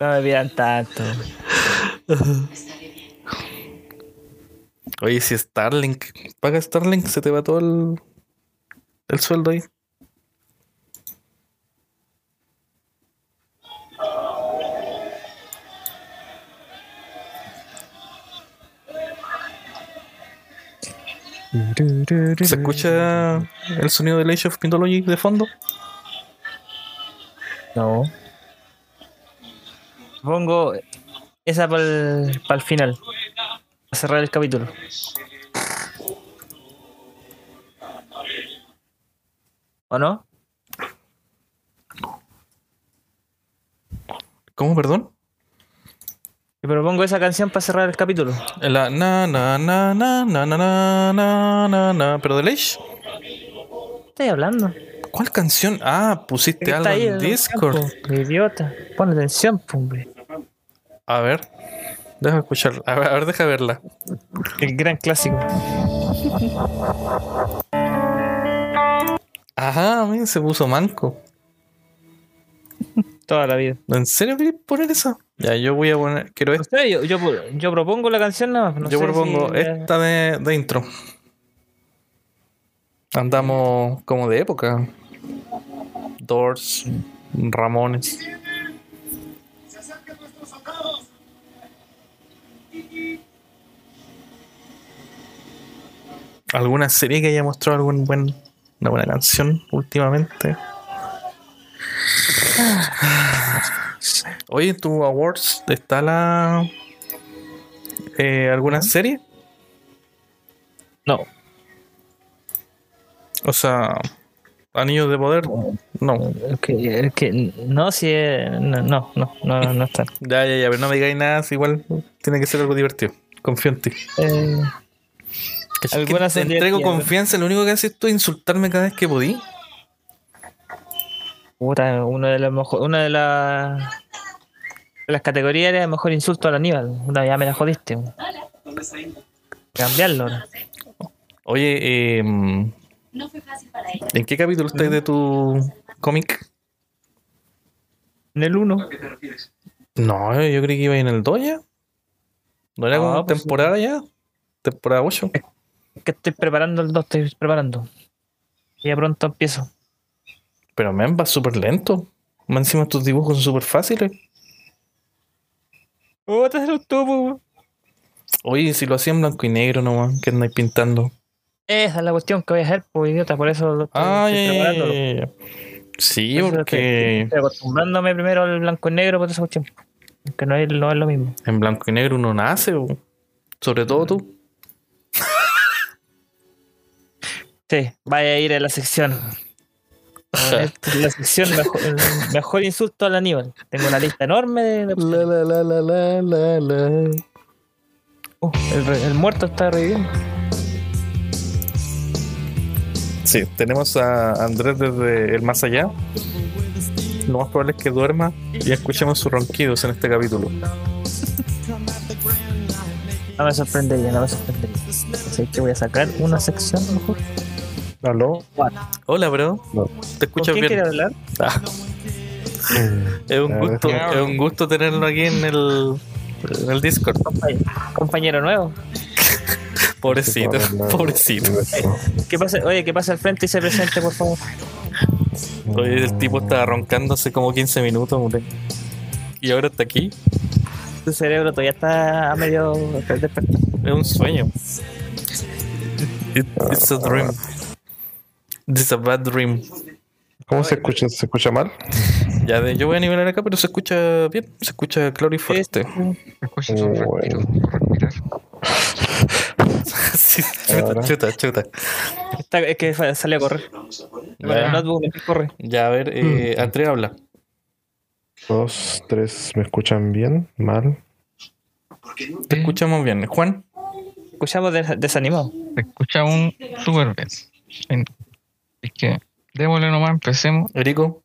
No me pidan tanto. Oye, si Starlink, paga Starlink, se te va todo el, el sueldo ahí. ¿Se escucha el sonido del Age of Mythology de fondo? No. Pongo esa para el, final. Para cerrar el capítulo. ¿O no? ¿Cómo, perdón? Te propongo esa canción para cerrar el capítulo. La na na na na na na na na na na ¿Pero de? ¿Qué estás hablando? ¿Cuál canción? Ah, pusiste algo en el Discord. campo, idiota. Pon atención, hombre. A ver. Deja escuchar. A ver, a ver, deja verla. El gran clásico. Ajá, se puso manco. Toda la vida. ¿En serio querés poner esa? Ya, yo voy a poner. Quiero No esta. yo, yo, yo propongo la canción nada más. no yo propongo si- esta de, de intro. Andamos como de época. Doors, Ramones. ¿Alguna serie que haya mostrado algún buen, una buena canción últimamente? Oye, ¿en tu Awards está la. eh, alguna serie? No. O sea, Anillos de Poder. No. Es que, que no, si es- no, no, no, no, no está. Ya, ya, ya, pero no me digáis nada, si igual tiene que ser algo divertido. Confío en ti. Eh, Algunas te entrego divertidas, confianza, lo único que haces tú es insultarme cada vez que podí. puta, una de las mejor, una de las las categorías era mejor insulto al Aníbal. Una ya me la jodiste. Cambiarlo. ahora. Oye, eh, ¿en No qué capítulo estás de tu cómic? En el 1. No, yo creí que iba en el 2 ya. ¿No era No, como pues sí. temporada ya? Temporada 8. Que estoy preparando el 2, estoy preparando. Y ya pronto empiezo. Pero men, va súper lento. Más encima tus dibujos son súper fáciles. Oh, te lo tuvo. Oye, si lo hacía en blanco y negro nomás, que andáis pintando. Esa es la cuestión que voy a hacer, pues idiota, por eso lo estoy, Ah, estoy preparándolo. Sí, Por porque Estoy acostumbrándome primero al blanco y negro por esa cuestión. Que no es, no es lo mismo. en blanco y negro uno nace, o- sobre todo tú. Sí, vaya a ir a la sección. la sección mejor, el mejor insulto al Aníbal. Tengo una lista enorme de. La, la, la, la, la, la, la. Uh, el, el muerto está reviviendo. Sí, tenemos a Andrés desde el más allá. Lo más probable es que duerma y escuchemos sus ronquidos en este capítulo. No me sorprendería, no me sorprendería. Así que voy a sacar una sección a lo mejor. ¿Aló? Hola, bro. No. ¿Te ¿Con escuchas quién quiere bien? hablar? Ah, es un gusto, es un gusto tenerlo aquí en el, en el Discord. Compañero, compañero nuevo. Pobrecito, pobrecito. ¿Qué pasa? Oye, que pase al frente y se presente, por favor. Oye, el tipo estaba roncando hace como 15 minutos, mure. Y ahora está aquí. Tu cerebro todavía está a medio despertar. Es un sueño. It- it's a dream. It's a bad dream. ¿Cómo se escucha? ¿Se escucha mal? Ya de, yo voy a nivelar acá, pero se escucha bien. Se escucha claro y fuerte. Escucha respiro, bueno. respirar. sí, chuta, chuta, chuta. Está- es que salió a correr. Ya, notebook corre. ya, a ver, eh, Andrea habla. Dos, tres, ¿me escuchan bien? ¿Mal? Te escuchamos bien. Juan, Escuchamos des- desanimado. Se escucha un súper bien. Es que démosle nomás, empecemos. Erico.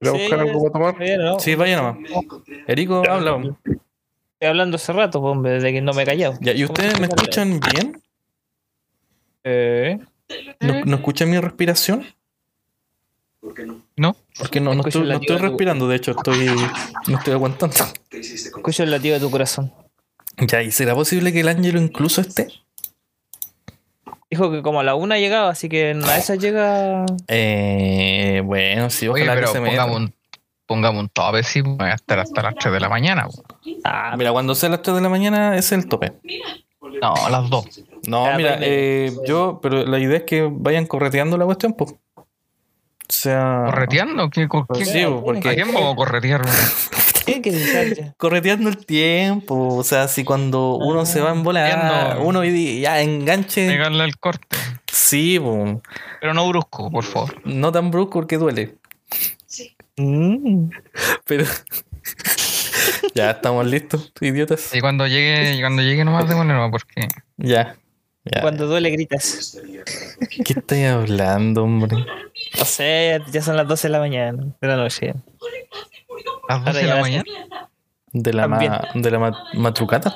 ¿Voy a Sí, buscar algo para tomar? Bien, ¿no? Sí, vaya nomás. Erico, habla. Estoy hablando hace rato, pues, hombre, desde que no me he callado. Ya, ¿y ustedes me escuchan bien? Eh, ¿No, no escuchan mi respiración? ¿No? Porque no, no estoy, el no latido estoy de tu- respirando, de hecho, estoy, no estoy aguantando. Escucho el latido de tu corazón. Ya, ¿y será posible que el Ángelo incluso esté? Dijo que como a la una llegaba, así que en una de esas llega. Eh, bueno, sí, Oye, ojalá pero que se pongamos un, pongamos un tope, sí, voy a estar hasta las 3 de la mañana. po. Ah, Mira, cuando sea las 3 de la mañana ese es el tope. No, a las 2. No, Ya, mira, pues, eh, yo, pero la idea es que vayan correteando la cuestión, pues. O sea. ¿Correteando? ¿Qué, co- qué- Sí, ¿A porque quién vamos a corretear? que ya. correteando el tiempo. O sea, si cuando uno se va en bola, Entiendo. uno y- ya enganche. Pegarle el corte. Sí, po. Pero no brusco, por favor. no tan brusco porque duele. Mm. Pero. ya estamos listos, idiotas. Y cuando llegue, y cuando llegue nomás démosle nomás, porque Ya. ya. Cuando duele gritas. ¿Qué estáis hablando, hombre? No sé, ya son las 12 de la mañana de la noche. A las 12 de la mañana. ¿De la, ma- de la ma- matrucata?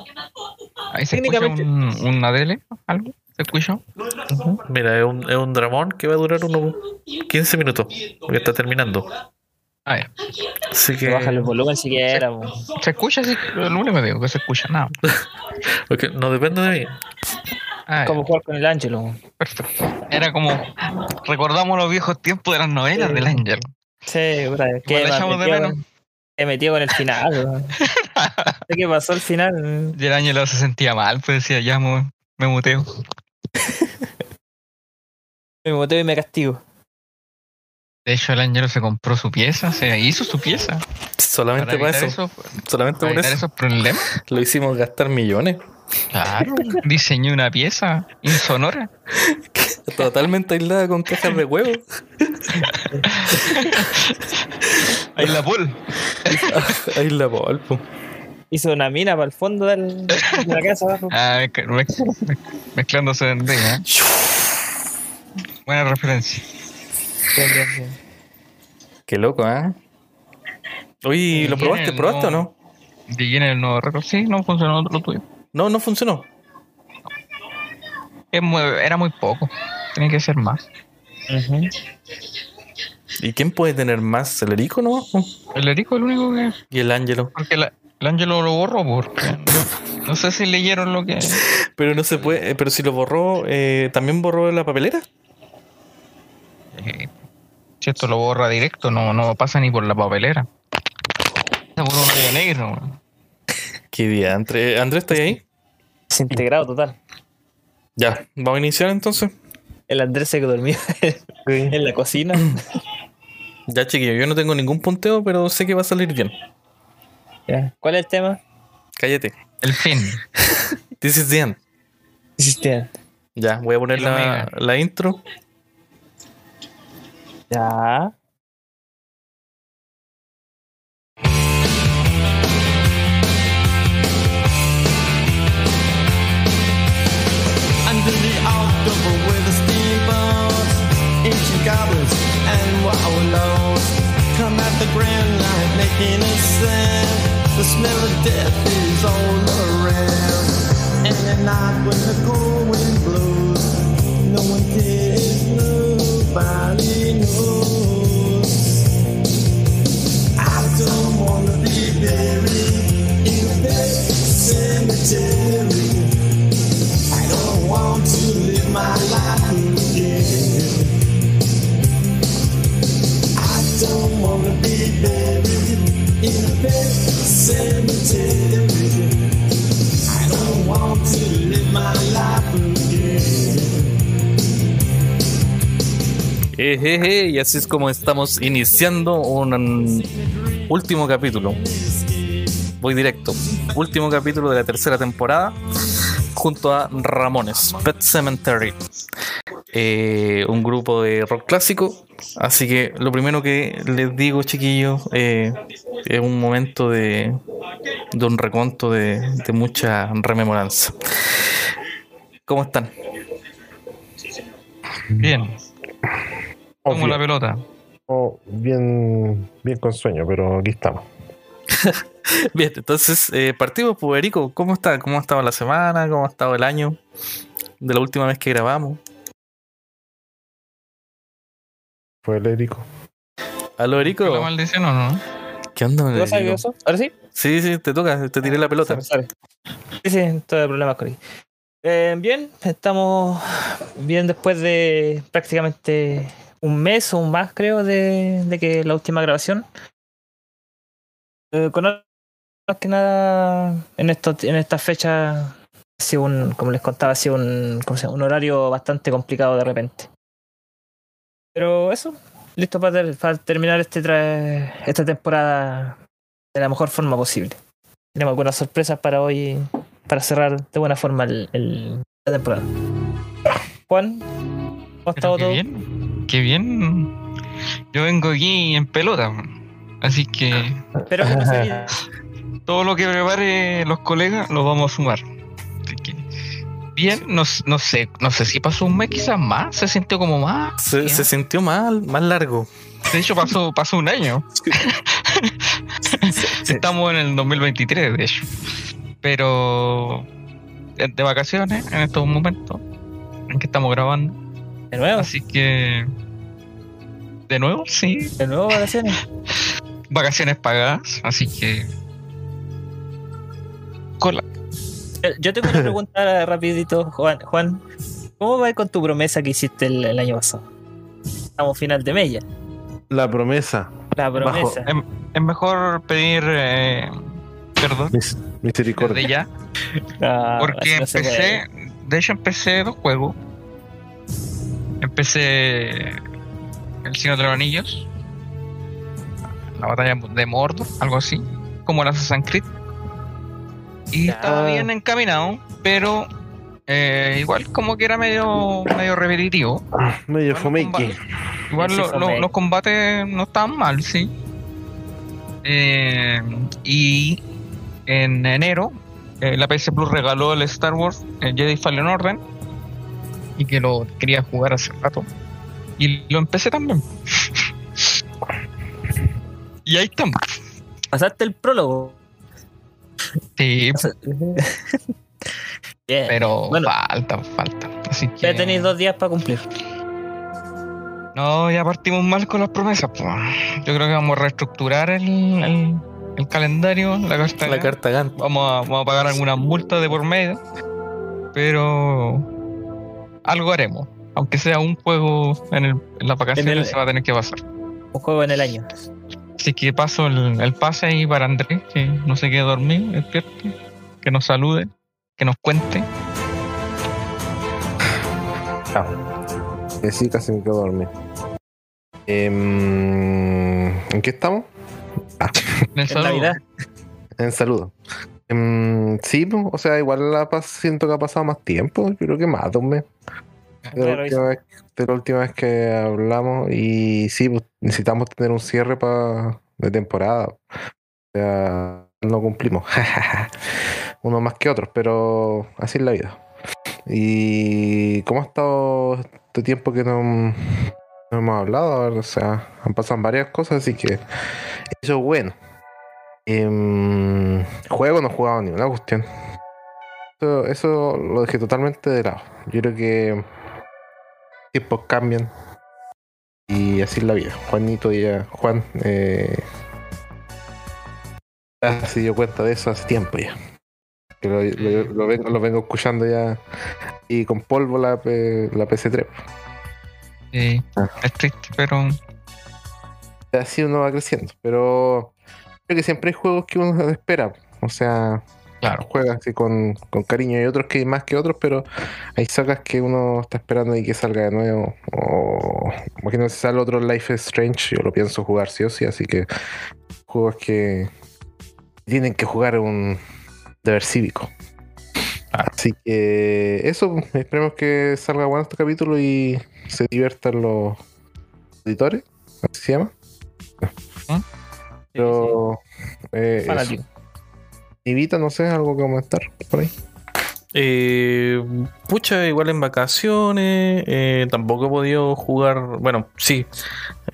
Ahí se escucha un, una dele, algo. ¿Se escucha? Mira, es un, es un dramón que va a durar unos 15 minutos, porque está terminando. Ah, ya. Así Que baja el volumen siquiera. po. ¿Se escucha? Sí, lo único que digo, que se escucha nada. porque no depende de mí. Ah. Como jugar con el Ángelo. Perfecto. Era como. Recordamos los viejos tiempos de las novelas del Ángel. Sí, Igual que le echamos de menos. Que metió con el final. qué pasó al final. Y el Ángel se sentía mal, pues decía, ya me, me muteo. Me boteo y me castigo. De hecho, el Ángel se compró su pieza, se hizo su pieza. Solamente Para eso. eso, Solamente para por eso. esos problemas. Lo hicimos gastar millones. Claro. Diseñó una pieza insonora. Totalmente aislada con cajas de huevo. Ahí la pool. Ahí la polvo. Hizo una mina para el fondo del- de la casa abajo. Ah, mezc- mezc- mezc- mezclándose en ¿eh? Buena referencia. Qué loco, ¿eh? Oye, ¿lo ¿Y probaste? ¿Probaste o no? ¿De quién el nuevo récord? Sí, no funcionó lo tuyo. No, no funcionó. Es muy- era muy poco. Tiene que ser más. Ujú. ¿Y quién puede tener más? ¿El Erico no? El Erico es el único que. Y el Ángelo. Porque la- el Ángelo lo borró porque. No, no sé si leyeron lo que. Pero no se puede. eh, Pero si lo borró, eh, ¿también borró la papelera? eh, si esto lo borra directo, no, no pasa ni por la papelera. Pasa por un hoyo negro. Qué día. Andrés, ¿estás ahí? Desintegrado total. Ya, vamos a iniciar entonces. El Andrés se dormía en la cocina. Ya, chiquillo, yo no tengo ningún punteo, pero sé que va a salir bien. Ya. ¿Cuál es el tema? Cállate. El fin. This is the end. Existía. Ya, voy a poner la, la intro. Ya. The grand light making a sound. The smell of death is all around. And at night when the cold wind blows, no one cares, nobody knows. I don't wanna be buried in a big cemetery. I don't want to live my Ejeje, y así es como estamos iniciando un último capítulo. Voy directo. Último capítulo de la tercera temporada junto a Ramones, Pet Cemetery. Eh, un grupo de rock clásico. Así que lo primero que les digo, chiquillos, eh, es un momento de, de un reconto de, de mucha rememoranza. ¿Cómo están? Bien. Oh, Como la bien, pelota. oh, bien, bien con sueño, pero aquí estamos. Bien, entonces eh, partimos, pues Erico, ¿cómo está? ¿Cómo ha estado la semana? ¿Cómo ha estado el año? De la última vez que grabamos. Fue el Érico. ¿Aló, Erico? ¿La maldición o no? ¿Qué onda, ¿Qué pasa, Erico? Dioso? ¿Ahora sí? Sí, sí, te toca, te tiré la pelota. Sorry. Sí, sí, todo el problema con. Eh, bien, estamos bien después de prácticamente un mes o un más, creo, de, de que la última grabación. Eh, con más que nada en esto, en esta fecha ha sido un, como les contaba, ha sido un, ¿cómo se llama? un horario bastante complicado de repente. Pero eso, listo para, ter- para terminar este tra- esta temporada de la mejor forma posible. Tenemos algunas sorpresas para hoy, para cerrar de buena forma el, el- la temporada. Juan, ¿cómo ha Pero estado qué todo? bien, qué bien. Yo vengo aquí en pelota, así que Espero que no se todo lo que prepare los colegas lo vamos a sumar. Bien, no, no sé, no sé si pasó un mes quizás más, se sintió como más. Se, se sintió mal, más largo. De hecho pasó, pasó un año. Estamos en el 2023, de hecho. Pero de, de vacaciones en estos momentos en que estamos grabando. De nuevo, Así que de nuevo, sí, de nuevo vacaciones. vacaciones pagadas, así que cola. Eh, Yo tengo una pregunta rapidito, Juan. Juan, ¿cómo va con tu promesa que hiciste el, el año pasado? Estamos final de mes ya. La promesa. La promesa. Es, es mejor pedir eh, perdón mis- desde misericordia. ya, Ah, porque no empecé, de hecho empecé dos juegos. Empecé El Señor de los Anillos, la batalla de Mordor, algo así, como el Assassin's Creed. Y Ya. estaba bien encaminado, pero eh, igual como que era medio, medio repetitivo. Medio comba- Igual lo- los combates no estaban mal, sí. Eh, y en enero, eh, la PS Plus regaló el Star Wars el Jedi Fallen Order y que lo quería jugar hace rato. Y lo empecé también. y ahí estamos. Pasaste el prólogo. Sí, pero Bueno. falta, falta. Así que. Ya tenéis dos días para cumplir. No, ya partimos mal con las promesas. pues. Yo creo que vamos a reestructurar el, el- el calendario, la carta. La carta Gantt. Vamos a, vamos a pagar algunas multas de por medio. Pero algo haremos. Aunque sea un juego en, el, en las vacaciones, En el- se va a tener que pasar. Un juego en el año. Así que paso el, el pase ahí para Andrés, que no se quede dormido, despierto, que nos salude, que nos cuente. Eh, sí, casi me quedo dormido. Em, ¿En qué estamos? En el En saludo. En saludo. Em, sí, pues, o sea, igual la siento que ha pasado más tiempo, yo creo que más de un mes. De la, última vez, de la última vez que hablamos y sí, pues, necesitamos tener un cierre pa- de temporada. O sea, no cumplimos. Unos más que otros, pero así es la vida. ¿Y cómo ha estado este tiempo que no, no hemos hablado? O sea, han pasado varias cosas, así que eso es bueno. Em, juego no he jugado ni una cuestión. Eso, eso lo dejé totalmente de lado. Yo creo que tiempos cambian y así es la vida. Juanito ya, Juan, eh, ya se dio cuenta de eso hace tiempo ya. Que lo, lo- lo vengo, lo vengo escuchando ya y con polvo la, la PC3. Sí, Ah. es triste, pero Así uno va creciendo. Pero creo que siempre hay juegos que uno espera. O sea, claro. juega así con, con cariño. Hay otros que hay más que otros, pero hay sagas que uno está esperando y que salga de nuevo. O imagino si sale otro Life is Strange, yo lo pienso jugar sí o sí, así que juegos que tienen que jugar un deber cívico. Así que eso, esperemos que salga bueno este capítulo y se diviertan los editores, así se llama. Pero eh, Evita, no sé, algo que comentar por ahí. Eh, pucha, igual en vacaciones. eh, tampoco he podido jugar. Bueno, sí.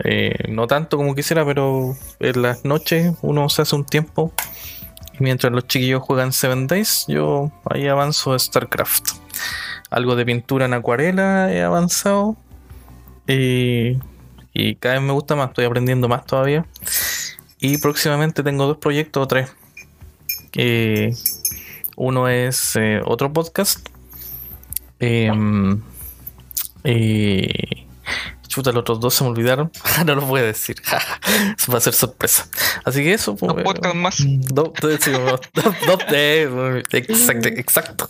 eh, no tanto como quisiera, pero en las noches uno se hace un tiempo. Y mientras los chiquillos juegan Seven Days, yo ahí avanzo a StarCraft. Algo de pintura en acuarela he avanzado. eh, y cada vez me gusta más, estoy aprendiendo más todavía. Y próximamente tengo dos proyectos o tres. Eh, uno es eh, otro podcast. Em, eh, chuta, los otros dos se me olvidaron. no los voy a decir. Eso va a ser sorpresa. Así que eso. Dos pues, podcasts más. Do- do- sí, como- do- do- eh, exacto, exacto.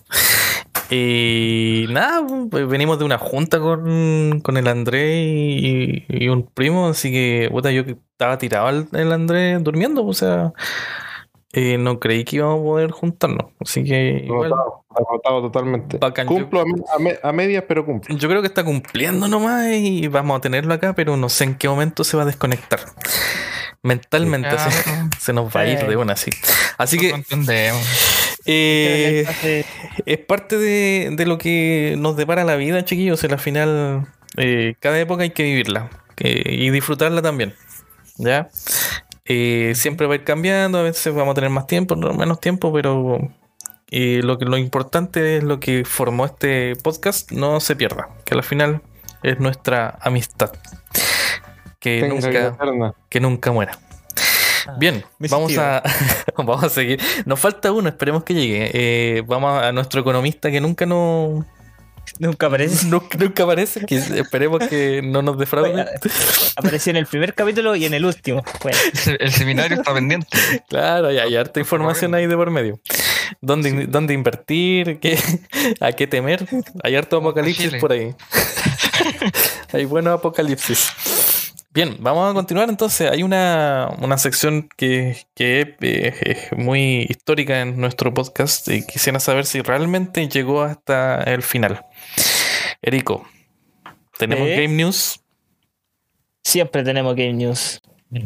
Y nada, pues, venimos de una junta con, con el André y, y un primo, así que puta, yo que estaba tirado el, el André durmiendo, o sea, eh, no creí que íbamos a poder juntarnos. Así que igual, Derrotado, derrotado totalmente. Bacán, Cumplo a, me- a me- a medias, pero cumplo. yo creo que está cumpliendo nomás y vamos a tenerlo acá, pero no sé en qué momento se va a desconectar. Mentalmente se, nos va a ir de una así. Así que no entendemos. eh, es parte de, de lo que nos depara la vida, chiquillos. En la final, eh, cada época hay que vivirla eh, y disfrutarla también. ¿Ya? Eh, siempre va a ir cambiando, a veces vamos a tener más tiempo, no menos tiempo, pero eh, lo, que, lo importante es lo que formó este podcast, no se pierda, que al final es nuestra amistad. Que nunca, que nunca muera. Bien, me vamos sentido. a, vamos a seguir. Nos falta uno, esperemos que llegue. Eh, vamos a nuestro economista que nunca no, Nunca aparece. nunca, nunca aparece, que esperemos que no nos defraude. Apareció en el primer capítulo y en el último. Bueno, El, se- el seminario está pendiente. Claro, hay, hay harta información ahí de por medio. ¿Dónde, dónde invertir? ¿Qué, ¿A qué temer? Hay harto apocalipsis por ahí. hay buenos apocalipsis. Bien, vamos a continuar entonces. Hay una, una sección que, que eh, es muy histórica en nuestro podcast y quisiera saber si realmente llegó hasta el final. Erico, tenemos ¿Eh? Game News. siempre tenemos Game News.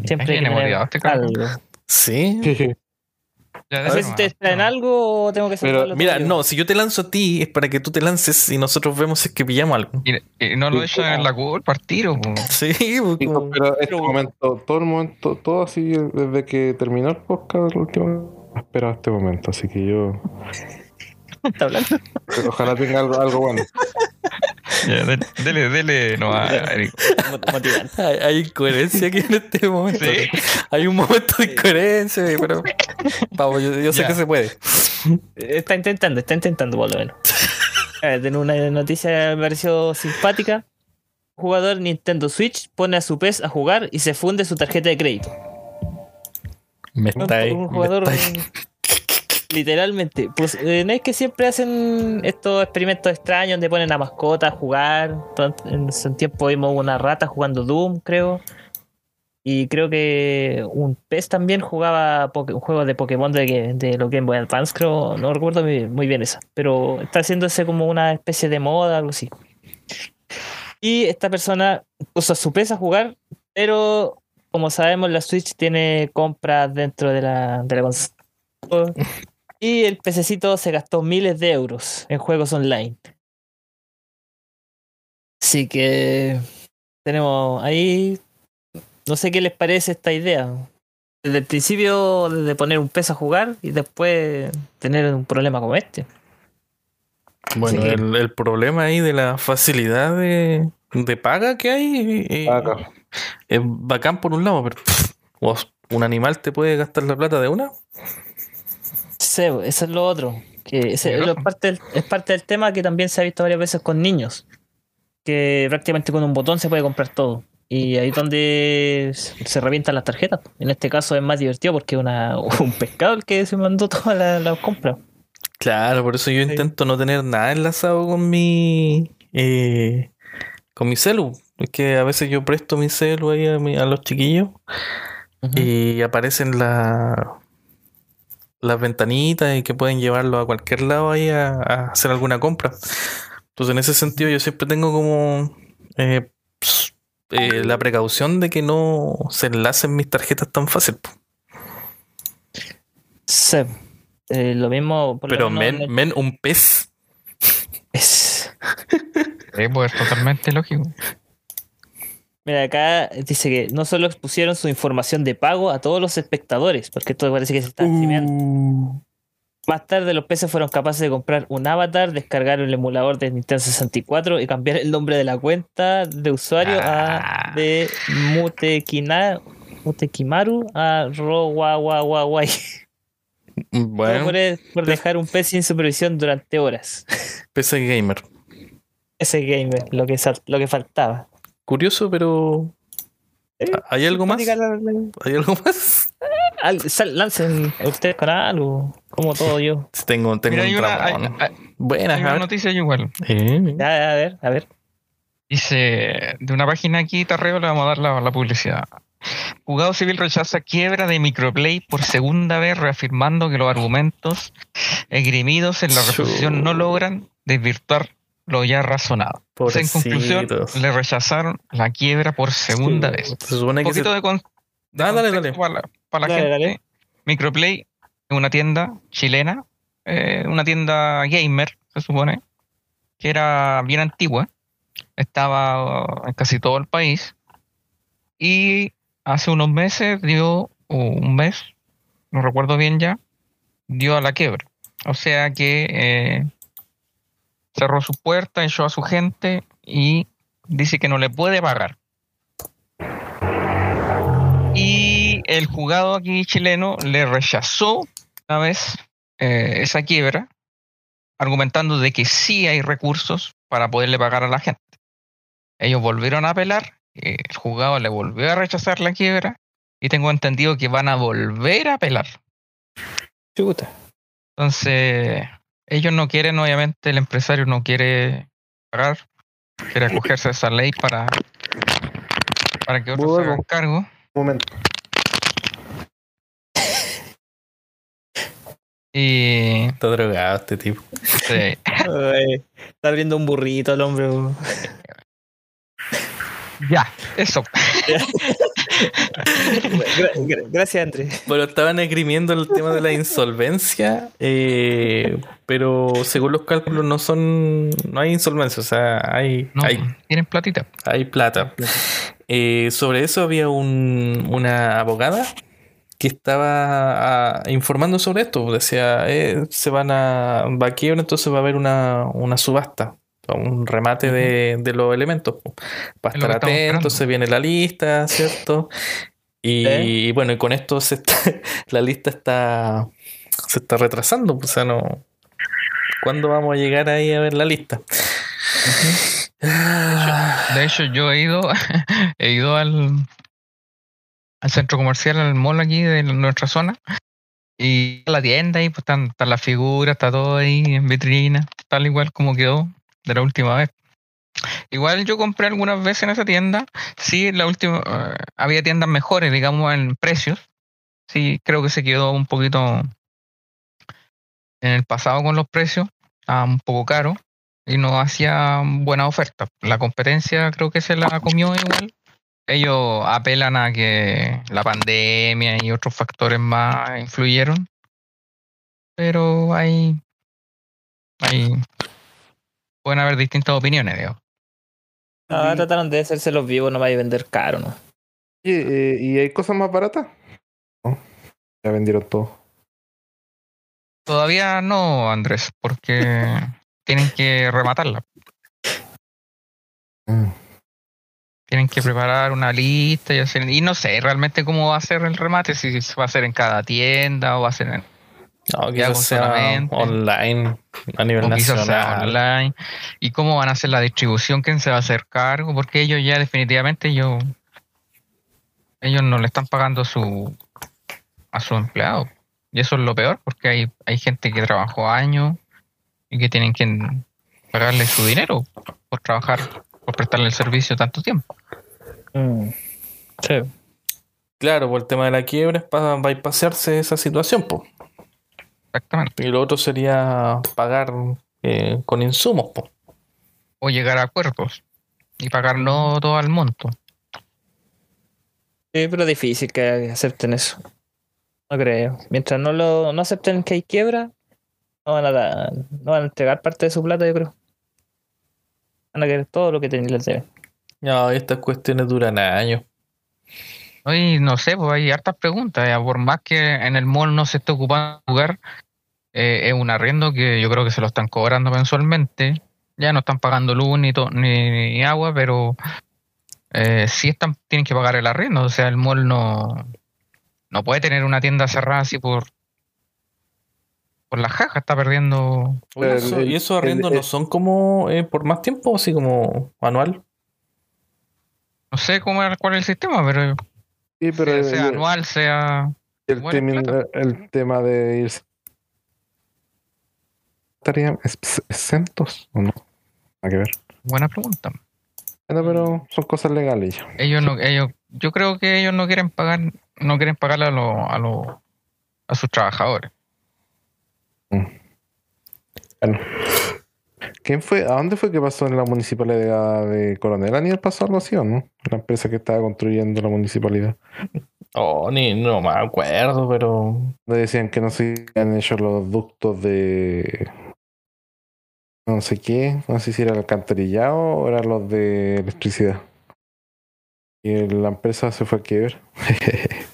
Siempre este cabrón. algo. Sí. Ya, No sé si nomás. ustedes traen algo o tengo que Pero, Mira, no, si yo te lanzo a ti es para que tú te lances y nosotros vemos si es que pillamos algo. Y, y no lo echan en la culpa al tiro. po. Sí, pues, Sí, como- pero este momento, todo el momento, todo así desde que terminó el podcast, el último, espero este momento, así que yo está hablando. ojalá tenga algo, algo bueno. Ya, dele, dele, dele nomás, Eric. Motivante. hay, hay incoherencia aquí en este momento. Sí. Hay un momento de incoherencia, pero vamos, yo, yo sé Ya. que se puede. Está intentando, está intentando por lo menos. Tengo una noticia que me pareció simpática. Un jugador Nintendo Switch pone a su PES a jugar y se funde su tarjeta de crédito. Me está ahí. un me jugador está ahí. Literalmente. Pues eh, no es que siempre hacen estos experimentos extraños donde ponen a mascotas a jugar. En ese tiempo vimos una rata jugando Doom, creo. Y creo que un PES también jugaba un juego de Pokémon de, de lo Game Boy Advance, creo. No recuerdo muy, muy bien esa. Pero está haciéndose como una especie de moda, algo así. Y esta persona puso a su PES a jugar, pero como sabemos, la Switch tiene compras dentro de la, de. Y el pececito se gastó miles de euros en juegos online. Así que tenemos ahí. No sé qué les parece esta idea. Desde el principio, de poner un pez a jugar y después tener un problema como este. Bueno, Sí. el, el problema ahí de la facilidad de, de paga que hay eh, Acá. es bacán por un lado, pero pff, vos, un animal te puede gastar la plata de una. Sí, eso es lo otro. Que ese- es, parte del, es parte del tema que también se ha visto varias veces con niños. Que prácticamente con un botón se puede comprar todo. Y ahí es donde se revientan las tarjetas. En este caso es más divertido porque es una, un pescado el que se mandó todas las las compras. Claro, por eso yo intento no tener nada enlazado con mi eh, con mi celu. Es que a veces yo presto mi celu ahí a, mi- a los chiquillos y aparecen la, las ventanitas y que pueden llevarlo a cualquier lado ahí a, a hacer alguna compra. Entonces en ese sentido yo siempre tengo como eh, ps- eh, la precaución de que no se enlacen mis tarjetas tan fácil. Sí. Eh, lo mismo. por lo Pero en men, el- men, un pez. es- Sí, pues es totalmente lógico. Mira, acá dice que no solo expusieron su información de pago a todos los espectadores, porque esto parece que se está streameando. Más tarde los peces fueron capaces de comprar un avatar, descargar el emulador de Nintendo 64 y cambiar el nombre de la cuenta de usuario Ah. a de Mutekina, Mutekimaru a Rowawawawai. Bueno, por, por dejar un pez sin supervisión durante horas. PC Gamer. Ese gamer, lo que, lo que faltaba. Curioso, pero. ¿Hay algo más? ¿Hay algo más? Al- sal- lancen ustedes con algo, como todo yo. Tengo, tengo Mira, un una, hay, Ramón. hay- Buenas, hay una noticia igual. Eh, a ver, a ver. Dice, de una página aquí, Tarreo, le vamos a dar la, la publicidad. Juzgado Civil rechaza quiebra de Microplay por segunda vez, reafirmando que los argumentos esgrimidos en la resolución no logran desvirtuar lo ya razonado. En conclusión, le rechazaron la quiebra por segunda vez. Se supone Un que se... poquito de, con- de Ah, dale, dale. Para la, para la Dale, gente. dale. Microplay es una tienda chilena, eh, una tienda gamer, se supone, que era bien antigua, estaba uh, en casi todo el país, y hace unos meses dio, o un mes, no recuerdo bien ya, dio a la quiebra. O sea que eh, cerró su puerta, echó a su gente y dice que no le puede pagar. Y el juzgado aquí chileno le rechazó una vez eh, esa quiebra, argumentando de que sí hay recursos para poderle pagar a la gente. Ellos volvieron a apelar, eh, el juzgado le volvió a rechazar la quiebra y tengo entendido que van a volver a apelar. Chuta. Entonces, ellos no quieren, obviamente, el empresario no quiere pagar, quiere acogerse a esa ley para, para que otros se hagan cargo. Un momento. Y Está drogado este tipo. sí, Ay, está abriendo un burrito el hombre. ya, eso. Gra- gra- gracias, Andrés. Bueno, estaban esgrimiendo el tema de la insolvencia, eh, pero según los cálculos no son, no hay insolvencia, o sea, hay, No, hay, tienen platita. hay plata. Eh, sobre eso había un- una abogada que estaba ah, informando sobre esto. Decía, eh, se van a, va a quiebra, entonces va a haber una, una subasta, un remate de, de los elementos. Para estar esperando. se viene la lista, ¿cierto? Y, ¿Eh? bueno, y con esto se está, la lista está, se está retrasando. O sea, no. ¿Cuándo vamos a llegar ahí a ver la lista? De hecho, yo he ido, he ido al, al centro comercial, al mall aquí de nuestra zona, y la tienda y pues están, están las figuras, está todo ahí en vitrina, tal igual como quedó de la última vez. Igual yo compré algunas veces en esa tienda, sí, la última eh, había tiendas mejores, digamos, en precios. Sí, creo que se quedó un poquito en el pasado con los precios, ah, un poco caro y no hacía buena oferta. La competencia creo que se la comió igual. Ellos apelan a que la pandemia y otros factores más influyeron. Pero hay, hay pueden haber distintas opiniones, digamos. Ah, trataron de hacerse los vivos, no vaya a vender caro, ¿no? Oye, eh, ¿Y hay cosas más baratas? No. Ya vendieron todo. Todavía no, Andrés, porque tienen que rematarla. Mm. Tienen que preparar una lista y hacer. Y no sé realmente cómo va a ser el remate, si se va a hacer en cada tienda o va a ser en, No, quizás sea solamente. online a nivel o quizás sea nacional. online. ¿Y cómo van a hacer la distribución? ¿Quién se va a hacer cargo? Porque ellos ya definitivamente ellos, ellos no le están pagando a su a su empleado. Y eso es lo peor, porque hay, hay gente que trabajó años y que tienen que pagarle su dinero por trabajar, por prestarle el servicio tanto tiempo. Mm. Sí. Claro, por el tema de la quiebra es para bypassarse esa situación, po. Exactamente. Y lo otro sería pagar eh, con insumos, po. O llegar a acuerdos y pagarlo todo al monto. Sí, pero difícil que acepten eso. No creo. Mientras no lo no acepten que hay quiebra, no van a dar, no van a entregar parte de su plata, yo creo. Van a querer todo lo que ten- les deben. No, estas cuestiones duran años. Hoy no sé, pues hay hartas preguntas. ya, Por más que en el mall no se esté ocupando lugar, eh, es un arriendo que yo creo que se lo están cobrando mensualmente. Ya no están pagando luz ni, to- ni, ni agua, pero eh, sí están, tienen que pagar el arriendo. O sea, el mall no, no puede tener una tienda cerrada así por, por la jaja, está perdiendo. Eso- el- ¿Y esos arriendos el- no son como eh, por más tiempo, así como anual? No sé cómo es- cuál es el sistema, pero Sí, pero sea, anual, sea. el el tema de irse. ¿Estarían ex- exentos o no? Hay que ver. Buena pregunta. Bueno, pero son cosas legales ya. Ellos no, ellos, yo creo que ellos no quieren pagar, no quieren pagarle a los, a los, a sus trabajadores. Bueno. ¿Quién fue? ¿A dónde fue que pasó en la municipalidad de Coronel? ¿Aníbal pasó algo así o no? La empresa que estaba construyendo la municipalidad. Oh, ni, no me acuerdo, pero. Decían que no se habían hecho los ductos de. No sé qué. No sé si era el alcantarillado o eran los de electricidad. Y la empresa se fue a quebrar.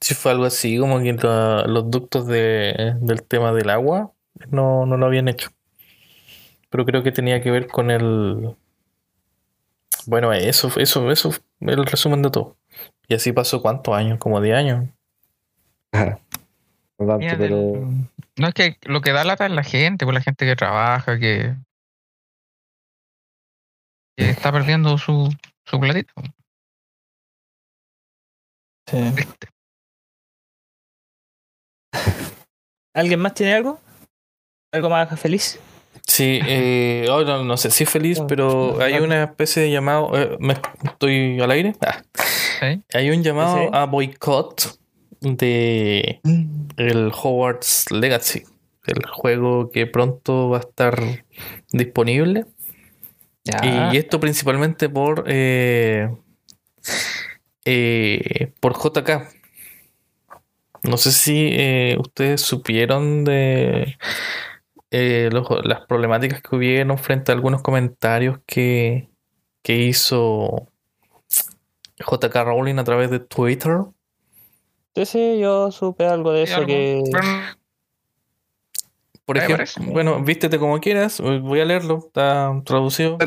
Si fue algo así, como que la- los ductos de, del tema del agua no, no lo habían hecho. Pero creo que tenía que ver con el. Bueno, eso, eso, eso es el resumen de todo. Y así pasó cuántos años, como 10 años. Ajá. No tanto, Mira, pero. del- no es que lo que da lata es la gente, pues la gente que trabaja, que, que está perdiendo su, su platito. Sí. ¿Alguien más tiene algo? ¿Algo más feliz? Sí, eh, oh, no, no sé si feliz, pero hay una especie de llamado. eh, ¿me estoy al aire? Ah. Hay un llamado Sí. a boicot de el Hogwarts Legacy, el juego que pronto va a estar disponible. Ya. Y esto principalmente por eh, eh, por JK. No sé si eh, ustedes supieron de eh, los- las problemáticas que hubieron frente a algunos comentarios que, que hizo JK Rowling a través de Twitter. Sí, sí, yo supe algo de eso algo, que... Por ejemplo, bueno, vístete como quieras, voy a leerlo, está traducido.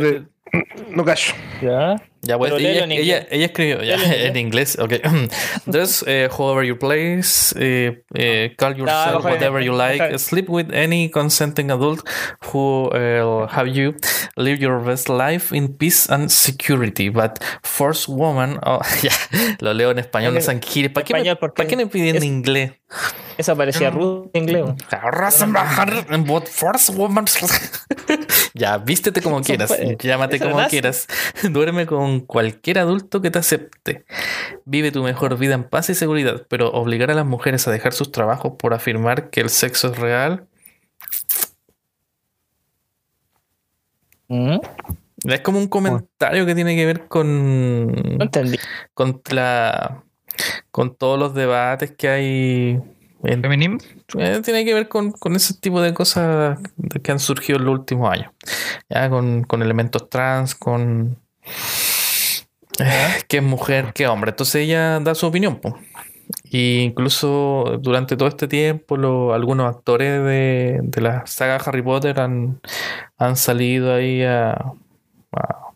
No callo. Ya. Ya, pues, ella, en ella, ella escribió ya, en en inglés, ok. Dress eh, however you please, eh, eh, call yourself en- whatever you like, sleep with any consenting adult who will have you live your best life in peace and security, but force woman, oh, ya, lo leo en español, no En sean giles. ¿para qué, me, español, ¿para qué me piden es- en inglés? Eso parecía ruso en inglés. But force woman. ya, vístete como quieras, llámate como quieras, duerme con cualquier adulto que te acepte, vive tu mejor vida en paz y seguridad, pero obligar a las mujeres a dejar sus trabajos por afirmar que el sexo es real. Mm, es como un comentario que tiene que ver con No entendí. con la con todos los debates que hay Feminismo. Eh, tiene que ver con, con ese tipo de cosas que han surgido en los últimos años. Ya con, con elementos trans, con eh, qué es mujer, qué hombre. Entonces ella da su opinión. po. Y incluso durante todo este tiempo, lo- algunos actores de, de la saga Harry Potter han, han salido ahí a, a-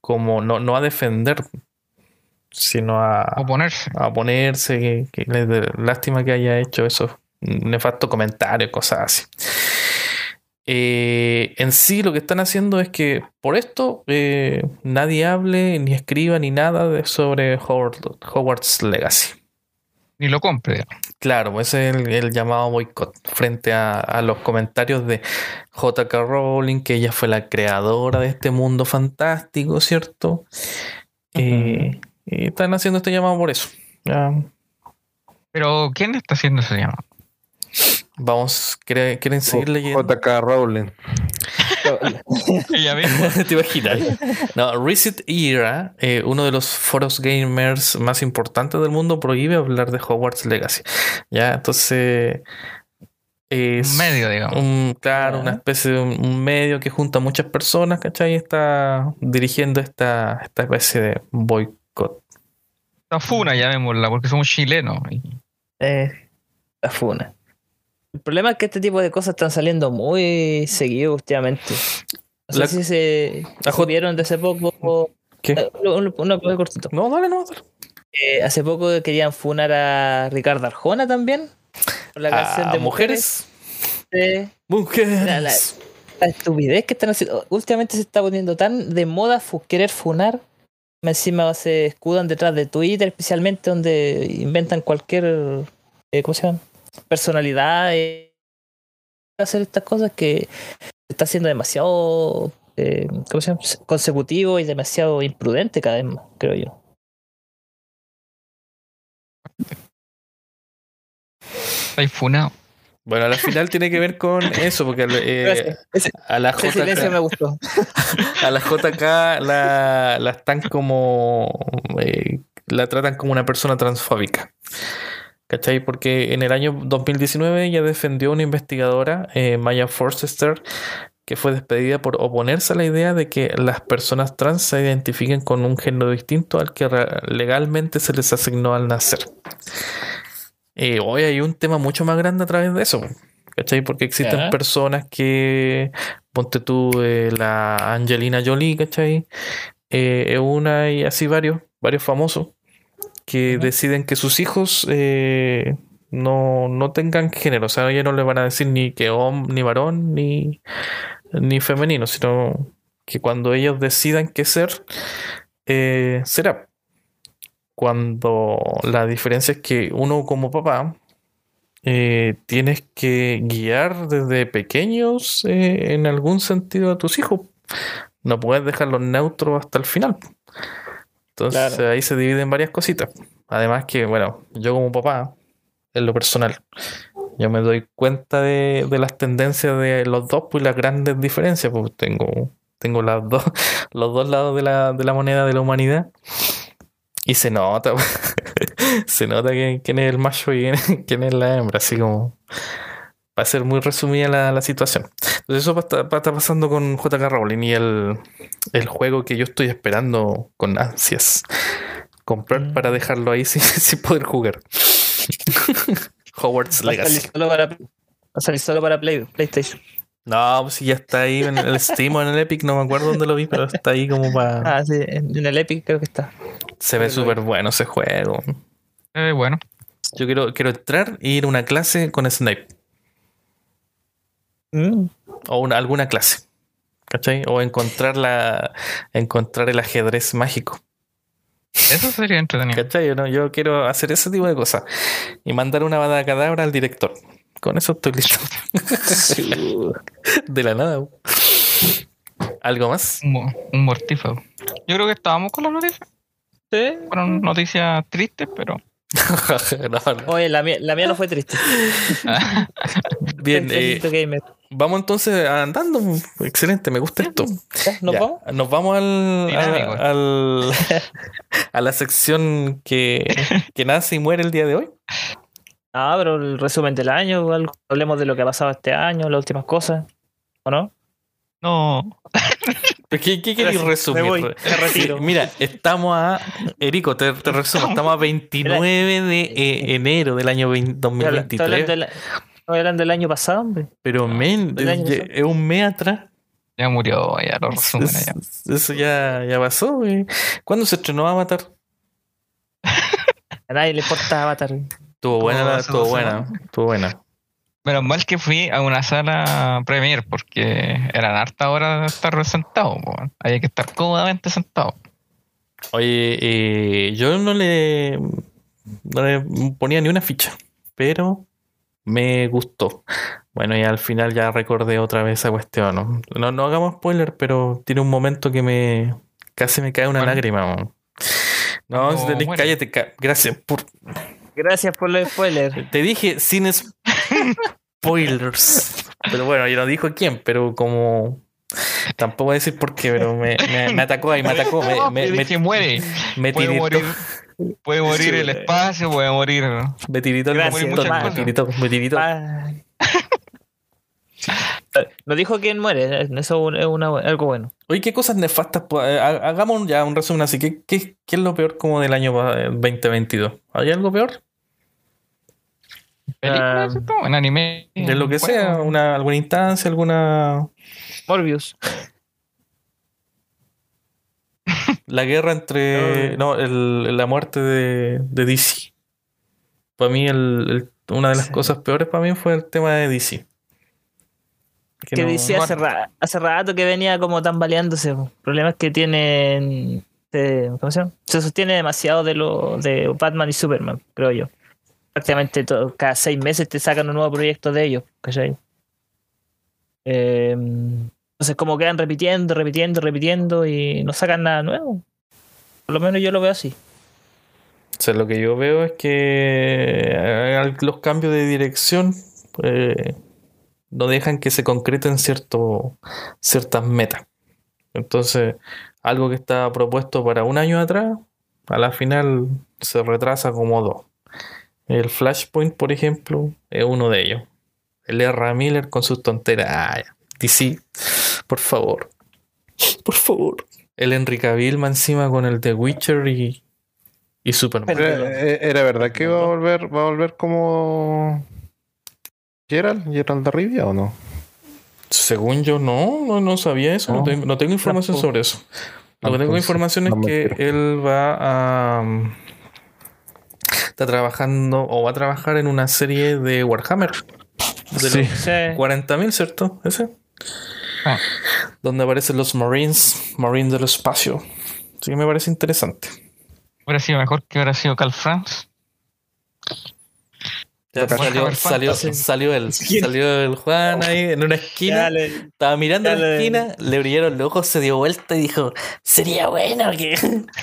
como no, no a defender, sino a, Oponerse. a ponerse, que, que lástima que haya hecho esos nefastos comentarios, cosas así. Eh, en sí lo que están haciendo es que por esto eh, nadie hable ni escriba ni nada de- sobre Howard- Hogwarts Legacy. Ni lo compre. Claro, ese es el, el llamado boicot frente a, a los comentarios de JK Rowling, que ella fue la creadora de este mundo fantástico, ¿cierto? Eh, y están haciendo este llamado por eso. Ya, Pero ¿quién está haciendo ese llamado? Vamos, ¿quiere- ¿quieren seguir leyendo? JK Rowling. Ella misma. ¿Te imaginas? No, Reset Era, eh, uno de los foros gamers más importantes del mundo, prohíbe hablar de Hogwarts Legacy. Ya, entonces. Es Un medio, digamos. un- claro, una especie de un, un medio que junta a muchas personas, ¿cachai? Y está dirigiendo esta, esta especie de boicot. La funa, llamémosla, porque somos chilenos. Eh, la funa. El problema es que este tipo de cosas están saliendo muy seguido últimamente. No sé La- si se La J- vieron de hace poco. ¿Qué? eh, Uno, uno muy cortito. No, dale, no. dale. Eh, hace poco querían funar a Ricardo Arjona también. Por la canción A de mujeres. mujeres. Mujeres. La- la- La estupidez que están haciendo. Últimamente se está poniendo tan de moda fu- querer funar. Encima se escudan detrás de Twitter, especialmente donde inventan cualquier. eh, ¿Cómo se llama? Personalidad. eh, hacer estas cosas que está haciendo demasiado. eh, ¿Cómo se llama? Consecutivo y demasiado imprudente cada vez más, creo yo. Estáis funado. Bueno, al final tiene que ver con eso, porque eh, a la me JK, gustó. a la JK la, la están como. eh, la tratan como una persona transfóbica. ¿Cachai? Porque en el año 2019 ella defendió a una investigadora, eh, Maya Forster, que fue despedida por oponerse a la idea de que las personas trans se identifiquen con un género distinto al que legalmente se les asignó al nacer. Eh, hoy hay un tema mucho más grande a través de eso. ¿Cachai? Porque existen personas que, ponte tú, eh, la Angelina Jolie, ¿cachai? Eh, es una y así varios, varios famosos, que deciden que sus hijos eh, no, no tengan género. O sea, ellos no le van a decir ni que hom- ni varón, ni, ni femenino, sino que cuando ellos decidan qué ser, será. Cuando la diferencia es que uno como papá eh, tienes que guiar desde pequeños eh, en algún sentido a tus hijos. No puedes dejarlos neutros hasta el final. Entonces Claro. ahí se dividen varias cositas. Además que, bueno, yo como papá, en lo personal, yo me doy cuenta de, de las tendencias de los dos, pues las grandes diferencias, pues tengo, tengo las dos, los dos lados de la, de la moneda de la humanidad. Y se nota, se nota que- quién es el macho y quién es, quién es la hembra, así como va a ser muy resumida la, la situación. Entonces eso va a estar, va a estar pasando con JK Rowling y el, el juego que yo estoy esperando con ansias comprar Mm. para dejarlo ahí sin, sin poder jugar. Hogwarts Va a salir Legacy. solo para, a salir solo para Play- PlayStation. No, pues si ya está ahí en el Steam o en el Epic, no me acuerdo dónde lo vi, pero está ahí como para... Ah, sí, en, el Epic creo que está. Se ve súper bueno ese juego. Eh, bueno, Yo quiero, quiero entrar e ir a una clase con Snape. Mm, O una, alguna clase. ¿Cachai? O encontrar la, encontrar el ajedrez mágico. eso sería entretenido. ¿Cachai? Yo, no- yo quiero hacer ese tipo de cosas. Y mandar una bada cadabra al director. Con eso estoy listo. de la nada. ¿Algo más? Un, mo- un mortífago. Yo creo que estábamos con las noticias. Sí. Fueron noticias tristes, pero. No, no. Oye, la mía, la mía no fue triste. Bien, eh, gamer. vamos entonces andando. Excelente, me gusta esto. ¿Nos Ya, vamos? Nos vamos al, al- al- a la sección que, que nace y muere el día de hoy. Ah, pero el resumen del año, algo. hablemos de lo que ha pasado este año, las últimas cosas. ¿O no? no. ¿Qué, qué queréis resumir? me voy, me retiro. Sí, mira, estamos a. Erico, te, te resumo. Estamos a 29 de eh, enero del año 20 Estoy habla- Estoy hablando, 2023. del, estoy hablando del año pasado, hombre. Pero, men, es, un mes atrás. Ya murió, ya lo resumen allá. Es- Eso ya, ya pasó. güey. ¿Cuándo se estrenó Avatar? A nadie le importa Avatar. Estuvo buena, la- No, estuvo buena, estuvo buena. Menos mal que fui a una sala Premier porque eran harta hora de estar sentado. po. Había que estar cómodamente sentado. Oye, eh, yo no le, no le ponía ni una ficha, pero me gustó. Bueno, y al final ya recordé otra vez esa cuestión. No, no, no hagamos spoiler, pero tiene un momento que me casi me cae una lágrima. man. No, tenés- muere. cállate. ca- gracias por. Gracias por los spoilers. Te dije sin spoilers. Pero bueno, yo no dijo quién, pero como. Tampoco voy a decir por qué, pero me, me- me atacó ahí, me atacó. Me, me, Yo me- dije, muere. me Puede tiritó. morir. Puede morir el espacio, puede morir. Me tiritó el me tiritó, me tiritó. Ah. No dijo quién muere, eso es una- algo bueno. Oye, ¿qué cosas nefastas? po- eh, ha- Hagamos ya un resumen así. ¿Qué, qué, qué es lo peor como del año eh, 2022? ¿Hay algo peor? ¿Película, Ah? ¿En anime? De lo que sea, una, alguna instancia, alguna. Morbius. La guerra entre. No, el- la muerte de, de DC. Para mí, el- el- una de las Sí. cosas peores para mí fue el tema de DC. Que Que no- decía hace, ra- hace rato que venía como tambaleándose. El problema es que tienen. eh, ¿Cómo se llama? Se sostiene demasiado de lo de Batman y Superman, creo yo. Prácticamente todo- cada seis meses te sacan un nuevo proyecto de ellos. Eh, entonces, como quedan repitiendo, repitiendo, repitiendo y no sacan nada nuevo. Por lo menos yo lo veo así. O sea, lo que yo veo es que eh, los cambios de dirección eh, no dejan que se concreten cierto, ciertas metas. Entonces, algo que estaba propuesto para un año atrás, a la final se retrasa como dos. El Flashpoint, por ejemplo, es uno de ellos. El R. Miller con sus tonteras. Ah. DC, por favor. Por favor. El Henry Cavill más encima con el The Witcher y, y Superman. Era, eh, era verdad que va a volver, va a volver como Gerald, Gerald de Rivia o no? Según yo, no, no, no sabía eso. No, No. tengo, no tengo información sobre eso. Lo que tengo información es que él va a. mm, Está trabajando o va a trabajar en una serie de Warhammer. De Sí. los Sí. 40.000, ¿cierto? Ese. Ah. Donde aparecen los Marines, Marines del espacio. Sí, me parece interesante. Hubiera sido mejor que hubiera sido Cal France. Ya salió, salió, salió él, salió el Juan ahí en una esquina. Le- Estaba mirando la esquina, le brillaron los ojos, se dio vuelta y dijo: Sería bueno que,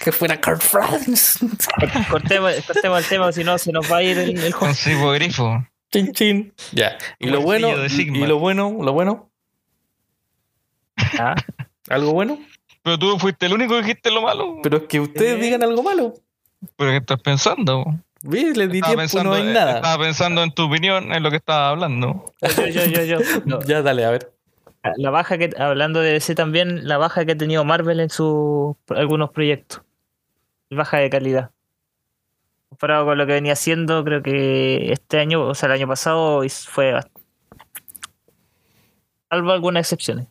que fuera Kurt France. cortemos, cortemos el tema, si no se nos va a ir el, el Con juego. grifo. Chin, chin. Ya. Y lo el bueno, y lo bueno, lo bueno, Ah, algo bueno. Pero tú fuiste el único que dijiste lo malo. Pero es que ustedes Eh. digan algo malo. ¿Pero qué estás pensando? ¿Ves? Les di Estaba tiempo, no pensando, hay nada. estaba pensando en tu opinión, en lo que estaba hablando. yo, yo, yo, yo. No, Ya, dale, a ver. La baja que, hablando de DC también, la baja que ha tenido Marvel en sus algunos proyectos. Baja de calidad. Comparado con lo que venía haciendo, creo que este año, o sea, el año pasado fue salvo algunas excepciones.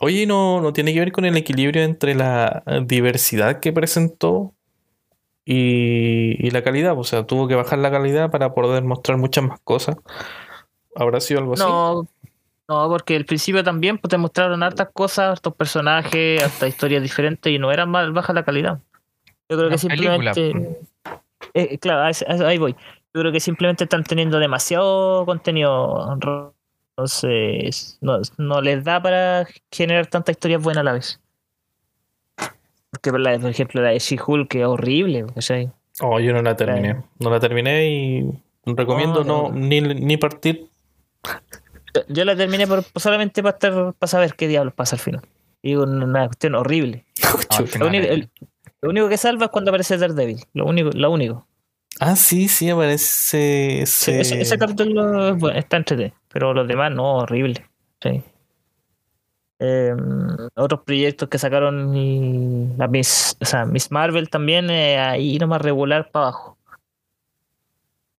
Oye, ¿no, ¿no tiene que ver con el equilibrio entre la diversidad que presentó y, y la calidad? O sea, tuvo que bajar la calidad para poder mostrar muchas más cosas. ¿Habrá sido algo así? No, no, porque al principio también pues, te mostraron hartas cosas, hartos personajes, hartas historias diferentes y no eran mal baja la calidad. Yo creo que simplemente. Eh, claro, a ese- a- ahí voy. Yo creo que simplemente están teniendo demasiado contenido. Entonces, no, no les da para generar tantas historias buenas a la vez. Porque, por, la- por ejemplo, la de She-Hulk que es horrible. Oh, yo no la terminé. No la terminé y recomiendo no, No, no. ni, ni partir. Yo- la terminé por, solamente para, estar, para saber qué diablos pasa al final. Y una cuestión horrible. al Lo único, el- lo único que salva es cuando aparece Daredevil. Lo único. Lo único. Ah, sí, sí, aparece. Sí, ese- ese, capítulo bueno, está entretenido, pero los demás no, horrible. Sí. Eh, otros proyectos que sacaron y la Miss, o sea, Miss Marvel también eh, ahí nomás regular para abajo.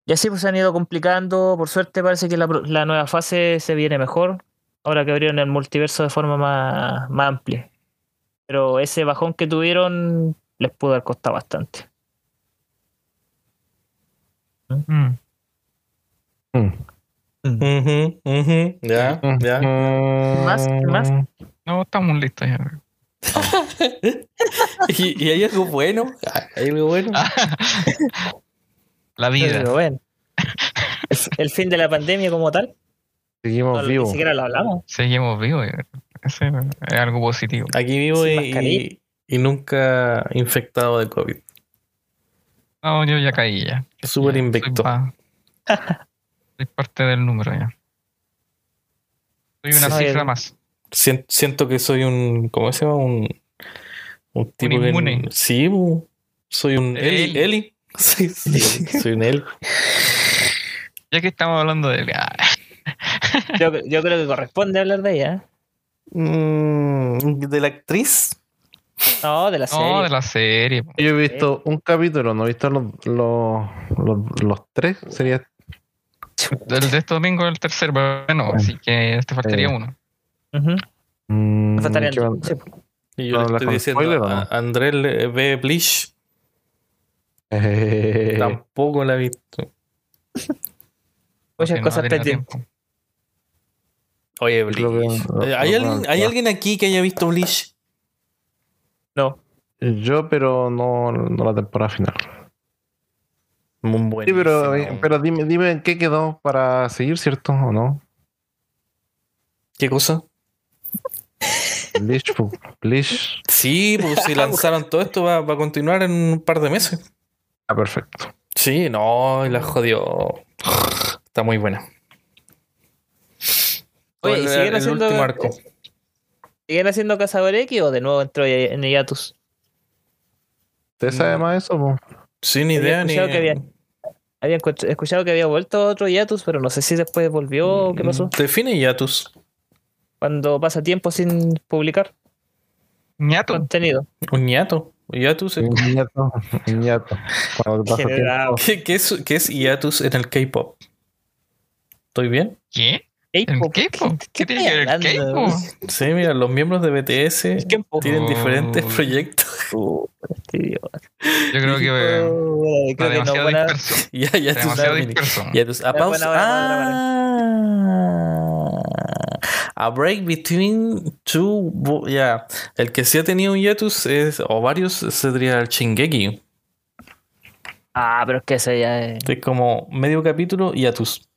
Y así pues se han ido complicando. Por suerte parece que la, la nueva fase se viene mejor. Ahora que abrieron el multiverso de forma más, más amplia. Pero ese bajón que tuvieron les pudo haber costado bastante. Mm. Mm. Ya, ya. ¿Más? ¿Qué más? No, estamos listos ya. ¿Y, y hay algo bueno? ¿Hay algo bueno? La vida. Pero bueno. El, el fin de la pandemia como tal. Seguimos No, ni vivos. siquiera lo hablamos. Seguimos vivos. Ese es algo positivo. Aquí vivo y, mascarilla. y, y nunca infectado de COVID. No, yo ya caí ya. Súper invicto. Soy, pa- soy parte del número ya. Soy una Sí. cifra más. Sien- siento que soy un. ¿Cómo se llama? Un. Un tipo que. inmune. Sí, soy un Eli. Eli. Eli. Sí, sí, soy un Eli. Ya que estamos hablando de. ah, Yo, yo creo que corresponde hablar de ella. Mm, de la actriz. No, de la serie. No, de la serie. Yo he visto un capítulo, no he visto los, los, los, los tres. Sería El de este domingo es el tercero, pero bueno, así que te faltaría Eh. uno. Mm, Me faltarían ¿qué dos. onda? Sí. Y yo ¿No le estoy diciendo spoiler o no? a Andrés le- ve Bleach, Eh, tampoco la he visto. Muchas no cosas pendientes. tiempo. Oye, Bleach. Eh, ¿Hay, no, alguien, no, ¿Hay no. alguien aquí que haya visto Bleach? No. Yo, pero no, no la temporada final. Muy Sí, buenísimo. pero, eh, pero dime, dime en qué quedó para seguir, ¿cierto? ¿O no? ¿Qué cosa? Bleach, Bleach. Sí, pues si lanzaron todo esto va, va a continuar en un par de meses. Ah, perfecto. Sí, no, y la jodió. Está muy buena. Oye, ¿y siguen el haciendo- último arco. ¿Siguen haciendo Cazador X o de nuevo entró en hiatus? ¿Usted sabe Mm. más de eso? po? Sin Había idea ni. que había- Había escuch- escuchado que había vuelto otro hiatus, pero no sé si después volvió o qué pasó. Define hiatus. Cuando pasa tiempo sin publicar Ñato. contenido. Un hiato. Hiatus es- Un ñato, un ñato. Cuando te pasa Generado. tiempo. ¿Qué, qué es, qué es hiatus en el K-pop? ¿Estoy bien? ¿Qué? ¿El K-pop, K-pop? ¿Qué tiene que ver el estoy hablando? K-pop? Sí, mira, los miembros de BTS tienen diferentes Oh. proyectos. Yo creo que eh, está demasiado disperso. Ya, hiatus. demasiado disperso. Hiatus. A pausa. Ah. A break between two. Ya. El que sí ha tenido un hiatus es, o varios sería el Shingeki. Ah, pero es que esa ya es- Es como medio capítulo hiatus.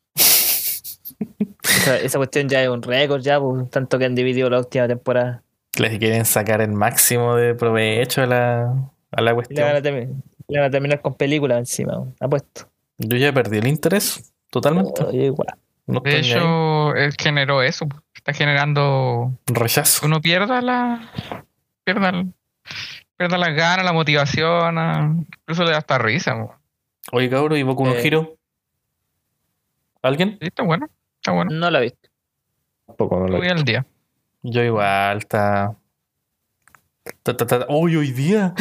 Esa, esa cuestión ya es un récord ya, pues, tanto que han dividido la última temporada. Les quieren sacar el máximo de provecho a la, a la Y le van a, cuestión. le van a terminar con películas encima, pues, apuesto. Yo ya perdí el interés. Totalmente. Igual. No De ahí. hecho, él generó eso. Está generando Rechazo. uno pierda la. pierda, el- pierda las ganas, la motivación. ah, Incluso le da hasta risa. po. Oye, cabrón, ¿y Boku no Eh. Hero? ¿Alguien? Sí, está bueno. Está bueno. No la he visto. Tampoco no lo Voy al día. Yo igual, está. ta, ta, ta. Uy, hoy día.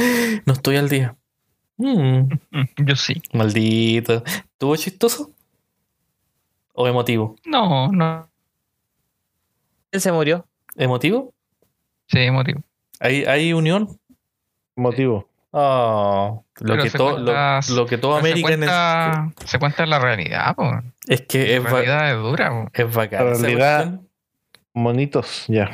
No estoy al día. Mm, Mm, Yo sí. maldito. ¿Estuvo chistoso? ¿O emotivo? No, no. Él se murió. ¿Emotivo? Sí, motivo. ¿Hay, hay unión? motivo. Oh, lo, Pero que todo, lo, cuenta- lo que todo Pero se, América cuenta, se cuenta la realidad, po. es que es, La ba- realidad es dura, po. es bacán. La realidad-. Monitos, ya.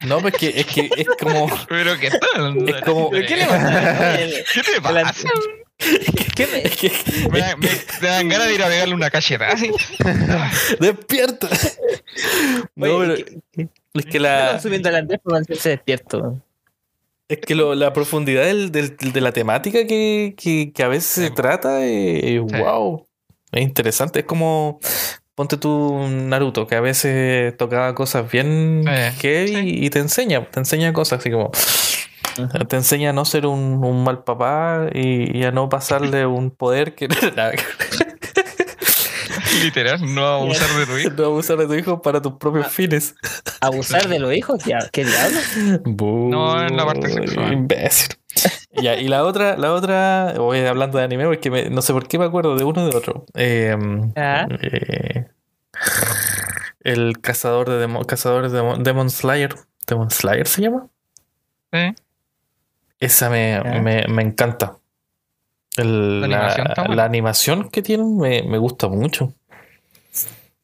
No, pues que es que es como. Pero qué tal. Es como- ¿Pero qué le pasa? ¿Qué te pasa? ¿Qué me- Es que, Me, me- me dan ganas de ir a pegarle una cachetada así. ¡Despierta! No, Oye, pero ¿qué- qué- es que la. subiendo al Andrés para mantenerse despierto? Es que lo- la profundidad del- del- de la temática que, que- que a veces se trata es wow. Es interesante. Es como. Ponte tú Naruto, que a veces tocaba cosas bien heavy sí. y te enseña, te enseña cosas así como. Te enseña a no ser un, un mal papá y, y a no pasarle un poder que Literal, no abusar de tu hijo. no abusar de tu hijo para tus propios fines. ¿Abusar de los hijos? ¿Qué diablo? No, en la parte sexual. Imbécil. Ya, y la otra, la otra, voy hablando de anime porque me- no sé por qué me acuerdo de uno y de otro. Eh, Ah. eh, el cazador de demo- de demo- Demon Slayer. ¿Demon Slayer se llama? Sí. Esa me, Ah. me, me encanta. El- La la, animación la animación que tienen me, me gusta mucho.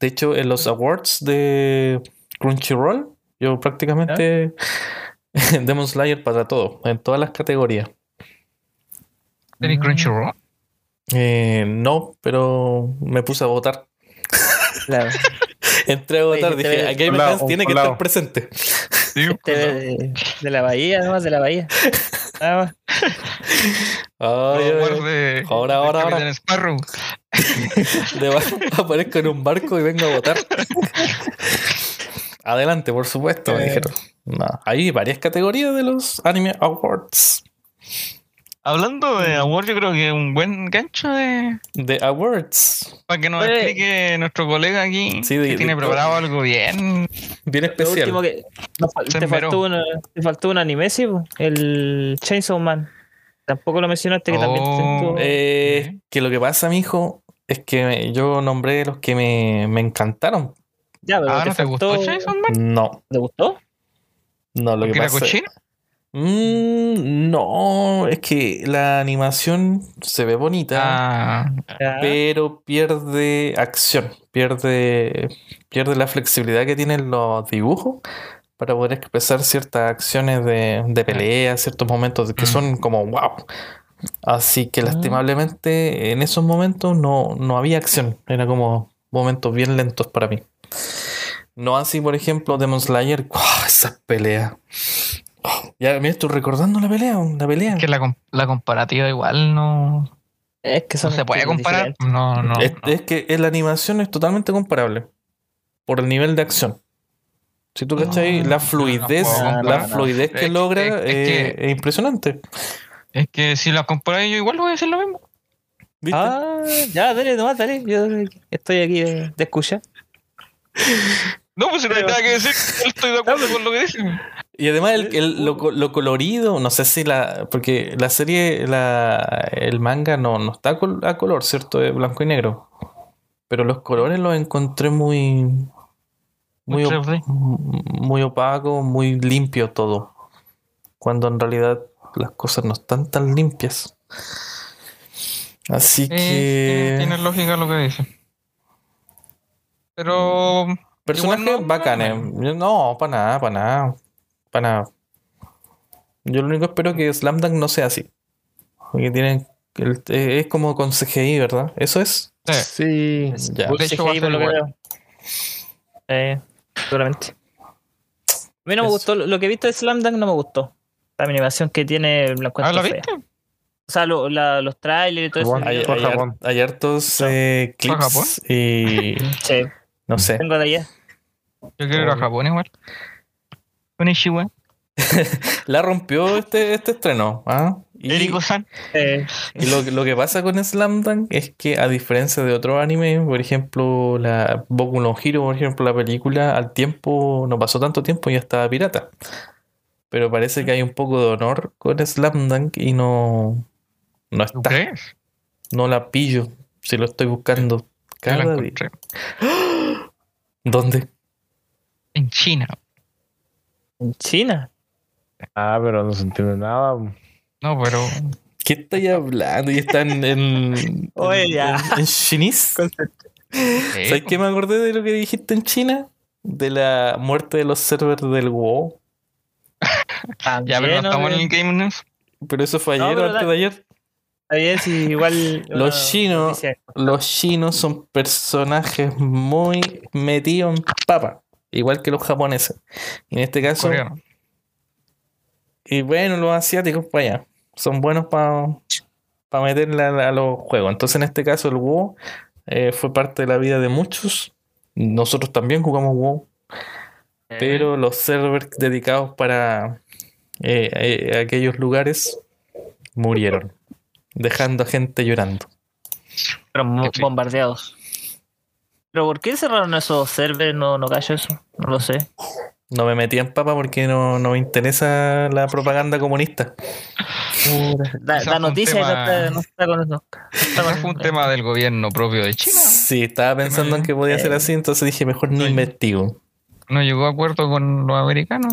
De hecho, en los awards de Crunchyroll, yo prácticamente Demon Slayer para todo, en todas las categorías. ¿Tenés Crunchyroll? Eh, no, pero me puse a votar. Claro. Entré a votar, este dije, ve- a Game un lado, Advance tiene un que lado. estar presente. Sí, Este de, de la bahía, nomás de la bahía. Nada más. Ay, ay. de, Ahora, de ahora, ahora. Sparrow. Aparezco en un barco y vengo a votar. Adelante, por supuesto, me Eh. dijeron. No, hay varias categorías de los Anime Awards. Hablando de amor, yo creo que un buen gancho de De Awards. para que nos Oye. explique nuestro colega aquí Sí, de- que tiene de- preparado algo bien. Bien Lo especial. último que. nos fal- Se te, faltó una, te faltó un anime, sí, el Chainsaw Man. Tampoco lo mencionaste que también Oh. estuvo- Eh, que lo que pasa, mijo, Es que yo nombré los que me, me encantaron. Ya, pero Ah, te ¿no te gustó faltó- Chainsaw Man? No, ¿Te gustó? no, lo ¿Porque que pasa cochino? Mm, no, es que la animación se ve bonita, Ah, pero pierde acción, pierde, pierde la flexibilidad que tienen los dibujos para poder expresar ciertas acciones de, de pelea, ciertos momentos que Mm. son como wow. Así que Ah. lastimablemente en esos momentos no, no había acción, era como momentos bien lentos para mí. No así, por ejemplo, Demon Slayer, ¡guau! esas peleas. Oh, ya me estoy recordando la pelea, la pelea. es que la, la comparativa igual no, Es que no son se puede comparar. No, no. es, no. es que la animación es totalmente comparable por el nivel de acción. Si tú cachai, No, la no fluidez, la fluidez que Es que- logra es- es eh, que- es impresionante. Es que si la comparáis yo igual voy a decir lo mismo. ¿Viste? Ah, ya, dale, nomás, dale. Yo estoy aquí de, de escucha. No, pues si no hay nada que decir, yo estoy de acuerdo con lo que dicen. Y además el, el- lo, lo colorido, no sé si la. Porque la serie, la, el manga no, no está a color, ¿cierto? Es blanco y negro. Pero los colores los encontré muy. Muy, Muy op- 3D. muy opaco, muy limpio todo. Cuando en realidad las cosas no están tan limpias. Así Eh, que. tiene lógica lo que dice. Pero Personajes no- bacanes. No, para nada, para nada. Para nada. Yo lo único espero que Slam Dunk no sea así. Porque tienen. el- eh, es como con CGI, ¿verdad? ¿Eso es? Sí. Sí. Ya. De hecho, CGI, por lo que veo. Eh, seguramente. A mí no me gustó, lo que he visto de Slam Dunk no me gustó. La animación que tiene la ¿Ah, encuentro la fea. viste? O sea, lo- la- los trailers y todo eso. Hay, Japón. hay hartos No. eh, ¿Fue a Japón? clips y. Sí, No sé. tengo de allá. Yo quiero ir a Japón igual. Con Ishiwa. La rompió este, este estreno. ¿ah? Y, Eriko-san. Eh, y lo, lo que pasa con Slam Dunk es que, a diferencia de otros animes, por ejemplo, la Boku no Hero, por ejemplo, la película, al tiempo, no pasó tanto tiempo y ya estaba pirata. Pero parece que hay un poco de honor con Slam Dunk y no, no ¿Tú está. crees? No la pillo. Si lo estoy buscando la día. ¿Dónde? En China. en China. Ah, pero no se entiende nada. No, pero. ¿Qué estáis hablando? Y está en, Oye, en- ya. en- en chinés. eh, ¿Sabes qué me acordé de lo que dijiste en China? De la muerte de los servers del WoW. Ya, pero no estamos en el Game News. Pero eso fue No, ayer o antes de ayer. Ayer sí, igual. Los chinos-. Los chinos son personajes muy metidos en papa. Igual que los japoneses. Y en este caso, Coreano. y bueno, los asiáticos para allá. Son buenos para meterle a, a los juegos. Entonces, en este caso, el WoW eh, fue parte de la vida de muchos. Nosotros también jugamos WoW. Pero los servers dedicados para eh, eh, aquellos lugares murieron, dejando a gente llorando. Fueron bombardeados. ¿Pero por qué cerraron esos servers? No, no callo eso. No lo sé. No me metí en papa porque no, no me interesa la propaganda comunista. Da, Quizás da fue un noticias y no tema- está, no está con eso. No con- fue un tema del gobierno propio de China. Sí, estaba pensando en que podía ser así, entonces dije, mejor Sí. investigo. No llegó a acuerdo con los americanos.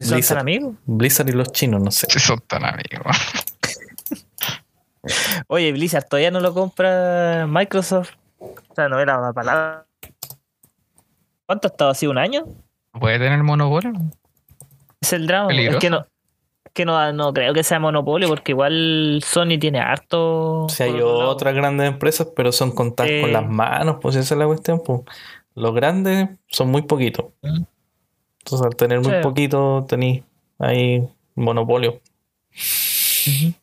¿Son Blizzard. tan amigos? Blizzard y los chinos, no sé. Si son tan amigos. Oye, Blizzard todavía no lo compra Microsoft. O sea, no era una palabra. ¿Cuánto ha estado así? ¿Un año? ¿Puede tener monopolio? Es el drama. Peligroso. Es que no. es que no, no creo que sea monopolio porque igual Sony tiene harto. O sea, hay otras grandes empresas, pero son contadas Sí. con las manos, pues esa es la cuestión. Pues. Los grandes son muy poquitos. Entonces, al tener muy Sí. poquito, tenéis ahí monopolio. ¿Te gusta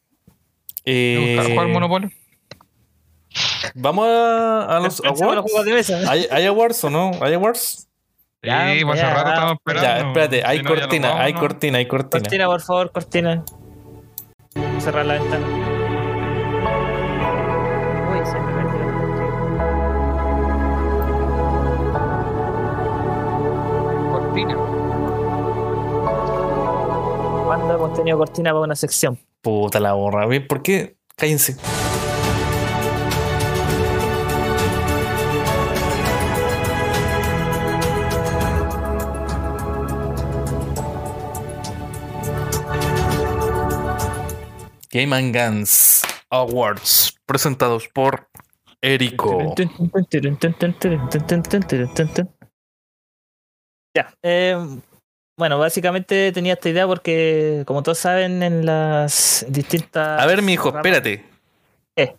Eh, jugar monopolio? Vamos a, a los awards. juegos de mesa. ¿Hay, hay awards o no? ¿Hay awards? Ya, sí, pues ya, rato estamos esperando. Ya, espérate, hay Si no, ya nos cortina, vamos, hay ¿no? cortina, hay cortina. Cortina, por favor, cortina. Cerrar la ventana. cortina. ¿Cuándo hemos tenido cortina para una sección? Puta la borra, ¿Por qué? Cállense. Game and Guns Awards presentados por Erico. Ya. eh, bueno, básicamente tenía esta idea porque, como todos saben, en las distintas. A ver, mi hijo, espérate. ¿Qué?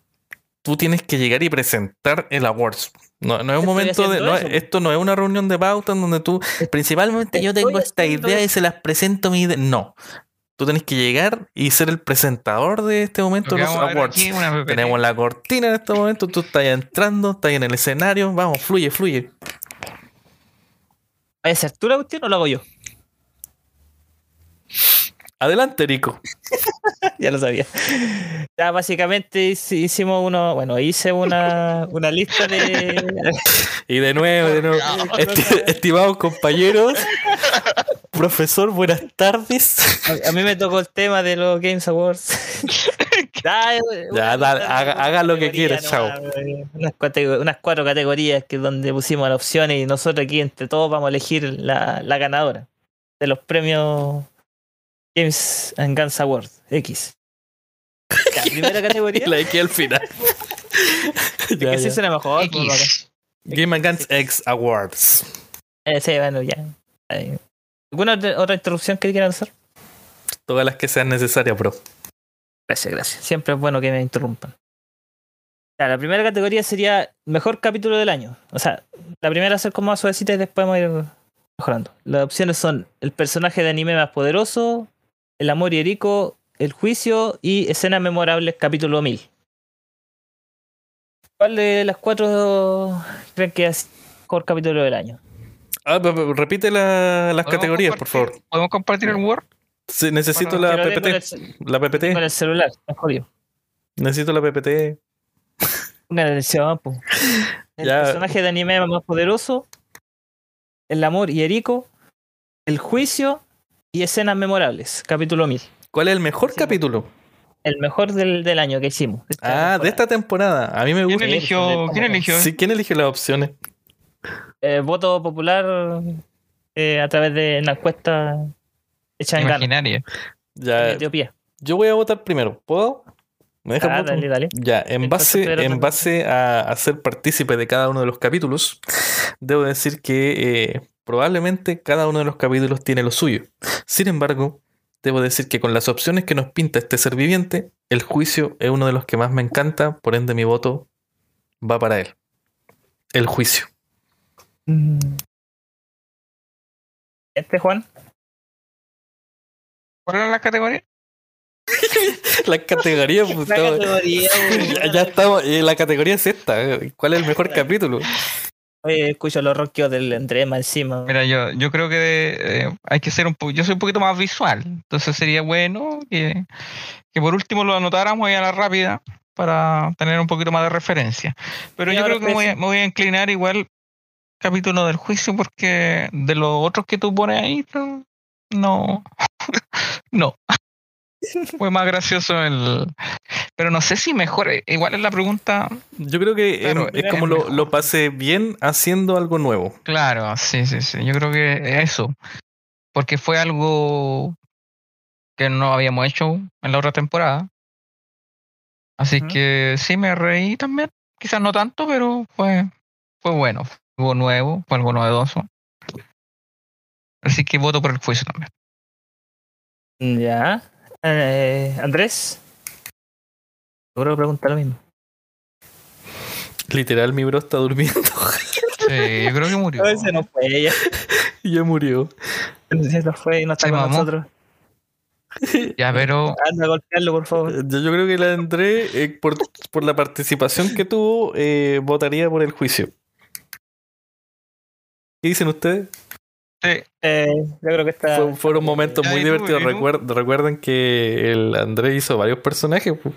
Tú tienes que llegar y presentar el awards. No, no es un momento de. no, eso. esto no es una reunión de pauta en donde tú. Principalmente yo tengo esta idea y se las presento mi idea. No. Tú tienes que llegar y ser el presentador de este momento de los awards. aquí. Tenemos la cortina en este momento, tú estás entrando, estás en el escenario, vamos, fluye, fluye. ¿Vaya a ser tú la cuestión o lo hago yo? Adelante, Rico. ya lo sabía. Ya, básicamente hici- hicimos uno. Bueno, hice una, una lista de. Y de nuevo, de nuevo. Esti- estimados compañeros, profesor, buenas tardes. A, a mí me tocó el tema de los Games Awards. Ya, Ya, dale, haga- haga lo que quiera, chao. Unas, cuatro categorías que donde pusimos las opciones y nosotros aquí entre todos vamos a elegir la, la ganadora de los premios Games and Guns Awards X. Ya, primera categoría. La X al final. Es Ya, que sí suena mejor. pues. X. Game and Guns X Awards. Eh, sí, bueno, ya. ¿Alguna otra- otra interrupción que quieran hacer? Todas las que sean necesarias, bro. Gracias, gracias. Siempre es bueno que me interrumpan. Ya, la primera categoría sería mejor capítulo del año. O sea, la primera ser como más suavecita y después vamos a ir mejorando. Las opciones son el personaje de anime más poderoso, el amor y Erico, el juicio y escenas memorables capítulo 1000. ¿Cuál de las cuatro creen que es mejor capítulo del año? Ah, repite la- las ¿Podemos categorías, por favor. ¿Podemos compartir el Word? Sí, necesito Bueno, la el PPT. ce- La Con PPT. el celular, me jodido. Necesito la PPT. Una elección, po. El Ya. personaje de anime más poderoso, el amor y Erico, el juicio y escenas memorables, capítulo 1000. ¿Cuál es el mejor Sí, capítulo? El mejor del, del año que hicimos. de esta Ah, de esta temporada. A mí me ¿Quién gusta. eligió? ¿Quién eligió? Sí, ¿quién eligió las opciones? Eh, voto popular eh, a través de una encuesta en en Ya, Etiopía. yo voy a votar primero. ¿Puedo? ¿Me dejas Ah, votar? dale, dale. Ya, en El base, en base a, a ser partícipe de cada uno de los capítulos, debo decir que eh, probablemente cada uno de los capítulos tiene lo suyo. Sin embargo, debo decir que con las opciones que nos pinta este ser viviente, el juicio es uno de los que más me encanta, por ende mi voto va para él. El juicio. Mm. Este Juan. ¿Cuál era la categoría? La categoría, pues, La categoría, ya, ya estamos, eh, la categoría es esta. eh, ¿Cuál es el mejor capítulo? Oye, escucho los ronquidos del Andrés más encima. Mira, yo, yo creo que eh, hay que ser un poco. Yo soy un poquito más visual. Entonces sería bueno que, que por último lo anotáramos ahí a la rápida para tener un poquito más de referencia. Pero yo creo que me voy, a, me voy a inclinar igual capítulo del juicio porque de los otros que tú pones ahí, no. No. Fue más gracioso el. Pero no sé si mejor. eh, Igual es la pregunta. Yo creo que Claro, em, es es como lo, lo pasé bien haciendo algo nuevo. Claro, sí, sí, sí. Yo creo que eso. Porque fue algo que no habíamos hecho en la otra temporada. Así que sí me reí también. Quizás no tanto, pero fue, fue bueno. Fue algo nuevo, fue algo novedoso. Así que voto por el juicio también. Ya. Eh, Andrés. Seguro pregunta lo mismo. Literal, mi bro está durmiendo. Sí, yo creo que murió. Ese no fue ella. ya murió. Ese no fue y no está Se con mamó. nosotros. Ya, pero Anda a golpearlo, por favor. Yo, yo creo que la André, eh, por, por la participación que tuvo, eh, votaría por el juicio. ¿Qué dicen ustedes? Sí, Eh, yo creo que está. Fue- fueron momentos Ya, muy ¿y tú? Recuer- recuerden que el André hizo varios personajes. pues.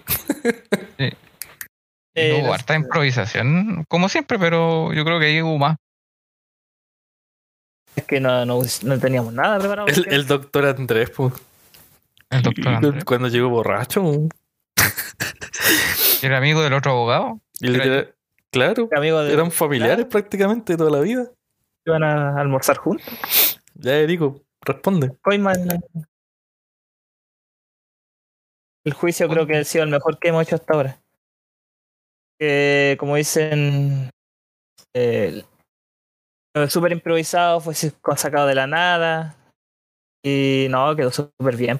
Eh, hubo no harta improvisación, como siempre, pero yo creo que ahí hubo más. Es que no, no, no teníamos nada preparado. El, el doctor Andrés, pues. El doctor Andrés. cuando llegó borracho. Era amigo del otro abogado. Claro, amigo de. eran familiares Claro. prácticamente toda la vida. Iban a almorzar juntos. Ya, Erico, responde. El juicio creo que ha sido el mejor que hemos hecho hasta ahora. Que, como dicen, eh, súper improvisado, fue sacado de la nada. Y no, quedó súper bien.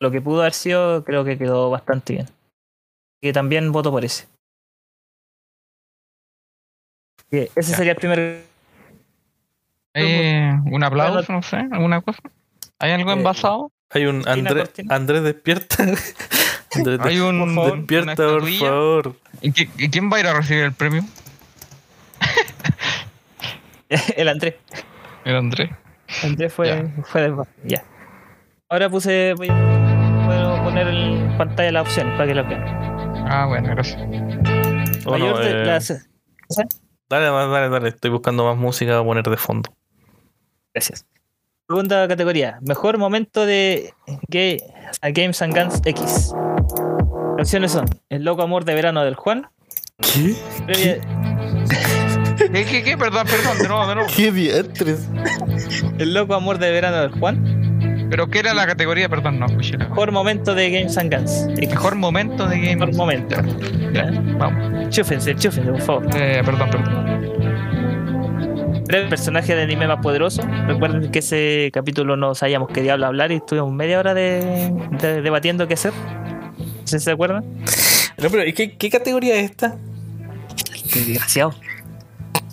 Lo que pudo haber sido, creo que quedó bastante bien. Y también voto por ese. Ese sería el primer. Eh, un aplauso, no sé, alguna cosa. ¿Hay algo Eh, envasado? Hay un Andrés. Andrés despierta. Andrés, Hay un, por favor, despierta, por favor. ¿Y, qui- y quién va a ir a recibir el premio? el Andrés. El Andrés. Andrés fue, Ya. fue del Ya. Ahora puse. Voy a puedo poner en pantalla las opciones para que lo vean. Ah, bueno, gracias. No, Mayor de eh, las- Dale, dale, dale, dale. Estoy buscando más música a poner de fondo. Gracias. Segunda categoría. Mejor momento de Gay, a Games and Guns X. Las opciones son El loco amor de verano del Juan. ¿Qué? Previa- ¿Qué, qué, qué? Perdón, perdón, de nuevo, de nuevo. ¿Qué diantres? El loco amor de verano del Juan. ¿Pero qué era la categoría? Perdón, no escuché la Mejor momento de Games and Guns. X. Mejor momento de Game. Mejor momento. Ya, vamos. Chúfense, chúfense, por favor. Eh, perdón, perdón. Breve personaje de anime más poderoso. Recuerden que ese capítulo no sabíamos qué diablo hablar y estuvimos media hora de, de- debatiendo qué hacer. No sé si se acuerdan. No, pero ¿y qué, qué categoría es esta? Qué desgraciado.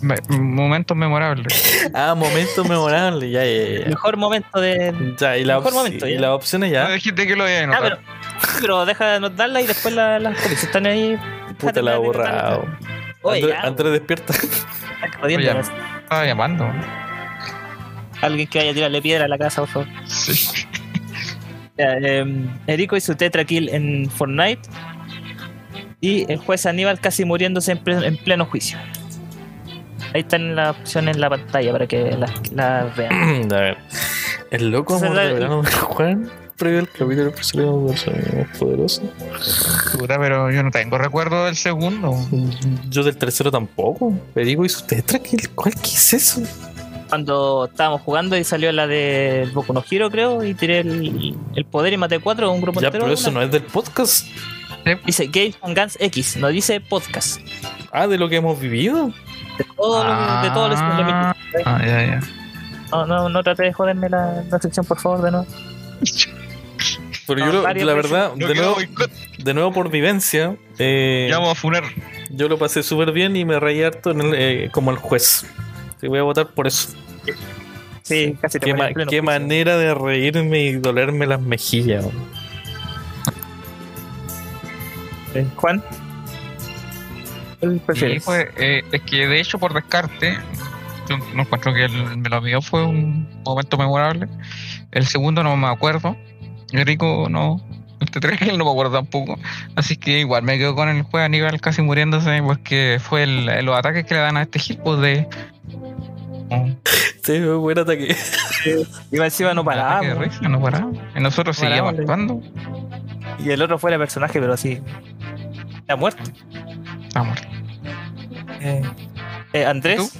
Me- momentos memorables. Ah, momento memorable. Ya, ya, ya. Mejor momento de. Ya, y, la Mejor momento, y ya. las opciones No ya. dijiste que lo iba a Ah, pero, pero deja de anotarla y después las la, si están ahí. Puta la he borrado. Andrés, despierta. está jodiendo. Oye. Estaba llamando. Alguien que vaya a tirarle piedra a la casa, por favor. Sí. Ya, eh, Erico y su tetra kill en Fortnite. Y el juez Aníbal casi muriéndose en, ple- en pleno juicio. Ahí están las opciones en la pantalla para que las las vean. a ver. El loco de la- de Juan. Previo al capítulo que salió un personaje más poderoso. Puta, pero yo no tengo recuerdo del segundo. Yo del tercero tampoco. Perico y su tetra. ¿qué- ¿Cuál qué es eso? Cuando estábamos jugando y salió la de Boku no Hero, creo, y tiré el, el poder y maté cuatro, un grupo Ya, entero. pero eso una- no es del podcast. Dice Games and Guns X, no dice podcast. Ah, de lo que hemos vivido. De todo lo que- de todo lo Ah. Ah, ya, ya. No, no, no trate de joderme la, la sección, por favor, de nuevo. Pero yo, lo- la verdad, de nuevo, de nuevo por vivencia, eh, Ya vamos a funar. yo lo pasé súper bien y me reí harto en el, eh, como el juez. Te voy a votar por eso. Sí, casi te Qué, ma- qué manera de reírme y dolerme las mejillas. Eh, Juan. ¿Cuál Sí, pues, eh, es que de hecho, por descarte, yo no encuentro que el, me lo mío fue un momento memorable. El segundo no me acuerdo. El rico no. Este tres no me acuerdo tampoco. Así que igual me quedo con el juego a nivel casi muriéndose porque fue el- los ataques que le dan a este hit pues de. Sí, buen ataque. Iba encima no un paraba. de po. risa, no paraba. Y nosotros No seguíamos actuando. Y el otro fuera personaje, pero así. Está muerto. Está muerto. Eh, eh, Andrés.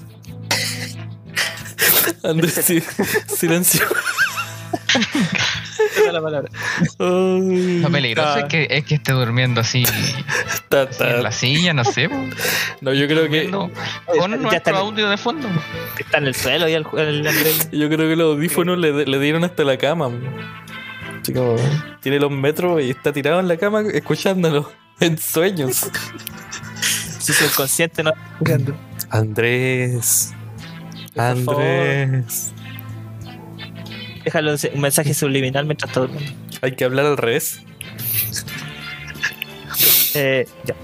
¿Y Andrés, sí, silencio. La palabra. Lo peligroso es que, es que esté durmiendo así ta, así ta. en la silla, no sé. No, yo creo que con ya nuestro está en- audio de fondo. Está en el suelo y el, el Andrés. yo creo que los audífonos le, le dieron hasta la cama. como, tiene los metros y está tirado en la cama escuchándolo en sueños. Su subconsciente no está escuchando. Andrés. Por favor. Andrés. Déjalo un mensaje subliminal mientras durmiendo. Hay que hablar al revés. Eh, ya.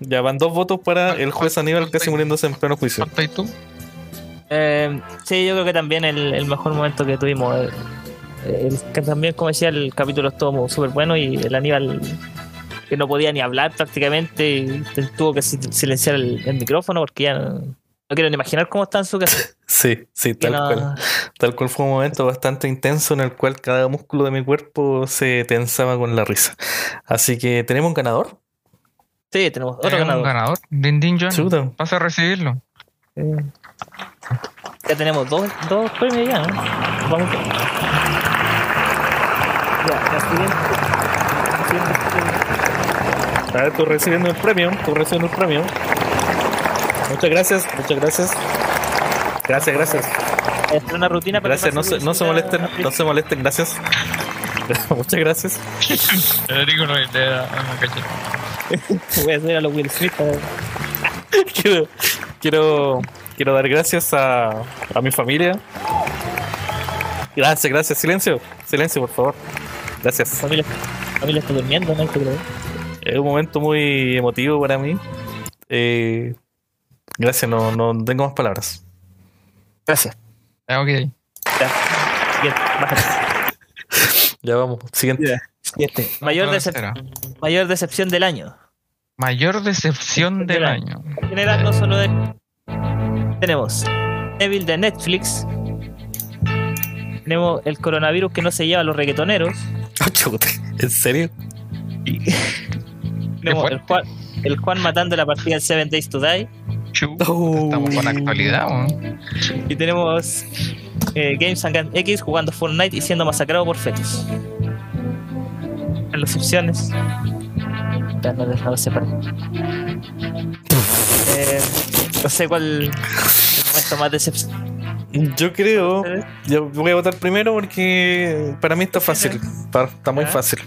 Ya van dos votos para el juez Aníbal casi muriéndose en pleno juicio. ¿Falta y tú? Eh, sí, yo creo que también el, el mejor momento que tuvimos. eh, el- que también, como decía, el capítulo estuvo súper bueno y el Aníbal que no podía ni hablar prácticamente y tuvo que si- silenciar el, el micrófono porque ya no, no quiero ni imaginar cómo está en su casa. Sí, sí, tal no- cual. Tal cual fue un momento bastante intenso en el cual cada músculo de mi cuerpo se tensaba con la risa. Así que tenemos un ganador. Sí, tenemos otro Tenemos ganador. un ganador. Din Din John. Chuta. Pasa a recibirlo. Eh, ya tenemos dos, dos premios ya, ¿no? Vamos. Ya, la siguiente recibiendo este- A ver, tú recibiendo el premio, tú recibiendo el premio. Muchas gracias, muchas gracias. Gracias, gracias. hacer una rutina para Gracias, no se, no se molesten, no se molesten, gracias. Muchas gracias. Federico no le da una caché. Voy a hacer a los Will Smith. quiero, quiero, quiero dar gracias a, a mi familia. Gracias, gracias. Silencio, silencio, por favor. Gracias. familia, familia está durmiendo, ¿no? Es un momento muy emotivo para mí. Eh, gracias, no, no tengo más palabras. Gracias. Ah, ok. Ya. Siguiente, bájate. Ya vamos, siguiente. Siguiente. Mayor, decep- mayor decepción del año. Mayor decepción del Del año. En general, no solo de. Tenemos Evil de Netflix. Tenemos el coronavirus que no se lleva a los reggaetoneros. ¿En serio? Tenemos el Juan, el Juan matando la partida del Seven Days to Die. Chu, Oh. Estamos con actualidad. Y tenemos eh, Games and X jugando Fortnite y siendo masacrado por fetos. En las opciones. No. Eh, no sé cuál el momento más decepcionante. Yo creo. Yo voy a votar primero porque para mí está fácil. Está muy fácil.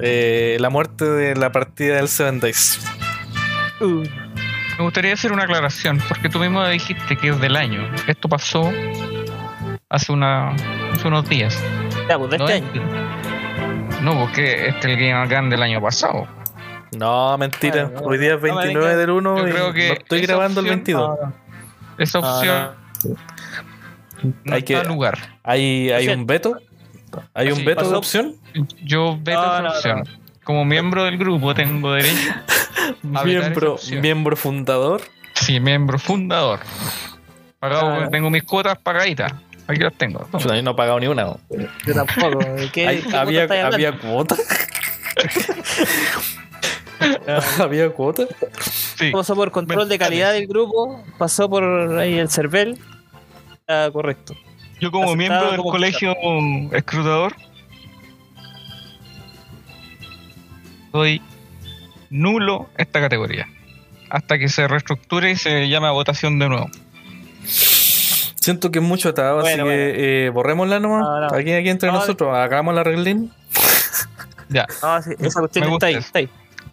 Eh, la muerte de la partida del Seven Days. Uh, Me gustaría hacer una aclaración, porque tú mismo dijiste que es del año. Esto pasó hace, una, hace unos días. ya, pues de no, este es- año. no, porque este es el Game Gun del año pasado. No, mentira. Hoy día es no me 29 vengas. del 1 Yo y creo que no estoy esa grabando el opción- 22. No, no. Esa opción no, Hay que- lugar. ¿Hay, hay un veto? ¿Hay un Sí, veto de opción? Yo veto No, esa no, opción. Como miembro del grupo tengo derecho a Miembro, miembro fundador. Sí, miembro fundador. Pagado, Ah. tengo mis cuotas pagaditas. Aquí las tengo. Yo no he pagado ni una. ¿no? Yo tampoco. ¿Qué, Hay- qué había, hablando? había cuota. había cuota. Sí. pasó por control de calidad del grupo, pasó por ahí el CERVEL. Ah, correcto. Yo como Aceptado miembro del como colegio escrutador soy nulo esta categoría. Hasta que se reestructure y se llame a votación de nuevo. Siento que es mucho atado, Bueno, así que eh, borrémosla nomás. No, no. Aquí, aquí entre No, nosotros, hagamos la reglín. Ya. No, sí, esa cuestión Me está ahí, gusta está ahí.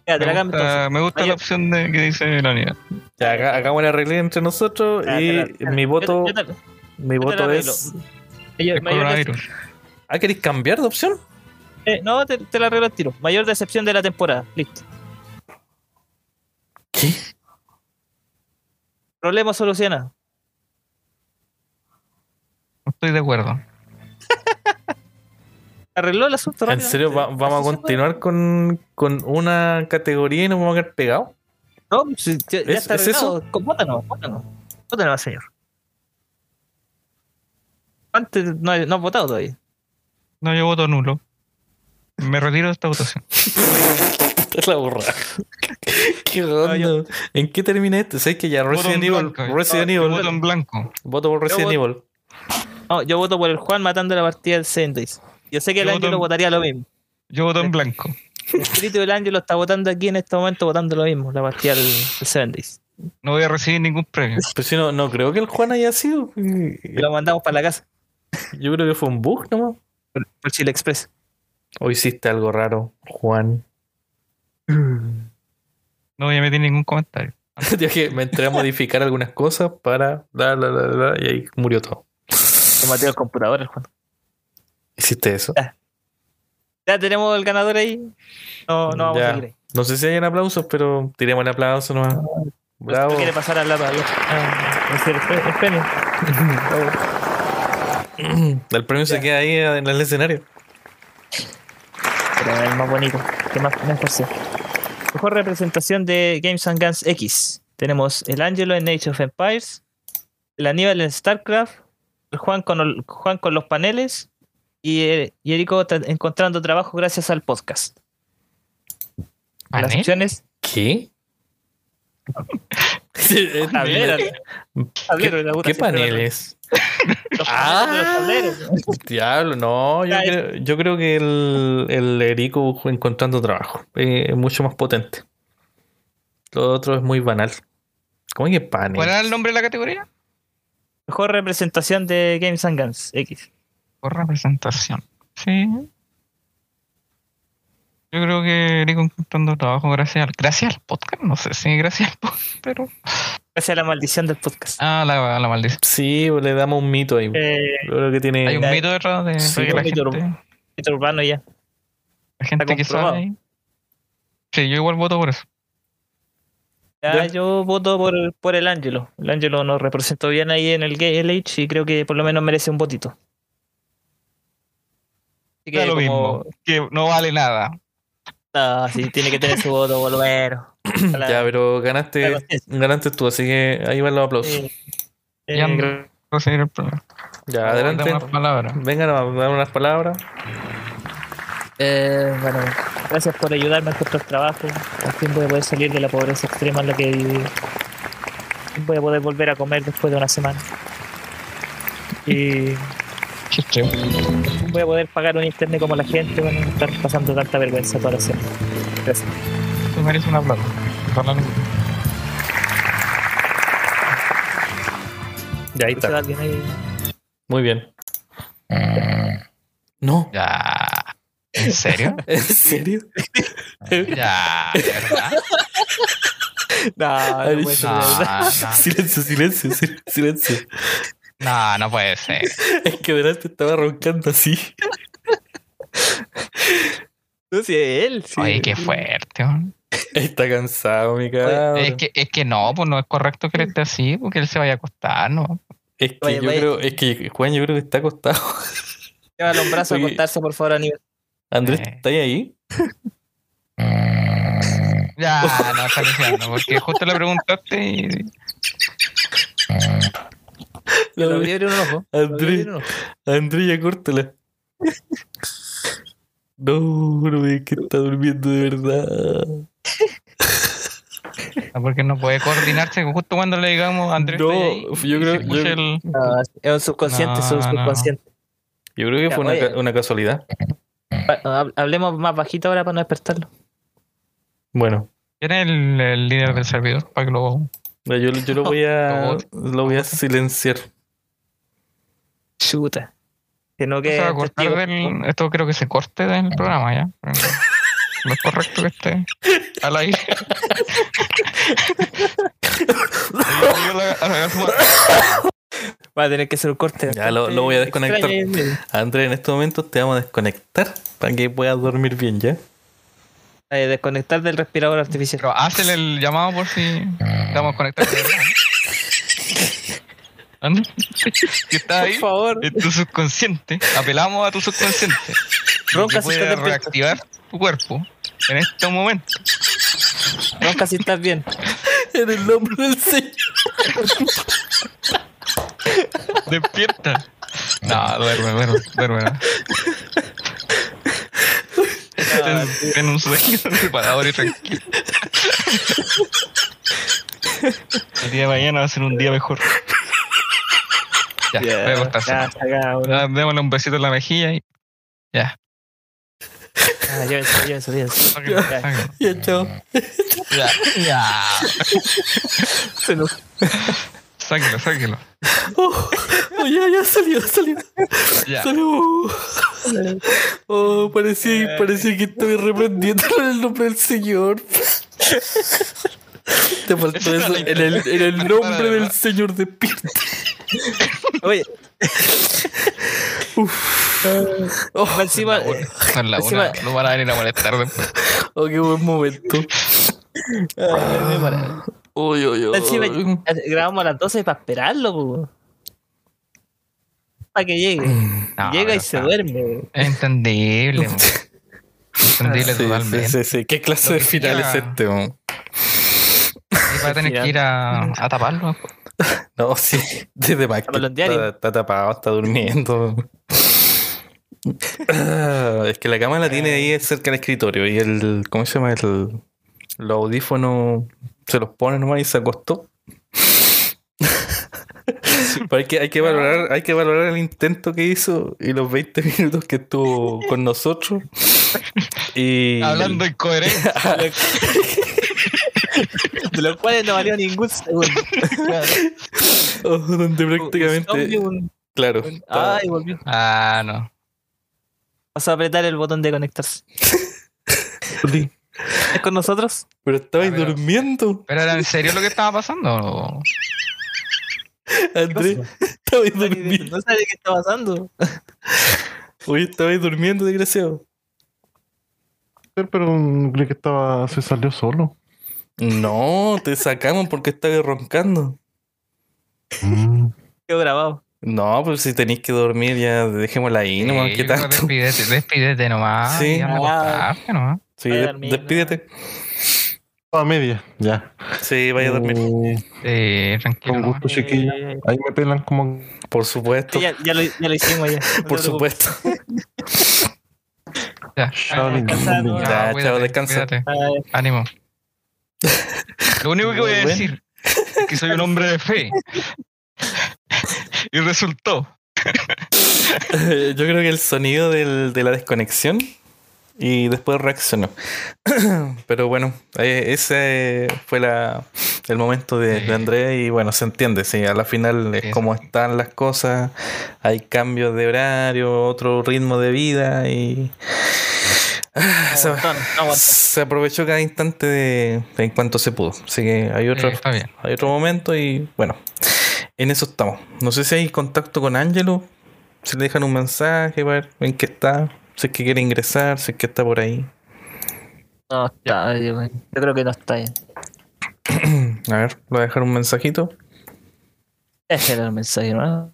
Ya, te la Me cambio gusta, entonces. me gusta la opción de que dice la unidad. Ya, haga- hagamos la reglín entre nosotros Ya, y la- la- mi voto, yo yo mi te la voto es. El coronavirus. ¿Ah, queréis cambiar de opción? Eh, no, te, te la arreglo al tiro. Mayor decepción de la temporada. Listo. ¿Qué? Problema solucionado. No estoy de acuerdo. Arregló el asunto ¿En serio va- vamos a continuar con, con una categoría y nos vamos a quedar pegados? No, si ya, ya ¿Es- está es arreglado. Vótanos, vótanos. Vótanos, señor. Antes no, no has votado todavía. No, yo voto nulo. Me retiro de esta votación. Es la burra. ¿Qué onda? yo- ¿En qué termina esto? ¿Sabes que ya Voto Resident en Evil? blanco. Resident Yo Evil. voto en blanco. Voto por Resident Yo Evil. No, yo voto por el Juan matando la partida del Seven Days. Yo sé que el voto Ángelo en- votaría lo mismo. Yo voto en blanco. El espíritu del Ángelo está votando aquí en este momento, votando lo mismo, la partida del, del Seven Days. No voy a recibir ningún premio. Pues si no, no creo que el Juan haya sido. Y lo mandamos para la casa, Yo creo que fue un bug nomás. por, por Chile Express. O hiciste algo raro, Juan. No voy a meter ningún comentario. Que me entré a modificar algunas cosas para. La, la, la, la, y ahí murió todo. Lo maté al computador, el Juan. ¿Hiciste eso? Ya tenemos el ganador ahí. No, no vamos Ya. a seguir ahí. No sé si hayan aplausos, pero tiremos el aplauso nomás. Bravo. ¿No quiere pasar al lado a a recibir el, pre- el premio? El premio se queda ahí en el escenario. El más bonito, que más me esforcé. Mejor representación de Games and Guns X. Tenemos el Angelo en Age of Empires, el Aníbal en StarCraft, el Juan con, el- Juan con los paneles y, eh, y Erico tra- encontrando trabajo gracias al podcast. Las opciones. ¿Qué? ¿Qué, paneles? Los Ah. de los. Diablo, no, yo creo, yo creo que el, el Erico encontrando trabajo eh, es mucho más potente. Lo otro es muy banal. ¿Cómo que panel? ¿Cuál era el nombre de la categoría? Mejor representación de Games and Guns X. Por representación. Sí. Yo creo que Erico encontrando trabajo gracias al, gracias al podcast. No sé si gracias al podcast, pero. Gracias a la maldición del podcast. Ah, la, la maldición. Sí, le damos un mito ahí. Eh, Yo creo que tiene. Hay un mito detrás de, de Sí, que la un mito gente, mito urbano ya. la gente que sabe. ahí. Sí, yo igual voto por eso. Ya, yo voto por, por el Ángelo. El Ángelo nos representó bien ahí en el Gay LH y creo que por lo menos merece un votito. Así Da lo como- mismo. Que no vale nada. Ah, sí, tiene que tener su voto, volvero. Ya, pero ganaste, ganaste tú, así que ahí van los aplausos. Eh, eh, Ya no seguir el programa. Ya, adelante. Dame unas palabras. Vengan a dar unas palabras. eh, bueno, gracias por ayudarme a encontrar trabajo. Al fin voy a poder salir de la pobreza extrema en la que viví. Voy a poder volver a comer después de una semana. Y voy a poder pagar un internet como la gente, bueno, no estar pasando tanta vergüenza toda la semana. Gracias. Tú mereces un aplauso. Ojalá no- Ya, ahí ¿Escucha está. ahí? Muy bien. No. Ya. ¿En serio? ¿En serio? ya, ¿de ¿verdad? No, no puede ser No, verdad. no, Silencio, silencio, sil- silencio. no, no puede ser. Es que delante estaba roncando así. No, si es él. sí. Oye, qué fuerte. man. Está cansado, mi cabrón. Es que, es que no, pues no es correcto que él esté así, porque él se vaya a acostar, ¿no? Es que Vaya, yo vaya. creo, es que Juan, yo creo que está acostado. Lleva los brazos a acostarse, por favor, Aníbal. Andrés, Eh. ¿está ahí? Ya, no, está diciendo, porque justo le preguntaste y. Le abrí un ojo. Andrés, un ojo. Andrés, ya córtala. No, no me digas que está durmiendo de verdad. Porque no puede coordinarse justo cuando le digamos a Andrés. No, ahí, yo creo- yo- el- No, es un subconsciente, es un no. subconsciente. Yo creo que Ya, fue una, oye. una casualidad. Hab- Hablemos más bajito ahora para no despertarlo. Bueno, ¿Quién es el, el líder del servidor? Para que lo. yo, yo lo voy a lo voy a silenciar. Chuta. Que no que del- esto creo que se corte del programa ya. no, es correcto que esté al aire. Yo la- a la- Va a tener que ser un corte. Ya, lo- lo voy a desconectar. Andrés, en estos momentos te vamos a desconectar para que puedas dormir bien, ¿ya? Eh, desconectar del respirador artificial. Pero hazle el llamado por si estamos conectados. que está Por ahí favor. en tu subconsciente. Apelamos a tu subconsciente. Ronca si puede reactivar tu cuerpo en este momento. Ronca si estás bien. En el nombre del Señor. Despierta. No, duerme, duerme, duerme. no. Ten, ten un sueño reparador y tranquilo. El día de mañana va a ser un día mejor. Ya, voy a acostarse. Ya, acá, bro. Ya, démosle un besito en la mejilla y. Ya. Ah, llévense, llévense, llévense. Sáquelo, Ya. sáquelo. Ya, chao. Ya. Ya. Se nos- Sáquelo, sáquelo. Oh, oh, ya, ya salió, salió. Ya. Salió. Oh, parecía, parecía que estoy reprendiendo en el nombre del Señor. Te faltó eso. En el, en el nombre del Señor despierta. Oye, Oh, encima, eh, Son la Encima- una. No van a venir a molestar después. oh, qué buen momento. ay, me para- Uy, uy, uy. encima grabamos a las 12 para esperarlo, para que llegue. No, Llega y se duerme. Es entendible. Entendible Sí, totalmente. sí, sí, sí. ¿Qué clase Lo de final es este? mo? Va a tener que ir a, a taparlo. No, sí, desde más que está, está tapado, está durmiendo. Ah, es que la cama la tiene ahí cerca del escritorio y el, ¿cómo se llama? El, los audífonos se los pone nomás y se acostó. Pero hay que, hay que valorar, hay que valorar el intento que hizo y los 20 minutos que estuvo con nosotros. Y Hablando incoherencia. De los cuales no valió ningún segundo. Oh, donde prácticamente. un- Claro. un- Ay, volvió. Ah, no. Vas a apretar el botón de conectarse. ¿Es con nosotros? Pero estabais Ah, pero- durmiendo, ¿Pero era en serio lo que estaba pasando? Andrés. Estabais durmiendo. No sabe qué está pasando. Oye, estabais durmiendo, desgraciado. Pero creí que estaba, se salió solo. No, te sacamos porque estabas roncando. Mm. Quedó grabado. No, pues si tenéis que dormir, ya dejémosla ahí nomás. Sí, ¿Qué pues, tanto? Despídete, despídete nomás. Sí. Ah. nomás. Sí, Vaya a de- dormir, despídete. A media, ya. Sí, vaya a dormir. Mm, Sí, tranquilo. Con nomás. gusto, chiquillo. Eh, Ahí me pelan como. Por supuesto. ya, ya lo, ya lo hicimos ya. No Por supuesto. Ya, chao, descansa. Ánimo. Lo único que voy a decir es que soy un hombre de fe. Y resultó. Yo creo que el sonido del- de la desconexión y después reaccionó. Pero bueno, eh, ese fue la, el momento de, de Andrés y bueno, se entiende, sí, a la final es Sí. como están las cosas, hay cambios de horario, otro ritmo de vida y no se, aguantó, no aguantó. se aprovechó cada instante de, de en cuanto se pudo. Así que hay otro, Eh, hay otro momento y bueno, en eso estamos. No sé si hay contacto con Angelo, si le dejan un mensaje, para ver en qué está, si es que quiere ingresar, si es que está por ahí. No está, yo, yo creo que no está bien. A ver, le voy a dejar un mensajito. Ese era el mensaje, ¿no?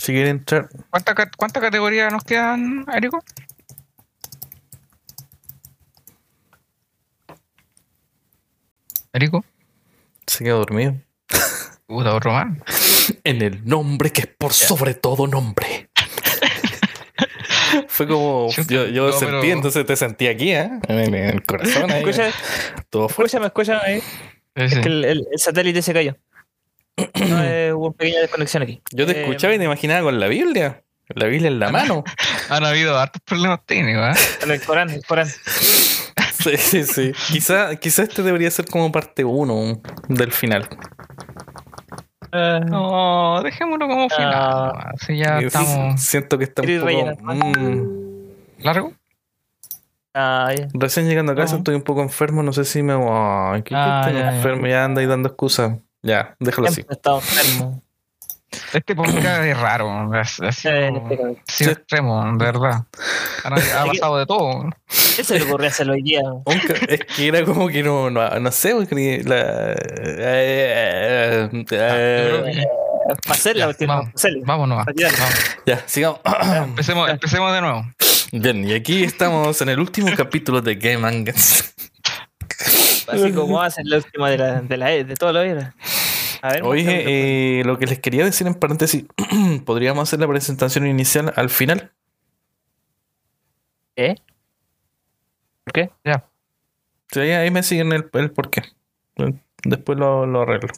Si quiere entrar, ¿Cuántas cuántas categorías nos quedan, Erico? Erico, se queda dormido. puta, otro más. En el nombre que es por sobre todo nombre. Fue como, yo, yo No, sentí, pero- entonces te sentí aquí, ¿eh? En, en el corazón. ahí. Escucha, Todo fuerte. escúchame, escúchame. eh. Sí, Es que el, el- el satélite se cayó. No, eh, hubo una pequeña desconexión aquí. Yo te Eh, escuchaba y te imaginaba con la Biblia. La Biblia en la mano. Han habido hartos problemas técnicos, ¿eh? el Corán, el Corán. Sí, sí, sí. Quizá, quizá este debería ser como parte 1 del final. Eh, No, dejémoslo como final. Ah. Así ya estamos Siento que está un ¿Querés poco. mm. largo. ah, ya. Recién llegando a casa No. estoy un poco enfermo. No sé si me. Ay, ¿qué, qué Ah, estoy ya, ya. enfermo? Ya anda y dando excusas. Ya, déjalo así. Siempre he estado enfermo. Este podcast es raro. Es, es, Eh, es, este extremo, de verdad. Ha, pasado de todo. ¿Qué se le ocurrió hacerlo hoy día? Aunque es que era como que no, no, no sé, porque la. eh, eh, eh, Para hacerla, Ya, porque vamos. no, hacerla. Vamos. ya, sigamos. Empecemos, empecemos de nuevo. Bien, y aquí estamos en el último capítulo de Game Angels. Así como hacen la última de, la, de, la, de todo lo era. A ver, muéstrame. Oye, eh, lo que les quería decir en paréntesis, podríamos hacer la presentación inicial al final. ¿Qué? ¿Por qué? Ya. Sí, ahí, me siguen el, el por qué. Después lo, lo arreglo.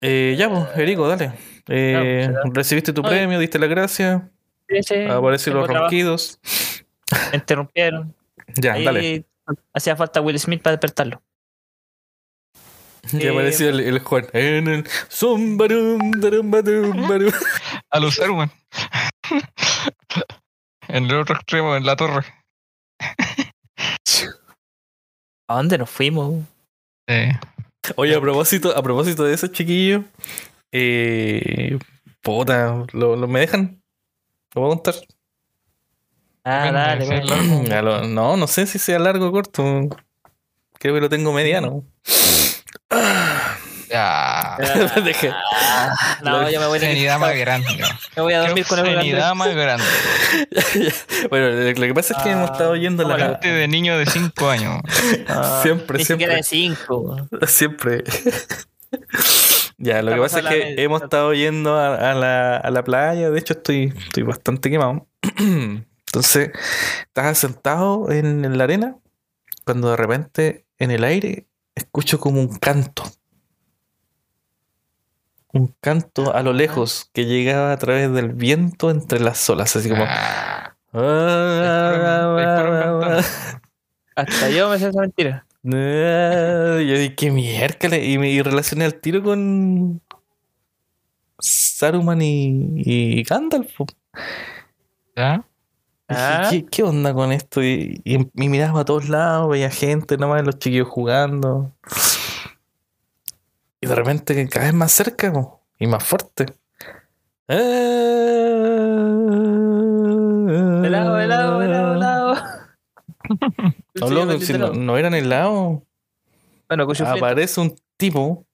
Eh, ya, pues, Erico, dale. Eh, pues, recibiste tu Oye. premio, diste las gracias, Sí, sí, aparecieron tengo los ronquidos. Me interrumpieron. Ya, Ahí dale. Hacía falta Will Smith para despertarlo. Ya eh, apareció el, el Juan. En el. Zumbarum, darum, badum, barum. A los Erwin. en el otro extremo, en la torre. ¿A dónde nos fuimos? Sí. Oye, a propósito, a propósito de eso, chiquillo. Eh, puta, ¿lo, lo- me dejan? ¿Lo voy a contar? Ah, dale, lo- no, no sé si sea largo o corto. Creo que lo tengo mediano. Ya. Dejé. Ah, no, yo me voy, a tener Obscenidad más que- grande. me voy a dormir con el Obscenidad más grande. bueno, lo que pasa es que hemos Ah, estado yendo ¿cómo la. Este de niño de 5 años. Ah, Siempre, ni siempre. siquiera de cinco. Siempre. ya, lo que Estamos pasa es que media. hemos estado yendo a, a la, a la playa. De hecho, estoy, estoy bastante quemado. Entonces, estás sentado en, en la arena cuando de repente en el aire escucho como un canto. Un canto a lo lejos que llegaba a través del viento entre las olas, así como. Ah, Ah, Hasta yo me sé esa mentira. yo dije, qué miércoles. Y me y relacioné al tiro con Saruman y, y Gandalf. ¿Ya? Ah. ¿qué, qué onda con esto? Y, y, y miraba a todos lados, veía gente, nomás los chiquillos jugando. Y de repente cada vez más cerca po, y más fuerte. Helado, helado, helado, helado. No, loco, si no, no eran helados. Bueno. Aparece un tipo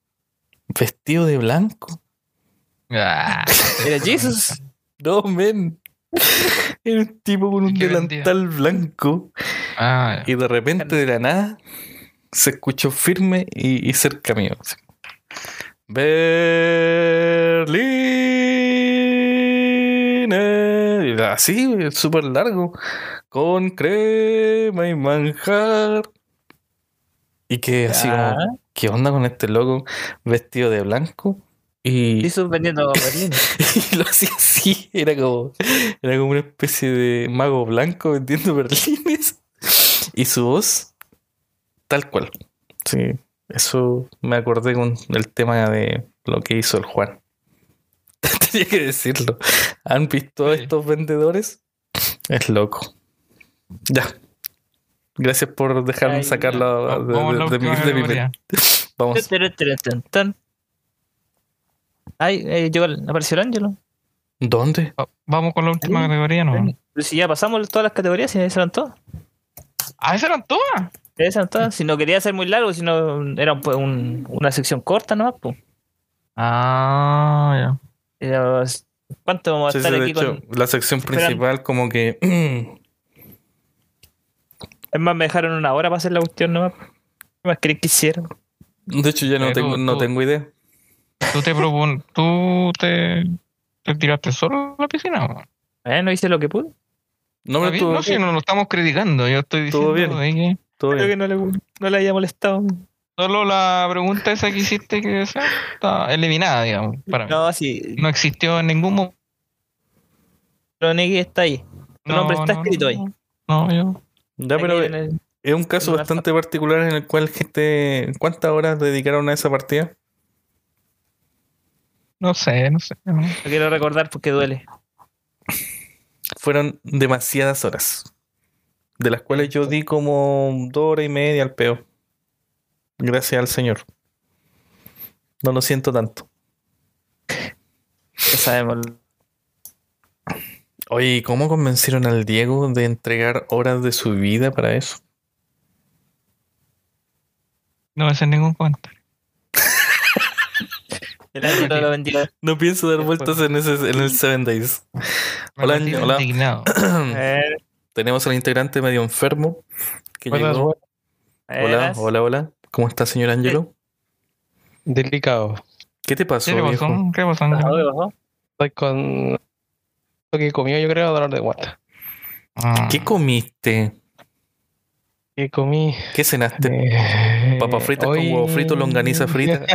vestido de blanco. Ah, Era Jesus. No, men. Era un tipo con un Qué delantal blanco. ah, Y de repente de la nada se escuchó firme y, y cerca mío. Así. Berlín. y Así, súper largo. Con crema y manjar. Y que así Ah. como, ¿qué onda con este loco vestido de blanco? Y, Jesus vendiendo Berlín. y lo hacía así, era como, era como una especie de mago blanco vendiendo berlines. Y su voz, tal cual. Sí, eso me acordé con el tema de lo que hizo el Juan. Tenía que decirlo. ¿Han visto a Sí. estos vendedores? Es loco. Ya. Gracias por dejarme Ay, va- de, de- de mi, de mi mente. Vamos. Ay, eh, llegó el- apareció el Ángelo. ¿Dónde? Va- Vamos con la última Ahí. categoría, ¿no? Pero si ya pasamos todas las categorías, si esas eran todas. Ah, esas eran todas. Esas eran todas. Si no quería ser muy largo, si no era un- pues, un- una sección corta nomás, pues. Ah, ya. ¿Cuánto vamos a Sí, estar sí, de aquí hecho, con.? la sección esperando. principal como que Es más, me dejaron una hora para hacer la cuestión nomás. ¿Qué más queréis que hiciera? de hecho ya no Eh, tengo tú- no tengo idea. Tú te propon... Tú te... ¿Te tiraste solo a la piscina? o? Eh, no hice lo que pude. No bien, estuvo No, si no lo estamos criticando. Yo estoy Todo diciendo bien. de que todo Creo bien. que no le, no le haya molestado. solo la pregunta esa que hiciste que esa está eliminada, digamos, para mí. No, sí. No existió en ningún momento. Pero Negui está ahí. Tu nombre está escrito ahí. No, yo. Ya, pero el- es un caso bastante particular en el cual gente ¿cuántas horas dedicaron a esa partida? No sé, no sé. no. Lo quiero recordar porque duele. Fueron demasiadas horas. De las cuales yo di como dos horas y media al peo. Gracias al Señor. No lo siento tanto. Ya sabemos. Oye, ¿y cómo convencieron al Diego de entregar horas de su vida para eso? No voy a hacer ningún comentario. Vendió. No pienso dar vueltas en, ese, en el Seven Days. Hola, hola. Tenemos al integrante medio enfermo que Buenas, llegó. Hola, hola, hola. ¿Cómo está, señor Ángelo? Delicado. ¿Qué te pasó, ¿Qué pasó? ¿Qué pasó? Estoy con lo que comí yo creo dolor de guata. Ah, ¿Qué comiste? ¿Qué comí? ¿Qué cenaste? Eh, Papas fritas hoy- con huevo frito, longaniza frita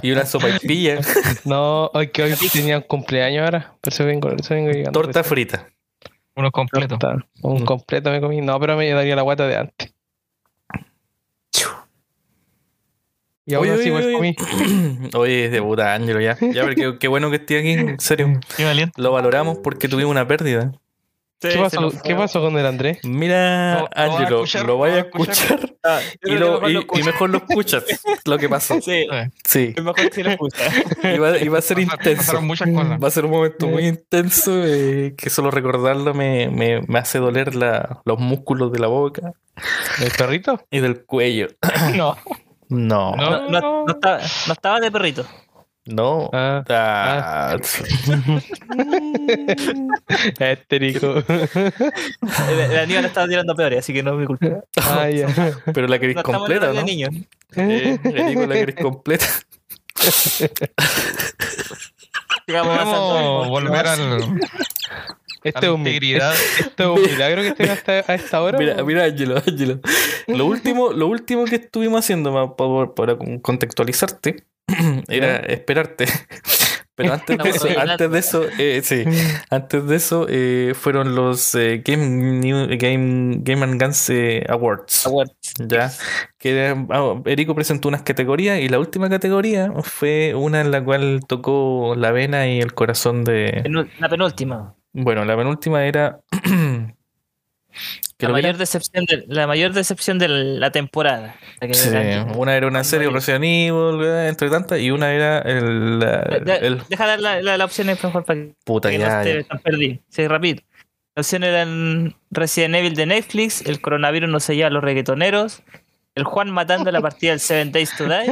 y una sopa y pilla, No, hoy que hoy tenía un cumpleaños ahora. Por eso vengo, por eso vengo llegando. torta frita. Uno completo. Un completo me comí. No, pero me daría la guata de antes. Y aún así igual oye. comí. Oye, de puta Ángelo, ya. Ya, pero qué, qué bueno que esté aquí, en serio. Qué valiente. Lo valoramos porque tuvimos una pérdida. Sí, ¿Qué pasó. ¿Qué pasó con el Andrés? Mira, Lo- lo escuchar, lo vaya a lo vas a escuchar. Ah, y, lo- mejor y- lo y escucho. mejor lo escuchas lo que pasó. Sí, Sí, es mejor si lo escucha. y va, y va a ser intenso. Pasaron muchas cosas. Va a ser un momento muy intenso eh, que solo recordarlo me, me, me hace doler la- los músculos de la boca ¿El perrito? y del cuello. No. No, no. No, no, no estaba, no estaba de perrito. Ah, Ah, este rico. El, el Aníbal estaba tirando peores, así que no es mi culpa. ah. Pero la queréis No completa, ¿no? de niños. Eh, Erico, la queréis completa. Podemos volver al, Este a es la un, integridad. este es un milagro que estén hasta a esta hora. Mira, ¿o? mira, Ángelo, Ángelo. Lo último, lo último que estuvimos haciendo para, con- contextualizarte era esperarte. Pero antes de eso, antes de eso, eh, sí, antes de eso eh, fueron los eh, Game, New- Game, Game and Guns eh, Awards. Awards. Ya, que ah, Erico presentó unas categorías y la última categoría fue una en la cual tocó la vena y el corazón de. La penúltima. Bueno, la penúltima era. La mayor, decepción de, la mayor decepción de la temporada. La Sí, una era una serie Resident Evil, entre tantas, y una era el. Deja dar la, la, la opción mejor para que, puta, que ya, no esté ya. tan perdido. Sí, rápido. La opción eran Resident Evil de Netflix, el coronavirus no se lleva a los reggaetoneros, el Juan matando la partida del Seven Days to Die,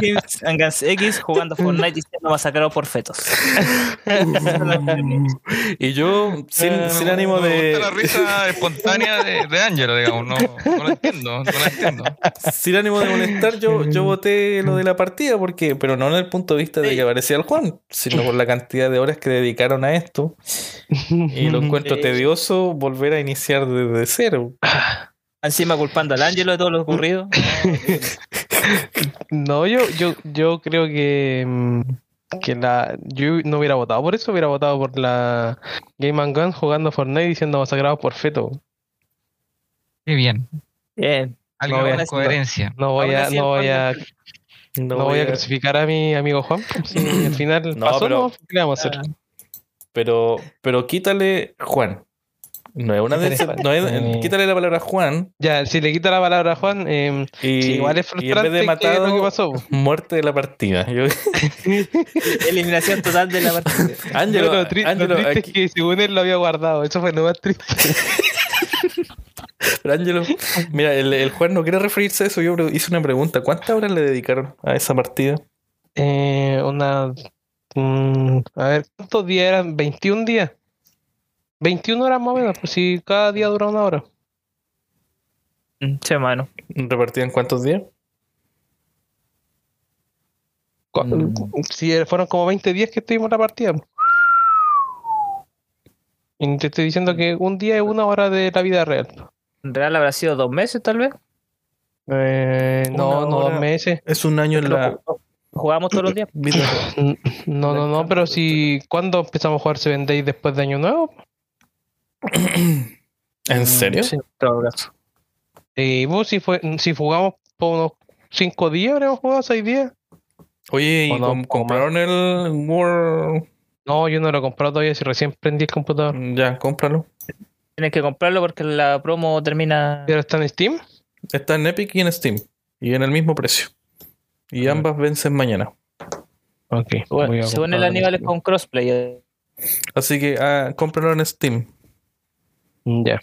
Games and Guns X jugando Fortnite y siendo masacrado por fetos. Y yo, sin, Eh, sin ánimo me de. gusta la risa espontánea de, de Angelo, digamos. No, no la entiendo, no la entiendo. Sin ánimo de molestar, yo, yo voté lo de la partida, porque, pero no en el punto de vista de que aparecía el Juan, sino por la cantidad de horas que dedicaron a esto. Y lo encuentro tedioso volver a iniciar desde cero. Encima culpando al Ángelo de todo lo ocurrido. No, yo, yo, yo creo que, mm, que la, yo no hubiera votado por eso, hubiera votado por la Game and Guns jugando Fortnite y siendo masacrados por feto. Qué bien. Bien. Algo No, coherencia. No voy a, no voy a, No, no voy a crucificar a mi amigo Juan. Si al final No, pasó, pero- no, ¿qué le vamos a hacer? Pero, pero quítale Juan. No es una Quítale no es- Eh. quítale la palabra Juan Ya, si le quita la palabra a Juan, eh, y, igual es y en frustrante vez de que matado, lo que pasó. muerte de la partida. Yo, Eliminación total de la partida. Ángelo, No, lo, tri- lo Ángelo, triste aquí- es que según él lo había guardado, eso fue lo más triste. Pero Ángelo, mira, el, el Juan no quiere referirse a eso. Yo hice una pregunta. ¿Cuántas horas le dedicaron a esa partida? Eh, una. mm, a ver, ¿cuántos días eran? ¿21 días? 21 horas más o menos, pues si cada día dura una hora. Mm, Sí, mano. ¿Repartían cuántos días? Mm. Si fueron como 20 días que estuvimos en la partida. Y te estoy diciendo que un día es una hora de la vida real. En real habrá sido dos meses, tal vez. Eh, no, no, dos meses. Es un año en la Jugamos todos los días. No, no, no, pero si. ¿Cuándo empezamos a jugar Seven Days después de Año Nuevo? ¿En serio? Sí, en todo caso. Y vos, si, fue, si jugamos por unos 5 días, habríamos jugado 6 días. Oye, ¿y no, com- compraron el World? No, yo no lo he comprado todavía, si recién prendí el computador. Ya, cómpralo. Tienes que comprarlo porque la promo termina. ¿Pero está en Steam? Está en Epic y en Steam. Y en el mismo precio. Y ambas vencen mañana. Ok. Bueno, según el Aníbal es con crossplay. eh. Así que ah, cómpralo en Steam. Ya.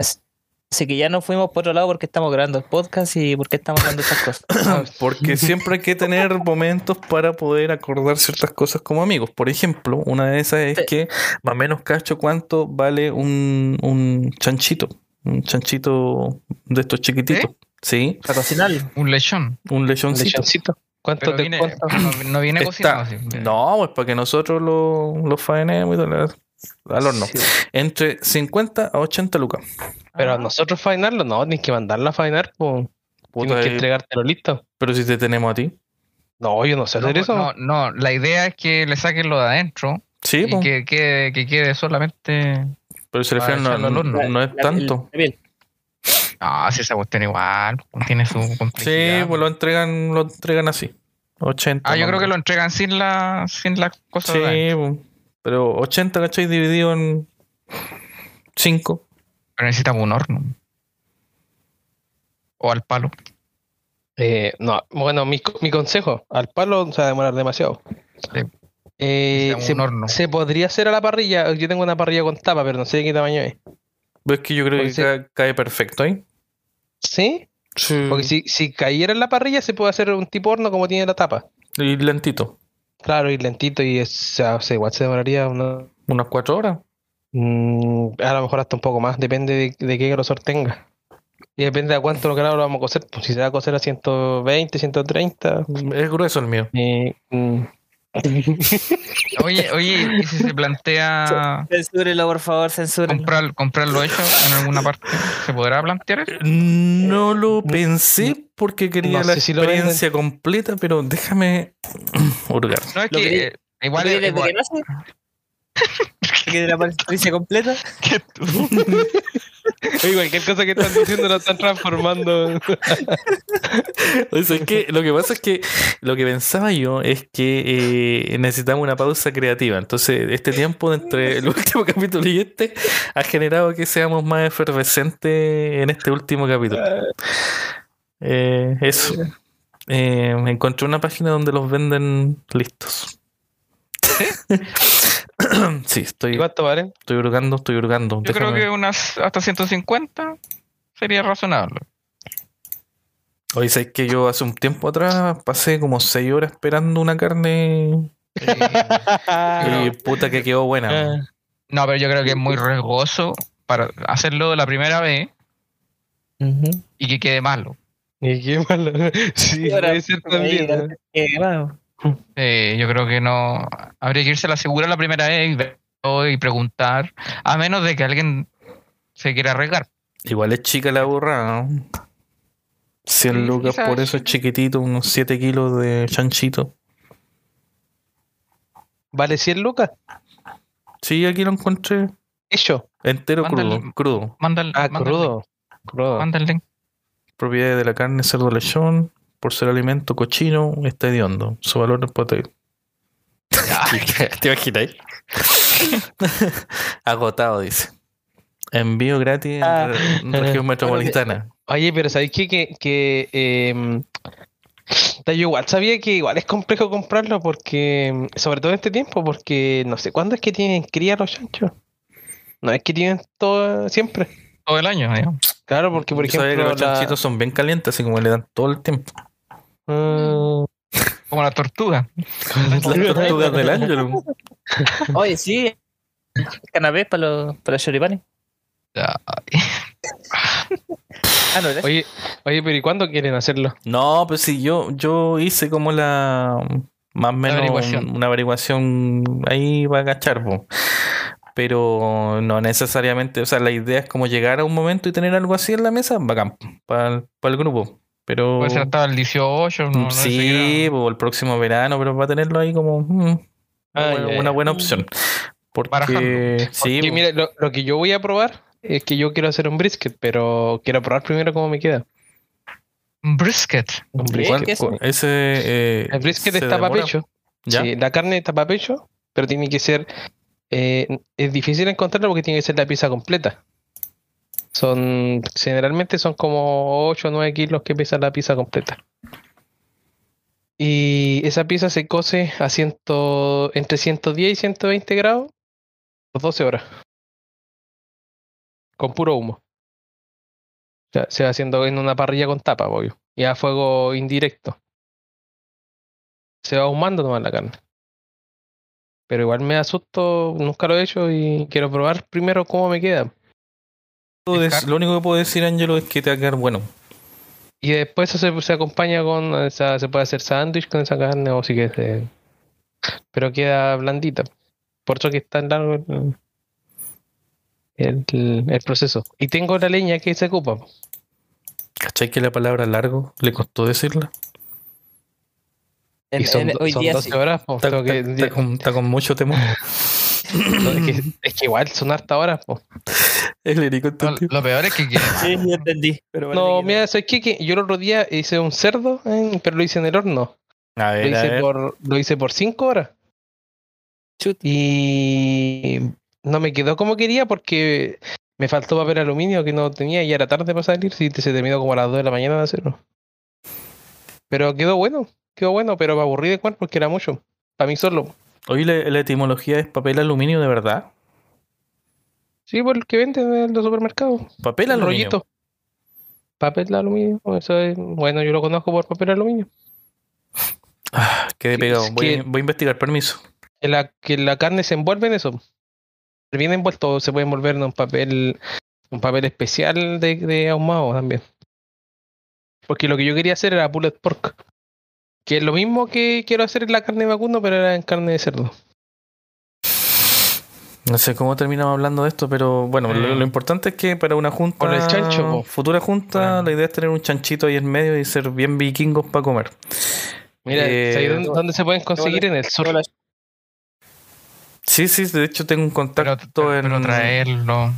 Así que ya nos fuimos por otro lado porque estamos grabando el podcast y porque estamos hablando estas cosas. Porque siempre hay que tener momentos para poder acordar ciertas cosas como amigos. Por ejemplo, una de esas es Sí. que más o menos cacho cuánto vale un, un chanchito. Un chanchito de estos chiquititos. Sí, Patrocinarlo. Un lechón. un lechoncito. Lechoncito. ¿Cuánto Pero te viene, cuesta? no, no viene cocinado. Está, no, pues para que nosotros lo, lo faenemos y todo, al horno. Sí. Entre 50 a 80 lucas. Pero a nosotros faenarlo, no, tienes que mandarla a faenar, pues. Tienes que eh, entregártelo listo. pero si te tenemos a ti. No, yo no sé No, hacer eso. no, no, la idea es que le saquen lo de adentro Sí, y pues, que quede, que quede solamente. pero para final no, echarlo al horno. no- no es tanto. el- el- Ah, si esa cuestión igual, tiene su Sí, complejidad. pues lo entregan, lo entregan así. 80. Ah, yo creo que lo entregan sin la, sin la cosa. Sí, pues, pero 80, ¿cachai? Dividido en 5. Pero necesitamos un horno. O al palo. Eh, no, bueno, mi, mi consejo, al palo se va a demorar demasiado. Sí. Eh, se, un horno. se podría hacer a la parrilla. Yo tengo una parrilla con tapa, pero no sé de qué tamaño es. Ves que yo creo Porque que se- cae perfecto ahí. ¿Sí? Sí. Porque si, si cayera en la parrilla, se puede hacer un tipo horno como tiene la tapa. Y lentito. Claro, y lentito, y es, o sea, igual se demoraría una, Unas 4 horas. mm, a lo mejor hasta un poco más, depende de, de qué grosor tenga. Y depende de cuánto grado lo vamos a cocer. Pues si se va a cocer a 120, 130. Es grueso el mío. mm, Oye, oye, ¿y si se plantea Censúrelo, por favor, censúrelo. comprar, comprarlo hecho en alguna parte? ¿Se podrá plantear eso? No lo pensé porque quería No la sé si lo experiencia completa, pero déjame hurgar. No, es Lo que eh, igual, ¿Lo queréis desde igual- que nace? ¿Que la experiencia completa? Oye, cualquier cosa que están diciendo lo están transformando. O sea, es que lo que pasa es que lo que pensaba yo es que eh, necesitamos una pausa creativa. Entonces, este tiempo entre el último capítulo y este ha generado que seamos más efervescentes en este último capítulo. Eh, eso. Eh, encontré una página donde los venden listos. sí, estoy, ¿Y cuánto vale? estoy hurgando, estoy hurgando. yo creo que unas hasta 150 sería razonable. Oye, ¿sabes que yo hace un tiempo atrás pasé como 6 horas esperando una carne Eh, y puta que quedó buena. Ah. no, pero yo creo que es muy riesgoso para hacerlo la primera vez y que quede malo. Y qué malo. Sí, Ahora, puede ser también. ¿no? Eh, yo creo que no. Habría que irse a la segura la primera vez y, y preguntar, a menos de que alguien se quiera arriesgar. Igual es chica la burra, ¿no? 100 Sí, lucas, quizás. por eso es chiquitito, unos 7 kilos de chanchito. ¿Vale 100 lucas? Sí, aquí lo encontré Hecho. entero Mándale. crudo, crudo. Manda el, Ah, manda el crudo. Crudo. Propiedades de la carne, cerdo lechón, por ser alimento cochino, está hediondo. Su valor es potente. ¿Te imaginas? Agotado, dice. Envío gratis en Ah. región metropolitana. Oye, pero ¿sabéis qué? Que, que em, yo igual sabía que igual es complejo comprarlo porque, sobre todo en este tiempo, porque no sé cuándo es que tienen cría los chanchos. No es que tienen todo siempre. Todo el año. Claro, porque por Yo sabía ejemplo. que los la- chanchitos son bien calientes, así como le dan todo el tiempo. Mm, Como la tortuga. Las tortugas del. ¿no? Oye, sí. Canapés para los, para los choripanes. Ah, oye, oye, pero ¿y cuándo quieren hacerlo? No, pues sí, yo, yo hice como la más o menos averiguación. una averiguación ahí va a cachar, po. pero no necesariamente, o sea, la idea es como llegar a un momento y tener algo así en la mesa, bacán, para el grupo. Pero puede ser hasta el 18. No, no sí, sé, po, el próximo verano, pero va a tenerlo ahí como mm, una, Ah, buena, una opción. Porque sí, Porque mira, lo, lo que yo voy a probar es que yo quiero hacer un brisket, pero quiero probar primero cómo me queda. Un brisket. Un brisket. ¿Cuál- ¿Qué es? cuál- ese eh, El brisket está para pecho. ¿Ya? Sí, la carne está para pecho, pero tiene que ser. eh, es difícil encontrarlo porque tiene que ser la pieza completa. Son. Generalmente son como 8 o 9 kilos que pesa la pieza completa. Y esa pieza se cose a ciento, entre 110 y 120 grados por 12 horas. Con puro humo. O sea, se va haciendo en una parrilla con tapa, obvio. Y a fuego indirecto. Se va ahumando nomás la carne. Pero igual me asusto, nunca lo he hecho y quiero probar primero cómo me queda. Lo único que puedo decir, Ángelo, es que te va a quedar bueno. Y después eso se, se acompaña con, o sea, se puede hacer sándwich con esa carne o si que se... Pero queda blandita. Por eso que es tan largo el, el, el proceso. Y tengo la leña que se ocupa. ¿Cachai que la palabra largo le costó decirla? En- Y son, en- hoy son día 12 sí. horas. po. Está, Tengo que- está- está con, está con mucho temor. no, es, que, es que igual son harta horas. po. El Erico Lo, entendió. lo peor es que. Sí, yo entendí. Pero parece No, que mira, ¿sabes qué? Que yo el otro día hice un cerdo, eh, pero lo hice en el horno. A Lo a hice ver. por, lo hice por 5 horas. Chut. Y no me quedó como quería porque me faltó papel aluminio que no tenía y era tarde para salir. Si se terminó como a las 2 de la mañana de hacerlo. Pero quedó bueno, quedó bueno, pero me aburrí de cuál porque era mucho. Para mí solo. Oye, la, la etimología es papel aluminio de verdad. Sí, por el que venden en los supermercados. Papel El aluminio. rollito. Papel aluminio. Eso es, bueno, yo lo conozco por papel aluminio. Ah, quedé pegado. Voy, que- voy a investigar, permiso. Que la, que la carne se envuelve en eso. Viene envuelto, se puede envolver en un papel, un papel especial de, de ahumado también. Porque lo que yo quería hacer era pulled pork. Que es lo mismo que quiero hacer en la carne de vacuno, pero era en carne de cerdo. No sé cómo terminamos hablando de esto, pero bueno, lo, lo importante es que para una junta, Por el chancho, po. futura junta, la idea es tener un chanchito ahí en medio y ser bien vikingos para comer. Mira, Eh, ¿sabes dónde, dónde se pueden conseguir? En el sur. Sí, sí, de hecho tengo un Pero, contacto pero, en... pero traerlo.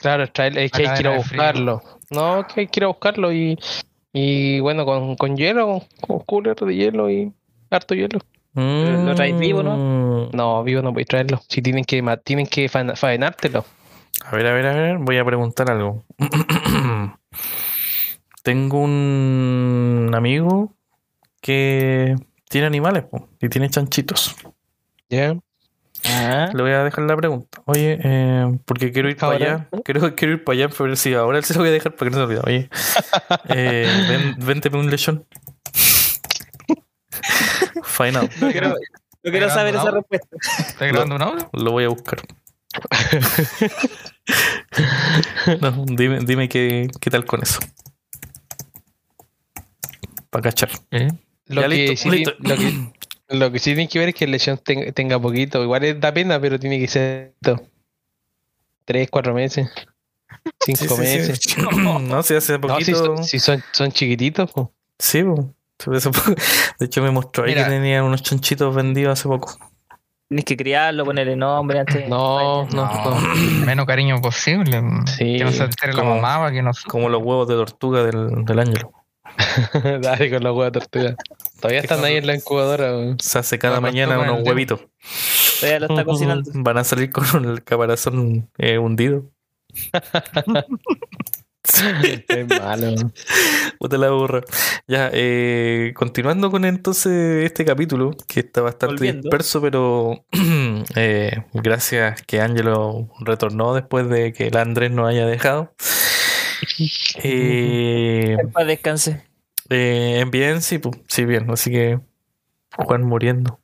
Claro, es, traer- es que hay que ir a buscarlo. No, que hay que ir a buscarlo y, y bueno, con, con hielo, con, cooler de hielo y harto hielo. ¿Lo traes vivo, no? No, vivo no podéis traerlo. Si tienen que ma- tienen que fa- faenártelo. A ver, a ver, a ver, voy a preguntar algo. Tengo un amigo que tiene animales po, y tiene chanchitos. ¿Ya? Ah, Le voy a dejar la pregunta. Oye, eh, porque quiero ir para allá. Quiero, quiero ir para allá, pero sí, ahora se lo voy a dejar para que no se olvide. Oye, eh, ven, vénteme un lechón. Fine out. no quiero, no quiero saber esa respuesta. ¿Estás grabando un audio? Lo voy a buscar. No, dime, dime qué, qué tal con eso. Para cachar. ¿Qué? Lo, Ya, que listo, sí, listo. lo, que, lo que sí tienen que ver es que ten- tenga poquito. Igual es- da pena, pero tiene que ser esto. tres, cuatro meses. Cinco Sí, meses. sí. No, si hace No, si, poquito. son, si son, son chiquititos, po. Sí, po. De hecho, me mostró ahí que tenía unos chanchitos vendidos hace poco. Tienes que criarlo, ponerle nombre antes. No, no, no. Menos cariño posible. Sí. Que no se entere la Como- mamá, que no Como los huevos de tortuga del, del ángelo. Dale con los huevos de tortuga. Todavía están ahí en la incubadora. Se hace cada La mañana unos huevitos. Todavía lo está cocinando. Van a salir con el caparazón eh, hundido. Es malo. Puta la burra. Ya, eh, continuando con entonces este capítulo, que está bastante Volviendo. disperso, pero eh, gracias que Angelo retornó después de que el Andrés nos haya dejado. Eh, En paz descanse. Eh, bien, sí, sí, bien. Así que Juan muriendo.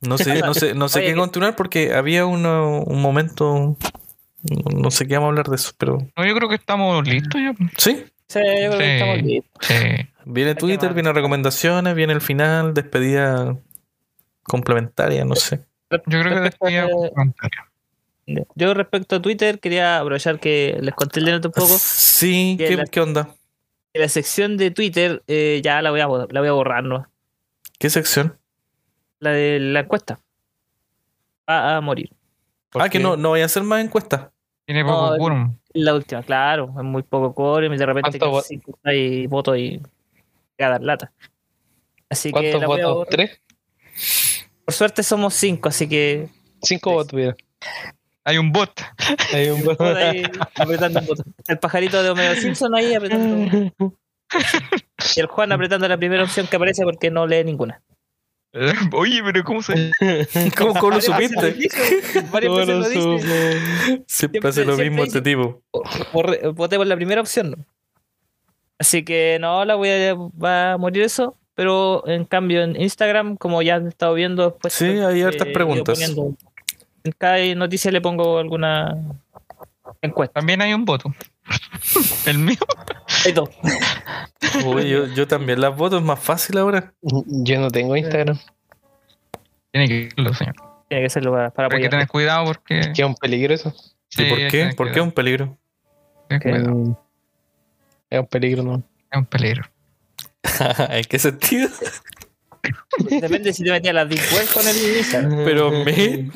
No sé, no sé, no sé Oye, qué continuar porque había uno- un momento, no sé qué vamos a hablar de eso, pero No, yo creo que estamos listos ya. sí, Sí, yo creo que estamos listos. Sí. Viene Twitter, viene recomendaciones, viene el final, despedida complementaria, no sé. Yo creo que Respecto después a- comentario. Yo respecto a Twitter quería aprovechar que les conté el de un poco. Sí, Que ¿qué, la- qué onda? que La sección de Twitter eh, ya la voy, a, la voy a borrar, ¿no? ¿Qué sección? La de la encuesta. Va a morir. Ah, que no, no voy a hacer más encuestas. Tiene No, poco quórum. La última, claro, es muy poco core, de repente ¿Cuántos que cinco y voto y voy a dar lata. Así que ¿Cuántos la a votos? ¿Tres? Por suerte somos cinco, así que Cinco votos, mira. Hay un bot. Hay un por ahí apretando un botón. El pajarito de Homero Simpson ahí apretando. Y el Juan apretando la primera opción que aparece porque no lee ninguna. Oye, pero ¿cómo se.? ¿Cómo, cómo lo supiste? veces lo dice. Siempre hace lo mismo este tipo. Voté por la primera opción. ¿no? Así que no, la voy a, va a morir eso. Pero en cambio en Instagram, como ya han estado viendo después. Sí, hay hartas eh, preguntas. poniendo- En cada noticia le pongo alguna encuesta. También hay un voto. El mío. Hay dos. Uy, yo, yo también las voto, es más fácil ahora. Yo no tengo Instagram. Tiene que irlo, señor. Tiene que serlo para, para hay que tener cuidado porque. Que es un peligro eso. Sí, ¿Y por qué? ¿Por qué es un peligro? Mm. Es un peligro, ¿no? Es un peligro. ¿En qué sentido? Depende si te metías las deep web con el Instagram. Pero me,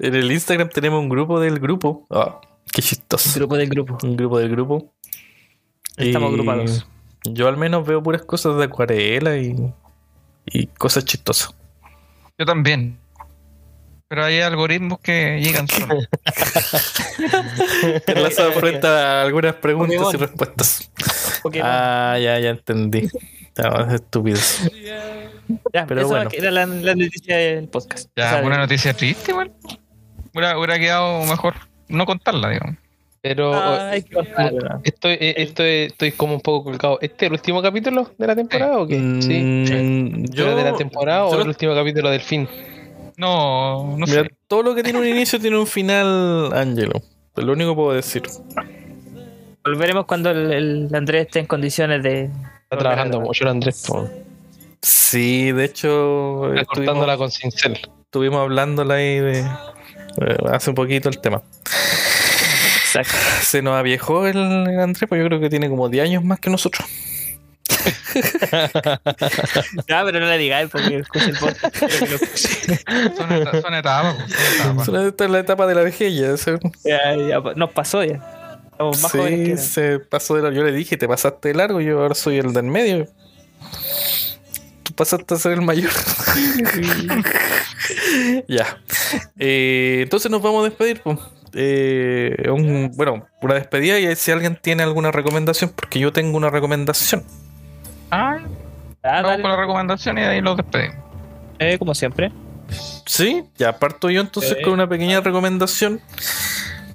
en el Instagram tenemos un grupo del grupo. Ah, qué chistoso. Grupo del grupo. Un grupo del grupo. Estamos Y agrupados. Yo al menos veo puras cosas de acuarela y, y cosas chistosas. Yo también. Pero hay algoritmos que llegan solos. Enlazado frente a algunas preguntas y Pokémon. respuestas. Pokémon. Ah, ya, ya entendí. Estaba estúpido. Ya, pero eso bueno. era la, la noticia del podcast. Ya, O sea, una noticia triste, igual. Hubiera, hubiera quedado mejor no contarla, digamos. Pero Ah, hay que contarla. estoy, eh, estoy, estoy como un poco colgado. ¿Este es el último capítulo de la temporada o qué? Sí. Mm, ¿Yo, de la temporada o el último capítulo del fin? No, no Mira, sé. todo lo que tiene un inicio tiene un final, Angelo. Es lo único que puedo decir. Volveremos cuando el, el Andrés esté en condiciones de. Está trabajando mucho el Andrés, po. Sí, de hecho, cortándola con cincel. estuvimos hablándola ahí de, eh, hace un poquito el tema. Exacto. Se nos aviejó el, el Andrés, pues yo creo que tiene como 10 años más que nosotros. No, pero no le digáis porque escucha el podcast. Son, eta- son etapas, pues, son etapas. Esta es la etapa de la vejez ya. Ya, nos pasó ya. Estamos más jóvenes que Sí, se pasó de largo. Yo le dije, te pasaste de largo, yo ahora soy el del medio. Pasaste a ser el mayor. ya. Eh, entonces nos vamos a despedir. pues. Eh, un- bueno, una despedida y si alguien tiene alguna recomendación, porque yo tengo una recomendación. Ah, Ah, vamos con la recomendación y de ahí los despedimos. Eh, como siempre. Sí, ya parto yo entonces Sí. con una pequeña recomendación.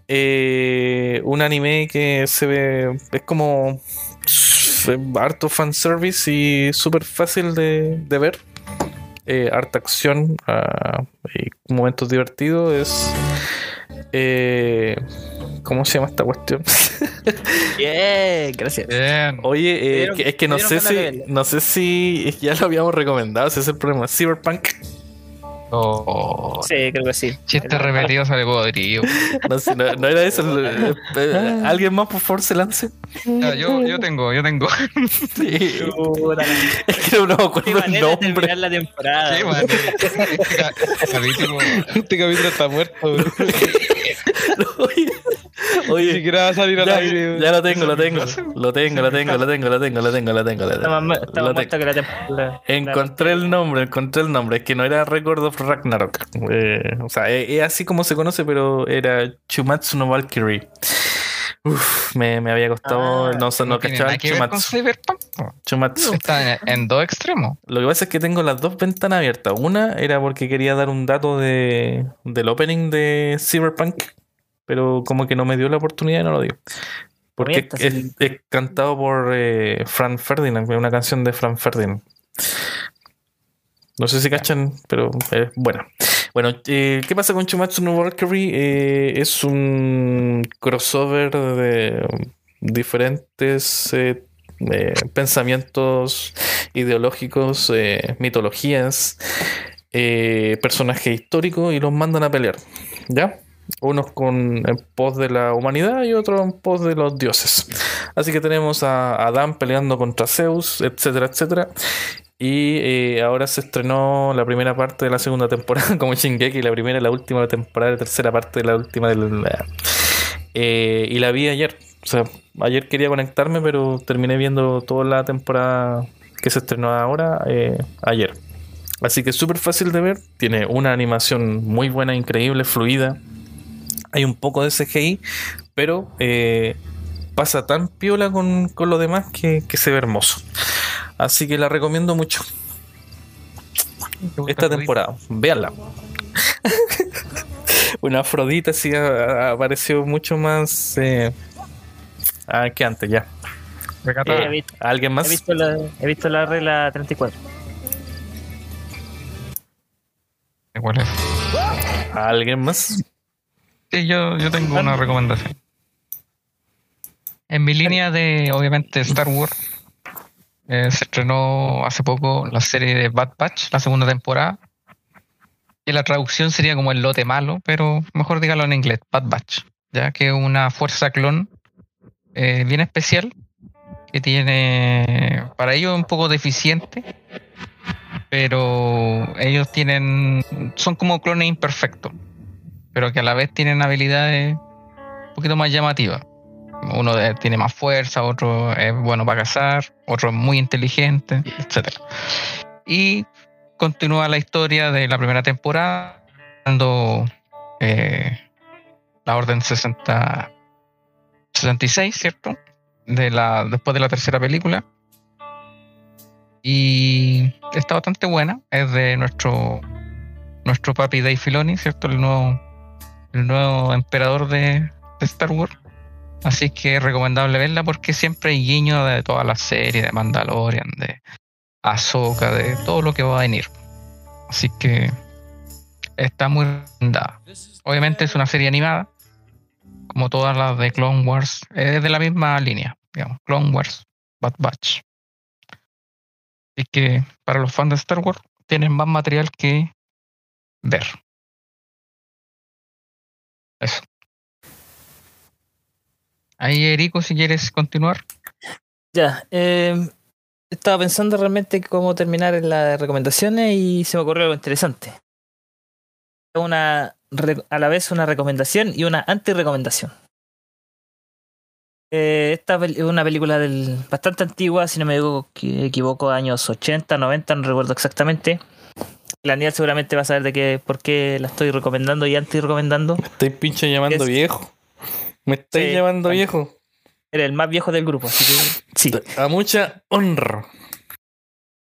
Eh, un anime que se ve, es como eh, harto fanservice y súper fácil de, de ver. Eh, harta acción ah, y momentos divertidos. Es. eh, ¿Cómo se llama esta cuestión? Bien, gracias. Bien. Oye, eh, dieron- es que no sé si no sé si ya lo habíamos recomendado, ese es el problema. Cyberpunk, Oh, Sí, creo que sí. chiste repetido sale podrido. no, sé, no, no era eso. eh, ¿Alguien más por favor se lance? Ya, yo, yo tengo, yo tengo. Sí. Es que no me Qué acuerdo el de nombre. la temporada. Qué. Este este capítulo. Este capítulo está muerto, bro. Oye, Ni siquiera va a salir al ya, aire. ya lo tengo, lo tengo. Lo tengo, lo tengo, lo tengo, lo tengo, lo tengo, lo tengo. lo tengo. Encontré el nombre, encontré el nombre. Es que no era Record of Ragnarok. Eh, o sea, es, es así como se conoce, pero era Chumatsu no Valkyrie. Uf, me, me había costado. Ah, no, no, No cachaba Chumatsu. Chumatsu. Está en, en dos extremos. Lo que pasa es que tengo las dos ventanas abiertas. Una era porque quería dar un dato de, del opening de Cyberpunk, pero como que no me dio la oportunidad y no lo dio. Porque es, sí. es cantado por eh, Frank Ferdinand, una canción de Frank Ferdinand. No sé si cachan, pero es buena. Bueno, eh, ¿qué pasa con Chumatsu no Valkyrie? Eh, es un crossover de diferentes eh, eh, pensamientos ideológicos, eh, mitologías, eh, personajes históricos y los mandan a pelear. ¿Ya? Unos con en pos de la humanidad y otros en pos de los dioses. Así que tenemos a Adán peleando contra Zeus, etcétera, etcétera. Y eh, ahora se estrenó la primera parte de la segunda temporada, como Shingeki, la primera la última temporada, la tercera parte de la última de eh, y la vi ayer. O sea, ayer quería conectarme, pero terminé viendo toda la temporada que se estrenó ahora eh, ayer. Así que es súper fácil de ver. Tiene una animación muy buena, increíble, fluida. Hay un poco de CGI, pero eh, pasa tan piola con, con lo demás que, que se ve hermoso. Así que la recomiendo mucho esta temporada. Véanla. Una Afrodita sí apareció mucho más eh, ah, que antes ya. Eh, he, visto, ¿Alguien he más? visto la, he visto la regla 34. ¿Cuál es? ¿Alguien más? Sí, yo, yo tengo una recomendación. En mi línea de, obviamente, Star Wars, eh, se estrenó hace poco la serie de Bad Batch, la segunda temporada. Y la traducción sería como el lote malo, pero mejor dígalo en inglés, Bad Batch, ya que es una fuerza clon eh, bien especial, que tiene, para ellos un poco deficiente, pero ellos tienen, son como clones imperfectos pero que a la vez tienen habilidades un poquito más llamativas. Uno tiene más fuerza, otro es bueno para cazar, otro es muy inteligente, etc. Y continúa la historia de la primera temporada, dando eh, la Orden 60, 66, ¿cierto? De la, después de la tercera película. Y está bastante buena. Es de nuestro, nuestro papi Dave Filoni, ¿cierto? El nuevo el nuevo emperador de, Star Wars. Así que es recomendable verla porque siempre hay guiño de todas las series, de Mandalorian, de Ahsoka, de todo lo que va a venir. Así que está muy recomendada. Obviamente es una serie animada, como todas las de Clone Wars, es de la misma línea, digamos, Clone Wars, Bad Batch. Y que para los fans de Star Wars tienen más material que ver. Eso. Ahí, Erico, si quieres continuar. Ya, eh, estaba pensando realmente cómo terminar en las recomendaciones y se me ocurrió algo interesante. Una, a la vez una recomendación y una anti-recomendación. Eh, esta es una película del, bastante antigua, si no me equivoco, años 80, 90, no recuerdo exactamente. La Daniel seguramente va a saber de qué, por qué la estoy recomendando y anti-recomendando. Me estáis pinche llamando Es- viejo. Me estáis Sí, llamando viejo. Era el más viejo del grupo, así que sí. A mucha honra.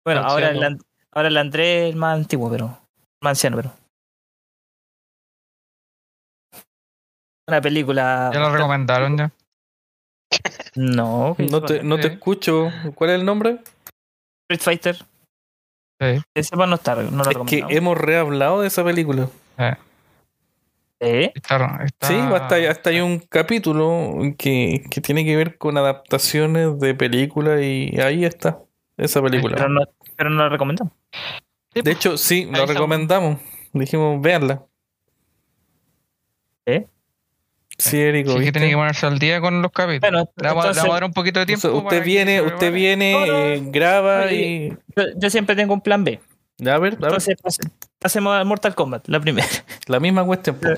Bueno, ahora el, ahora el Andrés es el más antiguo, pero. Más anciano, pero. Una película. Ya lo recomendaron ya. No, No te, no te escucho. ¿Cuál es el nombre? Street Fighter. Sí. Que sepa no está, no lo Es que hemos rehablado de esa película. Eh, ¿Eh? está- está- Sí, hasta, hasta hay un capítulo que, que tiene que ver con adaptaciones de películas y ahí está, esa Pero película. no, pero no lo recomendamos. De hecho, sí, lo está. recomendamos. Dijimos, véanla. ¿Eh? Sí, Erico, Sí que tiene que ponerse al día con los capítulos. Bueno, le, vamos, le entonces- vamos a dar un poquito de tiempo. Usted viene, usted prepare. viene, No, no, eh, graba Oye, y... Yo, yo siempre tengo un plan B. A ver, a ver, Entonces pase- pasemos a Mortal Kombat, la primera. la misma cuestión. po.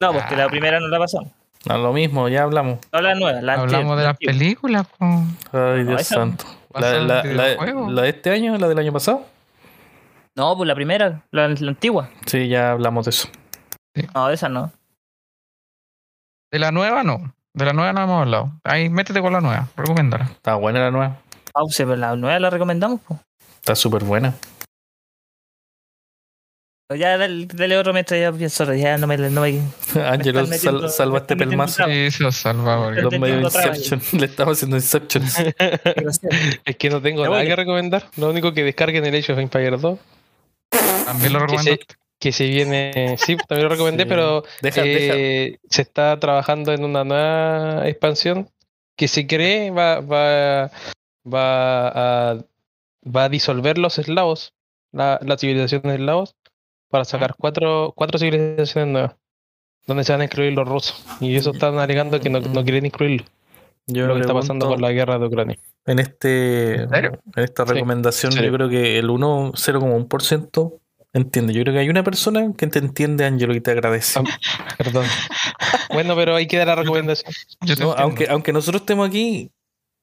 No, porque la Ah. primera no la pasamos. No, lo mismo, ya hablamos. No la nueva, la anterior, Hablamos de la las películas. Ay, Dios esa- santo. La, la, la, la de este año, la del año pasado. No, pues la primera, la, la antigua. Sí, ya hablamos de eso. No, de esa no. De la nueva no. De la nueva no hemos hablado. Ahí, métete con la nueva. Recomiéndala. Está buena la nueva. Ah, pues, pero la nueva la recomendamos, pues. Está súper buena. Ya dale, dale otro mientras ya pienso, ya no me, no me Ángelo, metiendo- sal, salva me este pelmazo. Sí, eso salva. Los. Le estamos haciendo Inception. Es que no tengo Ya nada voy. que recomendar. Lo único que descarguen el Age of Empires 2. También lo Que se, recomiendo. Que se viene. Sí, también lo recomendé, Sí. pero Deja, deja. eh, se está trabajando en una nueva expansión que se cree va, va, va, a, va a disolver los eslavos, la, la civilización de eslavos, para sacar cuatro, cuatro civilizaciones nuevas, donde se van a incluir los rusos. Y eso están alegando que no, no quieren incluirlo. Yo lo que está pasando con la guerra de Ucrania. En este ¿En esta Sí, recomendación, en yo creo que el 1, 0,1% entiende. Yo creo que hay una persona que te entiende, Ángelo, y te agradece. Ah, Perdón. bueno, pero ahí queda la recomendación. Yo te No, entiendo. aunque, aunque nosotros estemos aquí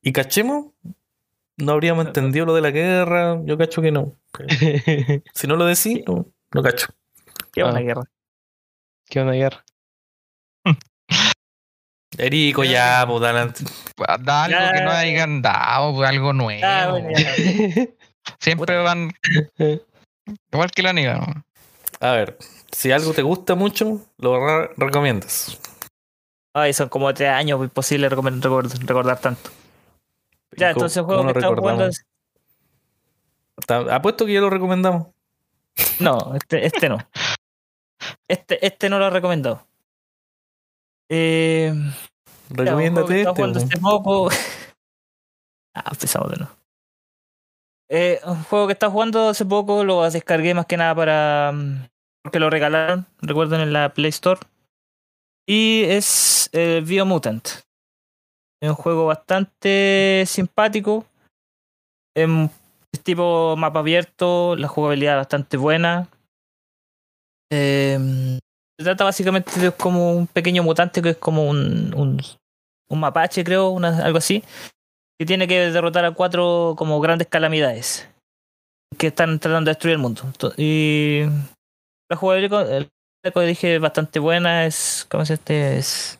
y cachemos, no habríamos entendido lo de la guerra. Yo cacho que no. Si no lo decís, no, no cacho. Qué buena Ah. guerra. ¿Qué una guerra? Erico, ya, pues, dale. Ah, Da algo Ya. que no hayan dado, pues, algo nuevo. Ah, bueno. Siempre van. Igual que la niga, ¿no? A ver, si algo te gusta mucho, lo re- recomiendas. Ay, son como tres años, pues, imposible recordar, recordar tanto. Ya, ¿Y cómo- entonces el juego que estaba jugando es... Apuesto que ya lo recomendamos. No, este, este no. Este, este no lo he recomendado. Eh, ya, que Recomiéndate estaba este. jugando hace poco. ah, empezamos de nuevo. Eh, un juego que estaba jugando hace poco, lo descargué más que nada para. mm, porque lo regalaron, recuerden, en la Play Store. Y es eh, Biomutant. Es un juego bastante simpático. Es tipo mapa abierto, la jugabilidad bastante buena. Em, se trata básicamente de como un pequeño mutante que es como un, un, un mapache, creo, una- algo así, que tiene que derrotar a cuatro como grandes calamidades que están tratando de destruir el mundo. Y la jugabilidad, como dije, es bastante buena, es, ¿cómo se este? Es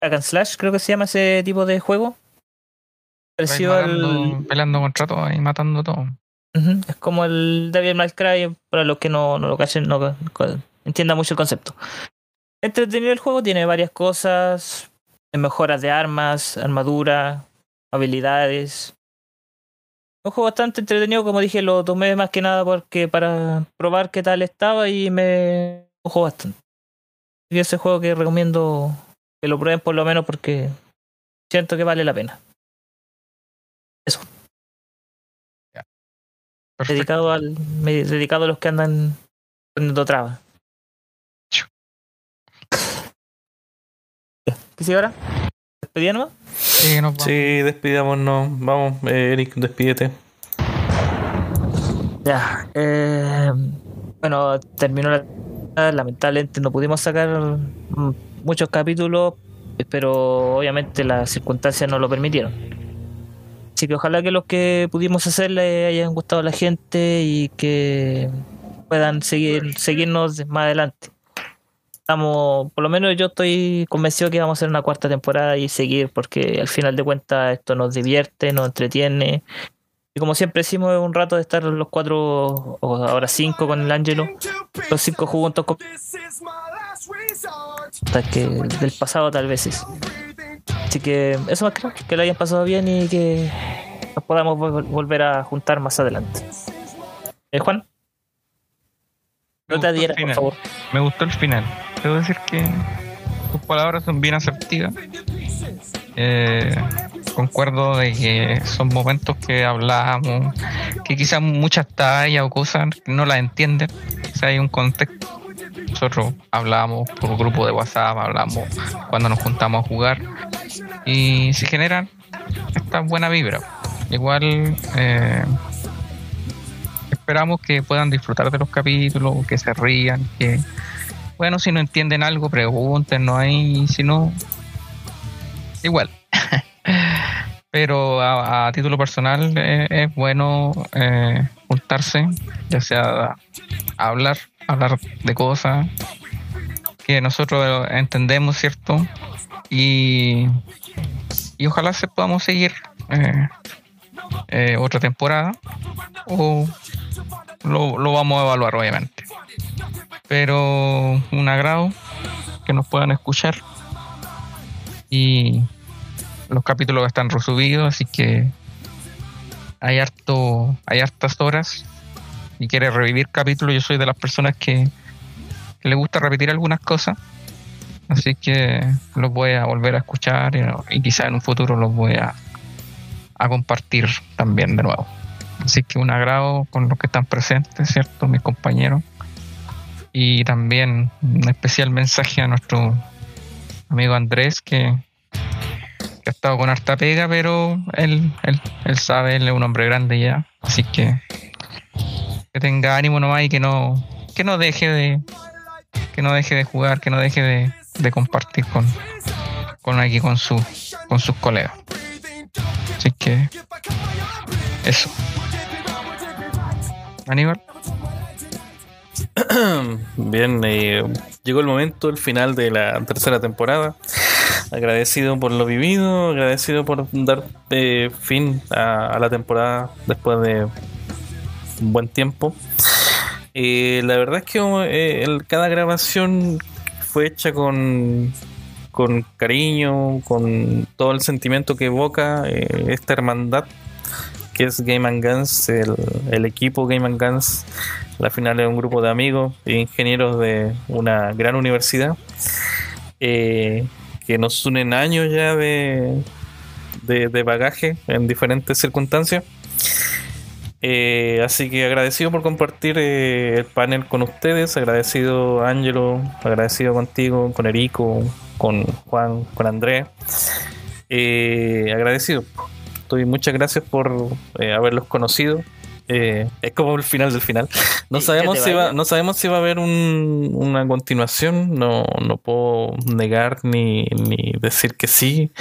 Hack and Slash, creo que se llama ese tipo de juego. Parecido Vais al... matando, peleando contra todo y matando todo. Es como el Devil May Cry, para los que no, no lo cachen, no co- entiendan mucho el concepto. Entretenido el juego, tiene varias cosas, mejoras de armas, armadura, habilidades. Un juego bastante entretenido, como dije, lo tomé más que nada porque para probar qué tal estaba y me ojo bastante. Y ese juego que recomiendo que lo prueben por lo menos porque siento que vale la pena. Perfecto. Dedicado al me- dedicado a los que andan poniendo trabas. ¿Qué sigue ahora? ¿Despedida nomás? Sí, nos vamos. Sí, despidámonos. Vamos, eh, Eric, despídete. Ya. eh, bueno, terminó la. Lamentablemente no pudimos sacar muchos capítulos, pero obviamente las circunstancias no lo permitieron. Así que ojalá que los que pudimos hacer le hayan gustado a la gente y que puedan seguir seguirnos más adelante. Estamos, por lo menos yo estoy convencido que vamos a hacer una cuarta temporada y seguir, porque al final de cuentas esto nos divierte, nos entretiene y como siempre decimos, es un rato de estar los cuatro, o ahora cinco con el Ángelo, los cinco juntos con hasta que del pasado tal vez es. Así que eso más creo, que lo hayan pasado bien y que nos podamos vol- volver a juntar más adelante. Eh, Juan, no te adhieras, por favor. Me gustó el final. Debo decir que tus palabras son bien asertivas. Eh, concuerdo de que son momentos que hablamos, que quizás muchas tallas o cosas no las entienden. O hay un contexto. Nosotros hablamos por grupo de WhatsApp, hablamos cuando nos juntamos a jugar y se generan esta buena vibra. Igual eh, esperamos que puedan disfrutar de los capítulos, que se rían, que bueno, si no entienden algo, pregunten, no hay, si no, igual. Pero a, título personal eh, es bueno eh, juntarse, ya sea hablar, hablar de cosas que nosotros entendemos, ¿cierto? Y, y ojalá se podamos seguir eh, eh, otra temporada o lo, lo vamos a evaluar, obviamente. Pero un agrado que nos puedan escuchar. Y los capítulos están resubidos así que hay harto hay hartas horas. Y quiere revivir capítulos yo soy de las personas que, le gusta repetir algunas cosas. Así que los voy a volver a escuchar y, y quizá en un futuro los voy a, a compartir también de nuevo. Así que un agrado con los que están presentes cierto mis compañeros y también un especial mensaje a nuestro amigo Andrés que, que ha estado con harta pega, pero él, él, él sabe, él es un hombre grande ya, así que que tenga ánimo nomás y que no, que no deje de que no deje de jugar, que no deje de, de compartir con, con aquí con su con sus colegas. Así que eso. Aníbal. Bien, eh, llegó el momento, el final de la tercera temporada. Agradecido por lo vivido, agradecido por dar eh, fin a, la temporada después de un buen tiempo. Eh, la verdad es que eh, cada grabación fue hecha con, con cariño, con todo el sentimiento que evoca eh, esta hermandad que es Game and Guns, el, el equipo Game and Guns. La final es un grupo de amigos e ingenieros de una gran universidad eh, que nos unen años ya de, de, bagaje en diferentes circunstancias. Eh, así que agradecido por compartir el panel con ustedes, agradecido Ángelo, agradecido contigo, con Erico, con Juan, con Andrés. Eh, agradecido. Estoy muchas gracias por eh, haberlos conocido. Eh, es como el final del final. No Sí, sabemos si va, no sabemos si va a haber un- una continuación. No, no puedo negar ni, ni decir que sí.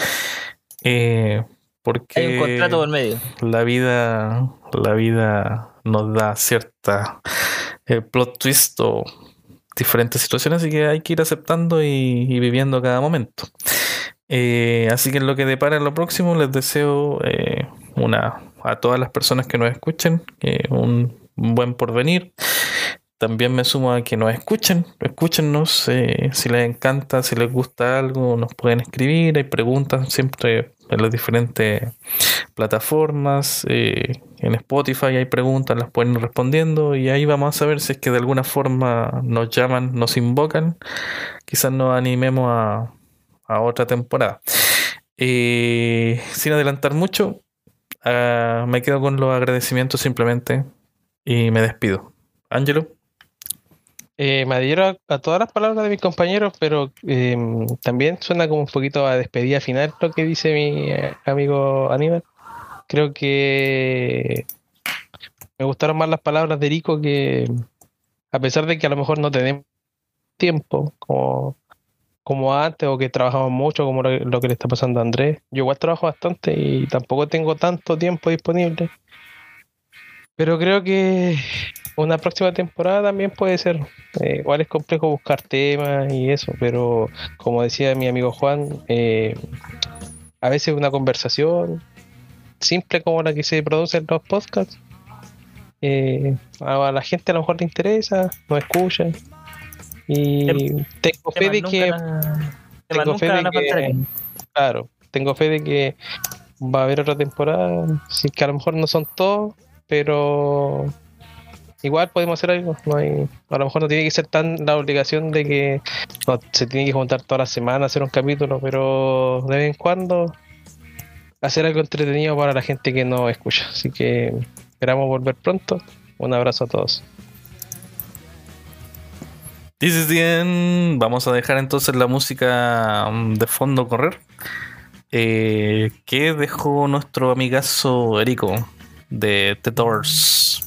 Eh, porque Hay un contrato por medio. la vida la vida nos da cierta plot twist o diferentes situaciones así que hay que ir aceptando y, viviendo cada momento. Eh, así que en lo que depara en lo próximo les deseo eh, una a todas las personas que nos escuchen eh, un buen porvenir. También me sumo a que nos escuchen, escúchennos, eh, si les encanta, si les gusta algo, nos pueden escribir, hay preguntas siempre en las diferentes plataformas, eh, en Spotify hay preguntas, las pueden ir respondiendo y ahí vamos a saber si es que de alguna forma nos llaman, nos invocan, quizás nos animemos a, a otra temporada. Eh, sin adelantar mucho, ah, me quedo con los agradecimientos simplemente y me despido. Ángelo, Eh, me adhiero a, todas las palabras de mis compañeros, pero eh, también suena como un poquito a despedida final lo que dice mi eh, amigo Aníbal. Creo que me gustaron más las palabras de Rico que, a pesar de que a lo mejor no tenemos tiempo como, como antes o que trabajamos mucho, como lo, lo que le está pasando a Andrés, yo igual trabajo bastante y tampoco tengo tanto tiempo disponible. Pero creo que una próxima temporada también puede ser. Eh, igual es complejo buscar temas y eso, pero como decía mi amigo Juan, eh, a veces una conversación simple como la que se produce en los podcasts, eh, a la gente a lo mejor le interesa, nos escucha. Y tengo fe de que, tengo fe de que- claro, tengo fe de que va a haber otra temporada, sí que a lo mejor no son todos, pero igual podemos hacer algo. No hay, a lo mejor no tiene que ser tan la obligación de que no, se tiene que juntar toda la semana hacer un capítulo, pero de vez en cuando hacer algo entretenido para la gente que nos escucha. Así que esperamos volver pronto. Un abrazo a todos. This end. Vamos a dejar entonces la música mm, de fondo correr. Eh, ¿Qué dejó nuestro amigazo Erico de The Doors?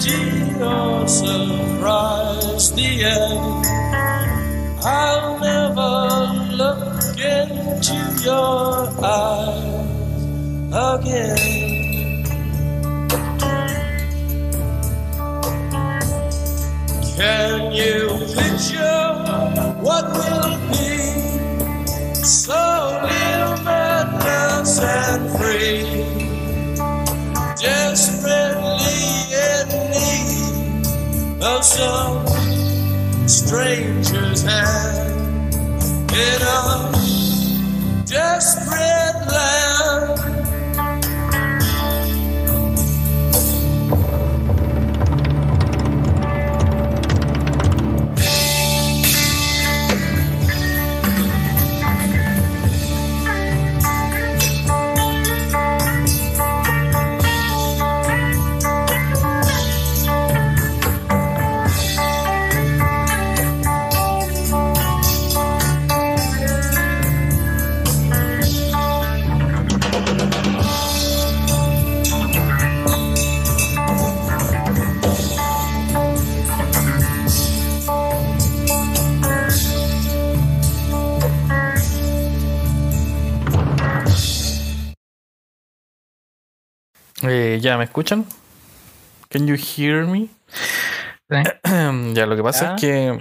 safety or surprise. The end. I'll never look into your eyes again. ¿Ya me escuchan? Can you hear me? Ya, lo que pasa es que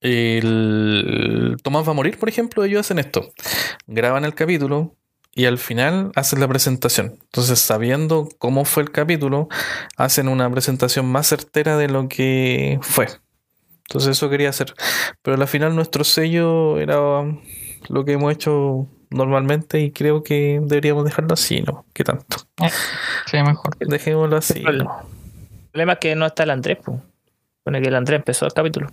el Tomás va a morir, por ejemplo, ellos hacen esto. Graban el capítulo y al final hacen la presentación. Entonces, sabiendo cómo fue el capítulo, hacen una presentación más certera de lo que fue. Entonces, eso quería hacer. Pero al final nuestro sello era lo que hemos hecho normalmente y creo que deberíamos dejarlo así, ¿no? ¿Qué tanto? Eh, sí, mejor. Dejémoslo así. El problema, es que no está el Andrés, pues. Bueno, que el Andrés empezó el capítulo.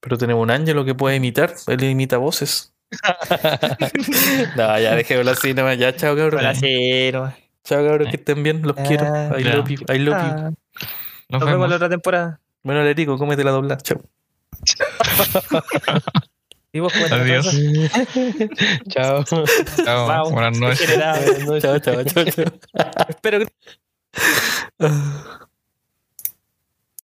Pero tenemos un ángelo que puede imitar, él imita voces. no, ya dejémoslo así nomás, ya chao cabrón. Hola. Chao cabrón, que eh. estén bien, los quiero. Ah, I claro. love Nos, vemos. vemos. la otra temporada. Bueno, Lerico, cómete la dobla, chao. Y vos pues, Adiós. chao. Chao. Buenas noches. Chao, chao, chao. chao. Espero que.